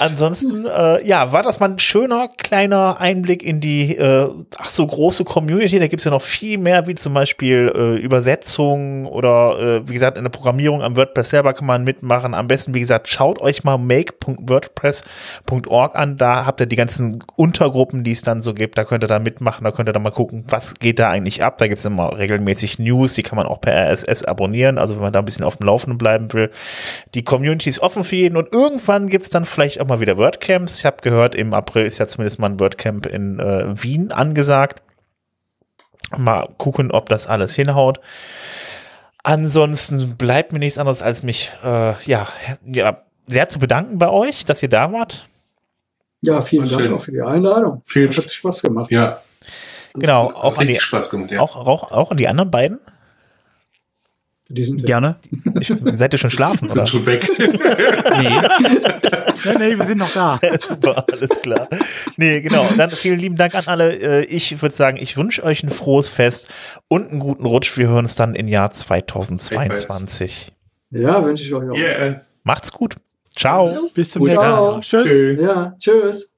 Ansonsten, äh, ja, war das mal ein schöner kleiner Einblick in die, äh, ach so große Community. Da gibt's ja noch viel mehr, wie zum Beispiel äh, Übersetzungen oder äh, wie gesagt in der Programmierung am WordPress selber kann man mitmachen. Am besten, wie gesagt, schaut euch mal make.wordpress.org an. Da habt ihr die ganzen Untergruppen, die es dann so gibt. Da könnt ihr da mitmachen. Da könnt ihr dann mal gucken, was geht da eigentlich ab. Da gibt's immer regelmäßig News. Die kann man auch per RSS abonnieren. Also wenn man da ein bisschen auf dem Laufenden bleiben will. Die Community ist offen für jeden und irgendwann gibt's dann vielleicht auch mal wieder WordCamps. Ich habe gehört, im April ist ja zumindest mal ein WordCamp in äh, Wien angesagt. Mal gucken, ob das alles hinhaut. Ansonsten bleibt mir nichts anderes, als mich äh, ja, ja sehr zu bedanken bei euch, dass ihr da wart. Ja, vielen Dank auch für die Einladung. Viel hat Spaß gemacht. Ja. Genau, auch an, die, gemacht, ja. auch, auch, auch an die anderen beiden. Die sind Gerne. Ich, seid ihr schon schlafen? Sind oder? schon weg. nee. ja, nee, wir sind noch da. Super, alles klar. Nee, genau. Dann vielen lieben Dank an alle. Äh, ich würde sagen, ich wünsche euch ein frohes Fest und einen guten Rutsch. Wir hören uns dann im Jahr 2022. Ja, wünsche ich euch auch. Yeah. Macht's gut. Ciao. Bis zum nächsten Mal. Tschüss. Ja, tschüss.